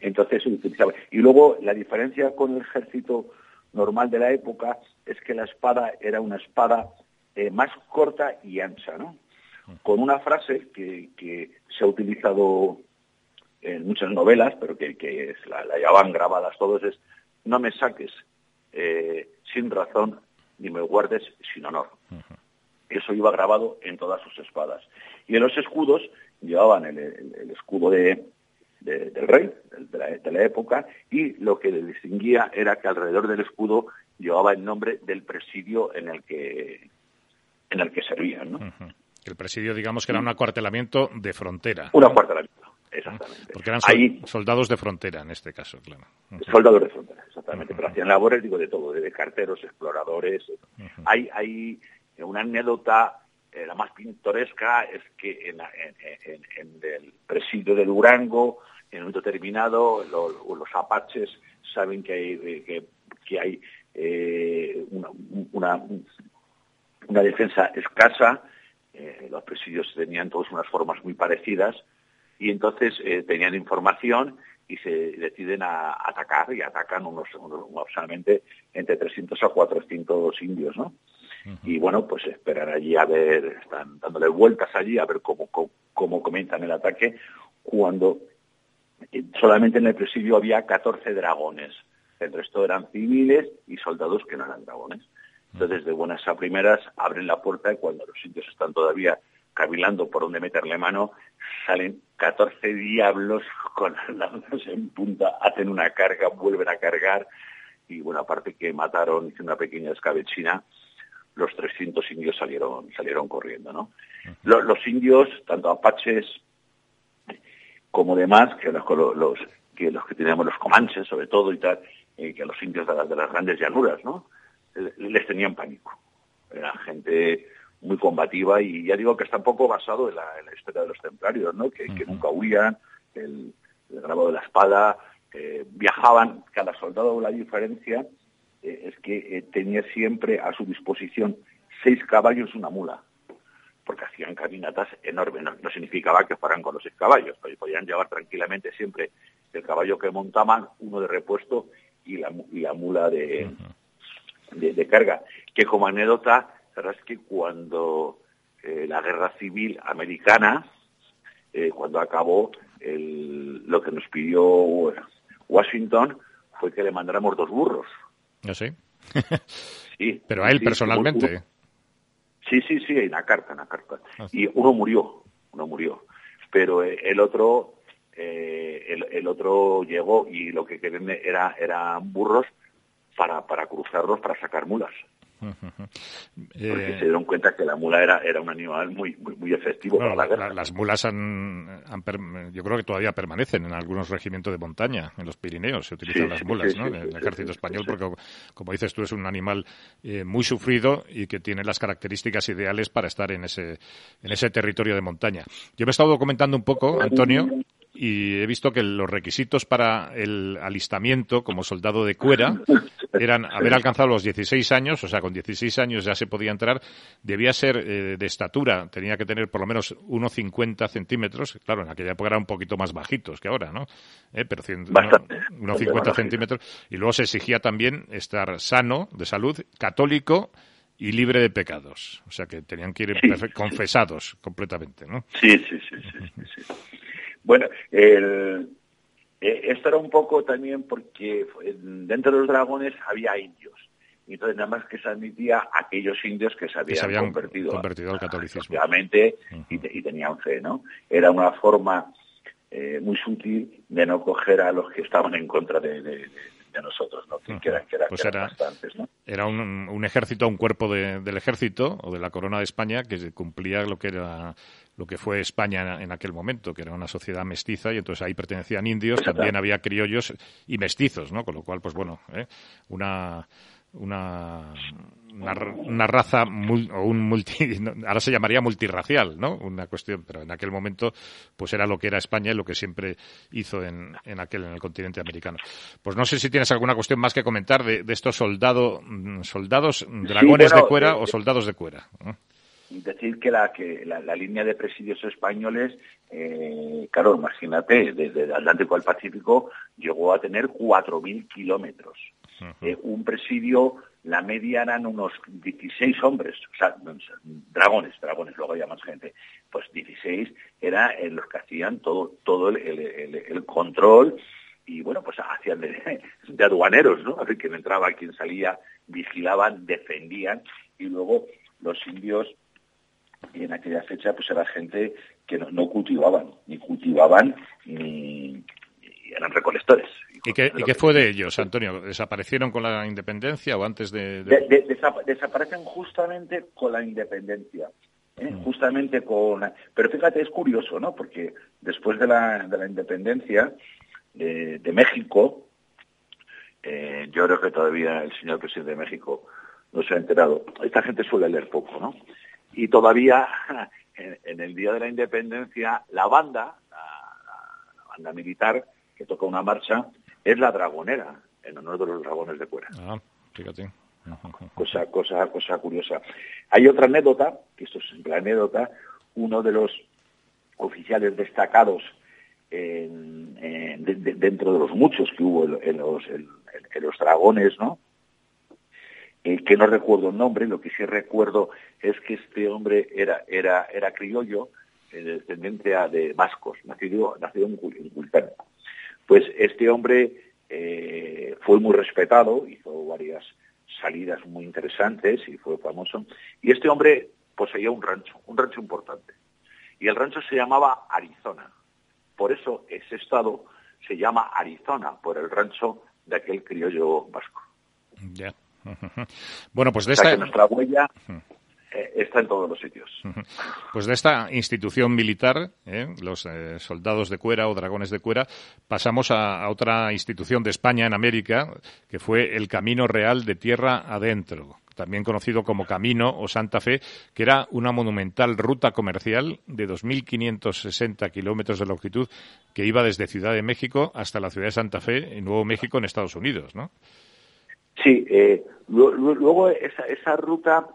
Entonces se utilizaba. Y luego la diferencia con el ejército normal de la época es que la espada era una espada eh, más corta y ancha, ¿no? Con una frase que, que se ha utilizado en muchas novelas, pero que, que es- la, la llevaban grabadas todos, es no me saques eh, sin razón ni me guardes sin honor. Eso iba grabado en todas sus espadas. Y en los escudos llevaban el, el- el escudo de, de- del rey, del- de la, de la época, y lo que le distinguía era que alrededor del escudo llevaba el nombre del presidio en el que, en el que servían. ¿no? El presidio, digamos que era un acuartelamiento de frontera. Un acuartelamiento, exactamente. Porque eran Ahí- soldados de frontera en este caso, claro. Soldados de frontera, exactamente. Pero hacían labores, digo, de todo, de carteros, exploradores. Hay, hay una anécdota, eh, la más pintoresca, es que en, la- en- en- en el presidio de Durango, en un momento determinado, lo- los apaches saben que hay, eh, que, que hay eh, una, una, una defensa escasa, eh, los presidios tenían todos unas formas muy parecidas, y entonces eh, tenían información y se deciden a atacar y atacan unos, unos aproximadamente entre 300 a 400 indios, ¿no? Y bueno, pues esperan allí a ver, están dándole vueltas allí a ver cómo, cómo, cómo comienzan el ataque, cuando eh, solamente en el presidio había 14 dragones. El resto eran civiles y soldados que no eran dragones. Entonces, de buenas a primeras, abren la puerta y cuando los indios están todavía cavilando por dónde meterle mano, salen 14 diablos con las lanzas en punta, hacen una carga, vuelven a cargar y bueno, aparte que mataron, hice una pequeña escabechina, los 300 indios salieron salieron corriendo, ¿no? Lo- Los, indios, tanto apaches como demás que los, los que los que teníamos los comanches sobre todo y tal, eh, que los indios de, las- de las grandes llanuras, ¿no? Les tenían pánico. Era gente muy combativa y ya digo que está un poco basado en la, en la historia de los templarios, ¿no? Que, que nunca huían, el, el grabado de la espada, eh, viajaban, cada soldado la diferencia eh, es que eh, tenía siempre a su disposición seis caballos y una mula porque hacían caminatas enormes. No, no significaba que fueran con los seis caballos, pero podían llevar tranquilamente siempre el caballo que montaban, uno de repuesto y la, y la mula de, de, de carga. Que como anécdota, es que cuando eh, la guerra civil americana, eh, cuando acabó, el- lo que nos pidió Washington fue que le mandáramos dos burros. ¿No sé? Sí, Pero a él sí, personalmente. uno- Sí, sí, sí, en la carta, en la carta. Ah, Y uno murió, uno murió. Pero eh, el otro, eh, el, el otro llegó y lo que querían era eran burros para, para cruzarlos, para sacar mulas. Porque Eh, se dieron cuenta que la mula era, era un animal muy, muy, muy efectivo Bueno, para la guerra. la- las mulas han, han per- yo creo que todavía permanecen en algunos regimientos de montaña, en los Pirineos se utilizan Sí, las mulas, sí, ¿no? sí, en el ejército español, porque como dices tú es un animal eh, muy sufrido y que tiene las características ideales para estar en ese, en ese territorio de montaña. Yo me he estado documentando un poco, Antonio, y he visto que los requisitos para el alistamiento como soldado de cuera eran haber alcanzado los 16 años, o sea, con 16 años ya se podía entrar, debía ser eh, de estatura, tenía que tener por lo menos 1,50 centímetros, claro, en aquella época eran un poquito más bajitos que ahora, ¿no? Eh, pero cien- Bastante. uno- 1,50 centímetros, y luego se exigía también estar sano, de salud, católico y libre de pecados, o sea que tenían que ir perfe- confesados completamente, ¿no? Sí, sí, sí, sí, sí, sí. Bueno, el- eh, esto era un poco también porque dentro de los dragones había indios. Y entonces nada más que se admitía a aquellos indios que se habían, se habían convertido, convertido al catolicismo. efectivamente y, y tenían fe, ¿no? Era una forma eh, muy sutil de no coger a los que estaban en contra de, de- de- de nosotros, ¿no? Que, que eran, que eran- Pues que eran era- bastantes, ¿no? Era un, un ejército, un cuerpo de- del ejército o de la corona de España que cumplía lo que era lo que fue España en, aquel momento, que era una sociedad mestiza y entonces ahí pertenecían indios, también había criollos y mestizos, ¿no? Con lo cual, pues bueno, ¿eh? una una, una, raza mul- o un multi, ahora se llamaría multirracial, ¿no? Una cuestión, pero en aquel momento pues era lo que era España y lo que siempre hizo en, en aquel en el continente americano. Pues no sé si tienes alguna cuestión más que comentar de, de estos soldado, mm, soldados dragones bueno, de cuera de- o soldados de cuera. ¿no? Decir que la que la, la línea de presidios españoles, eh, claro, imagínate, desde el Atlántico al Pacífico llegó a tener 4.000 kilómetros. Eh, un presidio, la media eran unos 16 hombres, o sea, dragones, dragones, luego había más gente. Pues 16 era eh, los que hacían todo, todo el, el- el- el control y bueno, pues hacían de, de aduaneros, ¿no? A ver quién entraba, quién salía, vigilaban, defendían y luego los indios y en aquella fecha pues era gente que no, no cultivaban, ni cultivaban ni eran recolectores. ¿Y qué, y qué fue de ellos, Antonio? ¿Desaparecieron con la independencia o antes de...? de- De- de- desapa- desaparecen justamente con la independencia. ¿eh? Justamente con... Pero fíjate, es curioso, ¿no? Porque después de la, de la independencia de, de México, eh, yo creo que todavía el señor presidente de México no se ha enterado. Esta gente suele leer poco, ¿no? Y todavía en, en el día de la independencia, la banda, la, la- la banda militar que toca una marcha, es la dragonera, en honor de los dragones de cuera Ah, fíjate. cosa, cosa, cosa curiosa. Hay otra anécdota, que esto es simple anécdota, uno de los oficiales destacados en- en- de- de- dentro de los muchos que hubo en, en los, en- en los dragones, ¿no? Eh, que no recuerdo el nombre, lo que sí recuerdo es que este hombre era, era, era criollo, eh, descendiente de vascos, nacido, nacido en en Culcán. Pues este hombre eh, fue muy respetado, hizo varias salidas muy interesantes y fue famoso. Y este hombre poseía un rancho, un rancho importante. Y el rancho se llamaba Arizona. Por eso ese estado se llama Arizona, por el rancho de aquel criollo vasco. Ya. Bueno, pues de O sea esta... que nuestra huella, eh, está en todos los sitios. Pues de esta institución militar, ¿eh? los eh, soldados de cuera o dragones de cuera, pasamos a, a, otra institución de España en América, que fue el Camino Real de Tierra Adentro, también conocido como Camino o Santa Fe, que era una monumental ruta comercial de 2.560 kilómetros de longitud que iba desde Ciudad de México hasta la ciudad de Santa Fe, en Nuevo México, en Estados Unidos, ¿no? Sí, eh, luego esa, esa ruta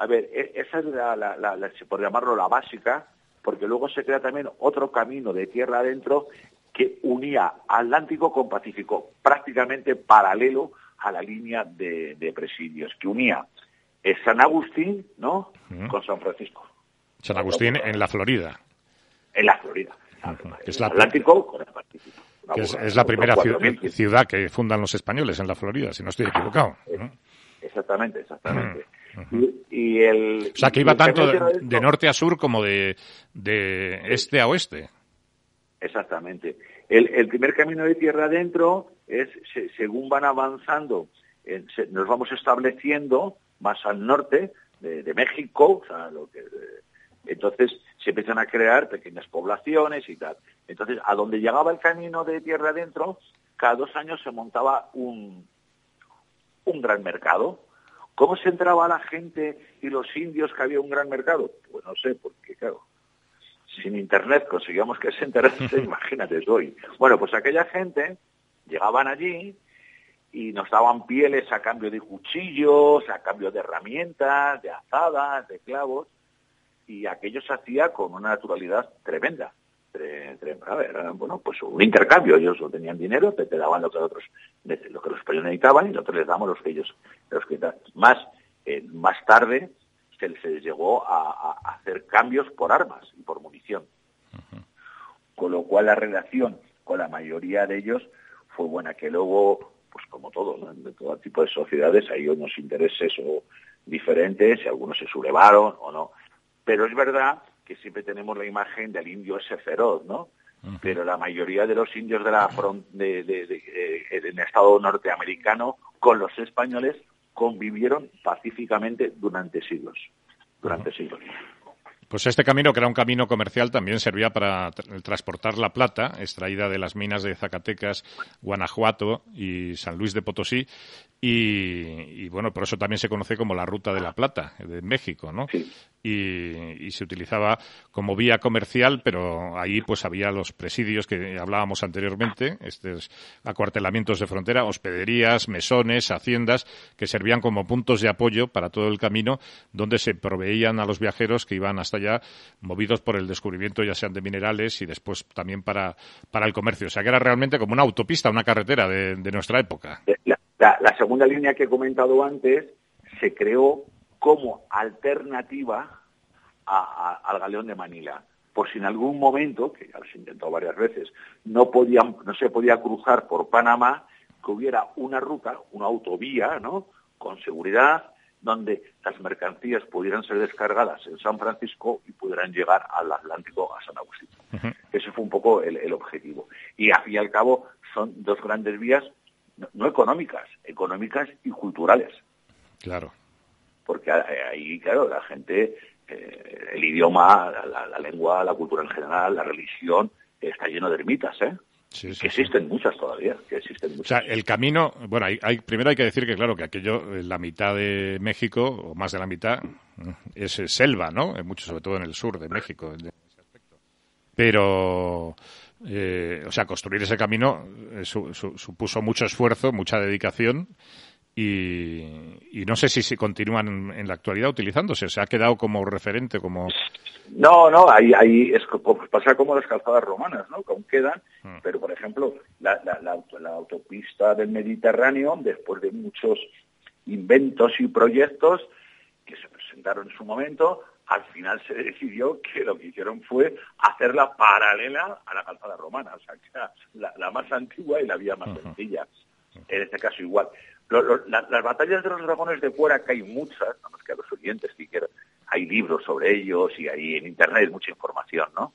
a ver, e, esa es la, la, la, por llamarlo la básica, porque luego se crea también otro camino de tierra adentro que unía Atlántico con Pacífico, prácticamente paralelo a la línea de, presidios, que unía San Agustín, ¿no? Con San Francisco. San Agustín en la Florida. En la Florida. Es Atlántico con el Pacífico. Que es, la primera ciudad, que fundan los españoles en la Florida, si no estoy equivocado. Exactamente, exactamente. y, el, o sea, que iba tanto de, norte a sur como de, de este a oeste. Exactamente. El, el, primer camino de tierra adentro es, según van avanzando, nos vamos estableciendo más al norte de, México, o sea, lo que, entonces se empiezan a crear pequeñas poblaciones y tal. Entonces, a donde llegaba el camino de tierra adentro, cada dos años se montaba un, un gran mercado, ¿Cómo se entraba la gente y los indios que había un gran mercado? Pues no sé, porque claro, sin internet conseguíamos que se enterase, imagínate hoy. Bueno, pues aquella gente llegaban allí y nos daban pieles a cambio de cuchillos, a cambio de herramientas, de azadas, de clavos, y aquello se hacía con una naturalidad tremenda. A ver, bueno, pues un intercambio, ellos no tenían dinero, te, daban lo que otros, lo que los españoles necesitaban y nosotros les damos los que ellos, los que más, eh, más tarde se les llegó a, hacer cambios por armas y por munición. Con lo cual la relación con la mayoría de ellos fue buena, que luego, pues como todo, de todo tipo de sociedades hay unos intereses o diferentes, y algunos se sublevaron o no. Pero es verdad que siempre tenemos la imagen del indio ese feroz, ¿no? Pero la mayoría de los indios de la de, de, eh, en el estado norteamericano con los españoles convivieron pacíficamente durante siglos, durante siglos. Pues este camino, que era un camino comercial, también servía para transportar la plata extraída de las minas de Zacatecas, Guanajuato y San Luis de Potosí. Y, bueno, por eso también se conoce como la Ruta de la Plata de México, ¿no? y, se utilizaba como vía comercial, pero ahí pues había los presidios que hablábamos anteriormente, estos acuartelamientos de frontera, hospederías, mesones, haciendas, que servían como puntos de apoyo para todo el camino, donde se proveían a los viajeros que iban hasta allá, movidos por el descubrimiento ya sean de minerales y después también para, para el comercio. O sea que era realmente como una autopista, una carretera de, nuestra época. la segunda línea que he comentado antes se creó como alternativa al galeón de Manila. Por si en algún momento, que ya se intentó varias veces, no, podían, no se podía cruzar por Panamá, que hubiera una ruta, una autovía, ¿no? Con seguridad, donde las mercancías pudieran ser descargadas en San Francisco y pudieran llegar al Atlántico, a San Agustín. Ese fue un poco el, objetivo. Y al fin y al cabo son dos grandes vías, no económicas, económicas y culturales. Claro porque ahí, claro, la gente, eh, el idioma, la, lengua, la cultura en general, la religión, está lleno de ermitas, ¿eh? Sí, que existen muchas todavía, que existen muchas. O sea, el camino, bueno, hay, primero hay que decir que, claro, que aquello, eh, la mitad de México, o más de la mitad, es selva, ¿no? Mucho, sobre todo en el sur de México. Pero, o sea, construir ese camino supuso mucho esfuerzo, mucha dedicación y, no sé si se continúan en la actualidad utilizándose. ¿Se ha quedado como referente, como...? No, no, ahí, ahí es, pasa como las calzadas romanas, ¿no? Que aún quedan, mm. pero por ejemplo, la, la, autopista del Mediterráneo, después de muchos inventos y proyectos que se presentaron en su momento, al final se decidió que lo que hicieron fue hacerla paralela a la calzada romana, o sea, que era la, más antigua y la vía más sencilla. En este caso igual las batallas de los dragones de fuera, que hay muchas, nada más que a los oyentes si quieren, hay libros sobre ellos y hay en internet mucha información, ¿no?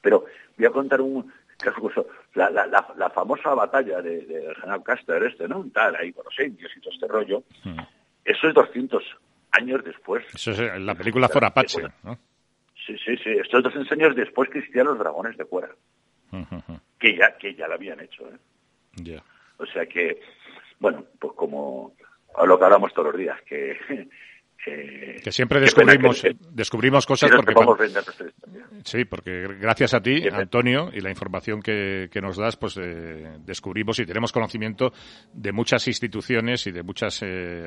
Pero voy a contar un caso curioso. La, la, famosa batalla del de general Custer, este, ¿no? Tal, ahí con los indios y todo este rollo. Mm. Eso es 200 años después. Eso es en la película For Apache, ¿no? Sí, sí, sí. Estos 200 años después que existían los dragones de fuera. Que ya, que ya lo habían hecho, ¿eh? Ya. O sea que, bueno, pues como lo que hablamos todos los días, que, que, Que siempre descubrimos, que- descubrimos cosas porque... cuando-. Sí, porque gracias a ti. Antonio, y la información que, que nos das, pues eh, descubrimos y tenemos conocimiento de muchas instituciones y de muchos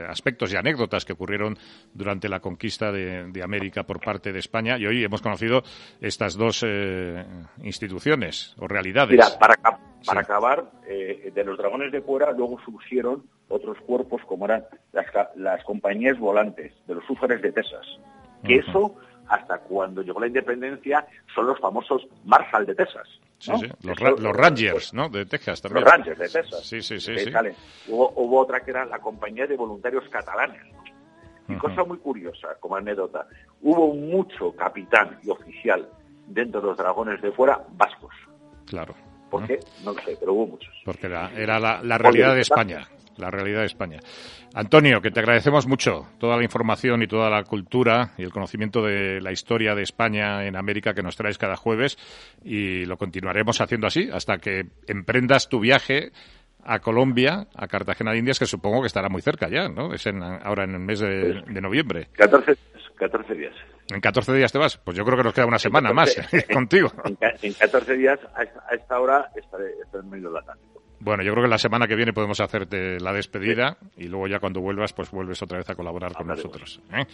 aspectos y anécdotas que ocurrieron durante la conquista de, de América por parte de España. Y hoy hemos conocido estas dos eh, instituciones o realidades. Mira, para, para acabar, eh, de los dragones de fuera luego surgieron otros cuerpos como eran las, las compañías volantes de los úfares de Texas. Que eso, hasta cuando llegó la independencia, son los famosos Marshall de Texas. Sí, ¿no? sí, Los, ra- los Rangers, ¿no? De Texas también. Los Rangers de Texas. Sí, sí, sí. Hubo, hubo otra que era la compañía de voluntarios catalanes. Y cosa muy curiosa, como anécdota, hubo mucho capitán y oficial dentro de los dragones de fuera vascos. Claro. ¿Por qué? No lo sé, pero hubo muchos. Porque era, era la, la realidad de España. La realidad de España. Antonio, que te agradecemos mucho toda la información y toda la cultura y el conocimiento de la historia de España en América que nos traes cada jueves y lo continuaremos haciendo así hasta que emprendas tu viaje a Colombia, a Cartagena de Indias, que supongo que estará muy cerca ya, ¿no? Es en- ahora en el mes de, de noviembre. 14, 14 días. ¿En 14 días te vas? Pues yo creo que nos queda una semana más contigo. En, en 14 días, a esta, hora, estaré, estaré en medio del Atlántico. Bueno, yo creo que la semana que viene podemos hacerte la despedida y luego ya cuando vuelvas, pues vuelves otra vez a colaborar con nosotros. ¿eh?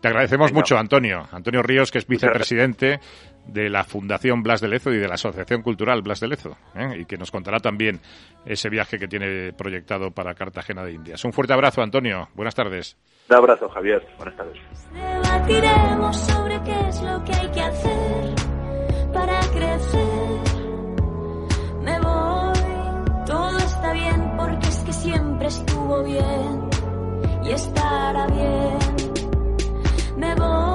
Te agradecemos Venga. mucho, Antonio. Antonio Ríos, que es vicepresidente de la Fundación Blas de Lezo y de la Asociación Cultural Blas de Lezo, ¿eh? y que nos contará también ese viaje que tiene proyectado para Cartagena de Indias. Un fuerte abrazo, Antonio. Buenas tardes. Un abrazo, Javier. Buenas tardes. Debatiremos sobre qué es lo que hay que hacer para crecer. Me voy, todo está bien porque es que siempre estuvo bien y estará bien. Me voy,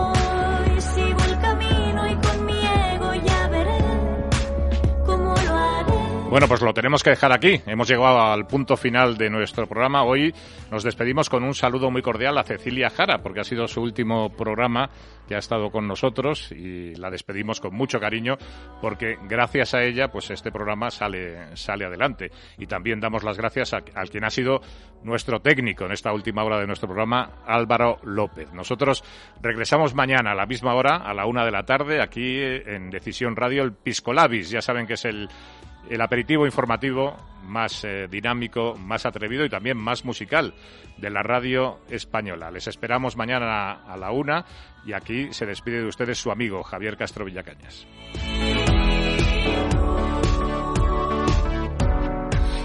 Bueno, pues lo tenemos que dejar aquí. Hemos llegado al punto final de nuestro programa. Hoy nos despedimos con un saludo muy cordial a Cecilia Jara, porque ha sido su último programa que ha estado con nosotros y la despedimos con mucho cariño, porque gracias a ella, pues este programa sale, sale adelante. Y también damos las gracias al quien ha sido nuestro técnico en esta última hora de nuestro programa, Álvaro López. Nosotros regresamos mañana a la misma hora, a la una de la tarde, aquí en Decisión Radio, el Piscolabis. Ya saben que es el el aperitivo informativo más eh, dinámico, más atrevido y también más musical de la radio española. Les esperamos mañana a la una y aquí se despide de ustedes su amigo Javier Castro Villacañas.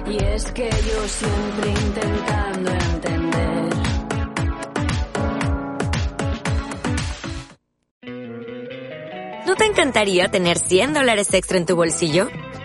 Y es que yo siempre intentando entender. ¿No te encantaría tener 100 dólares extra en tu bolsillo?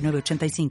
906985.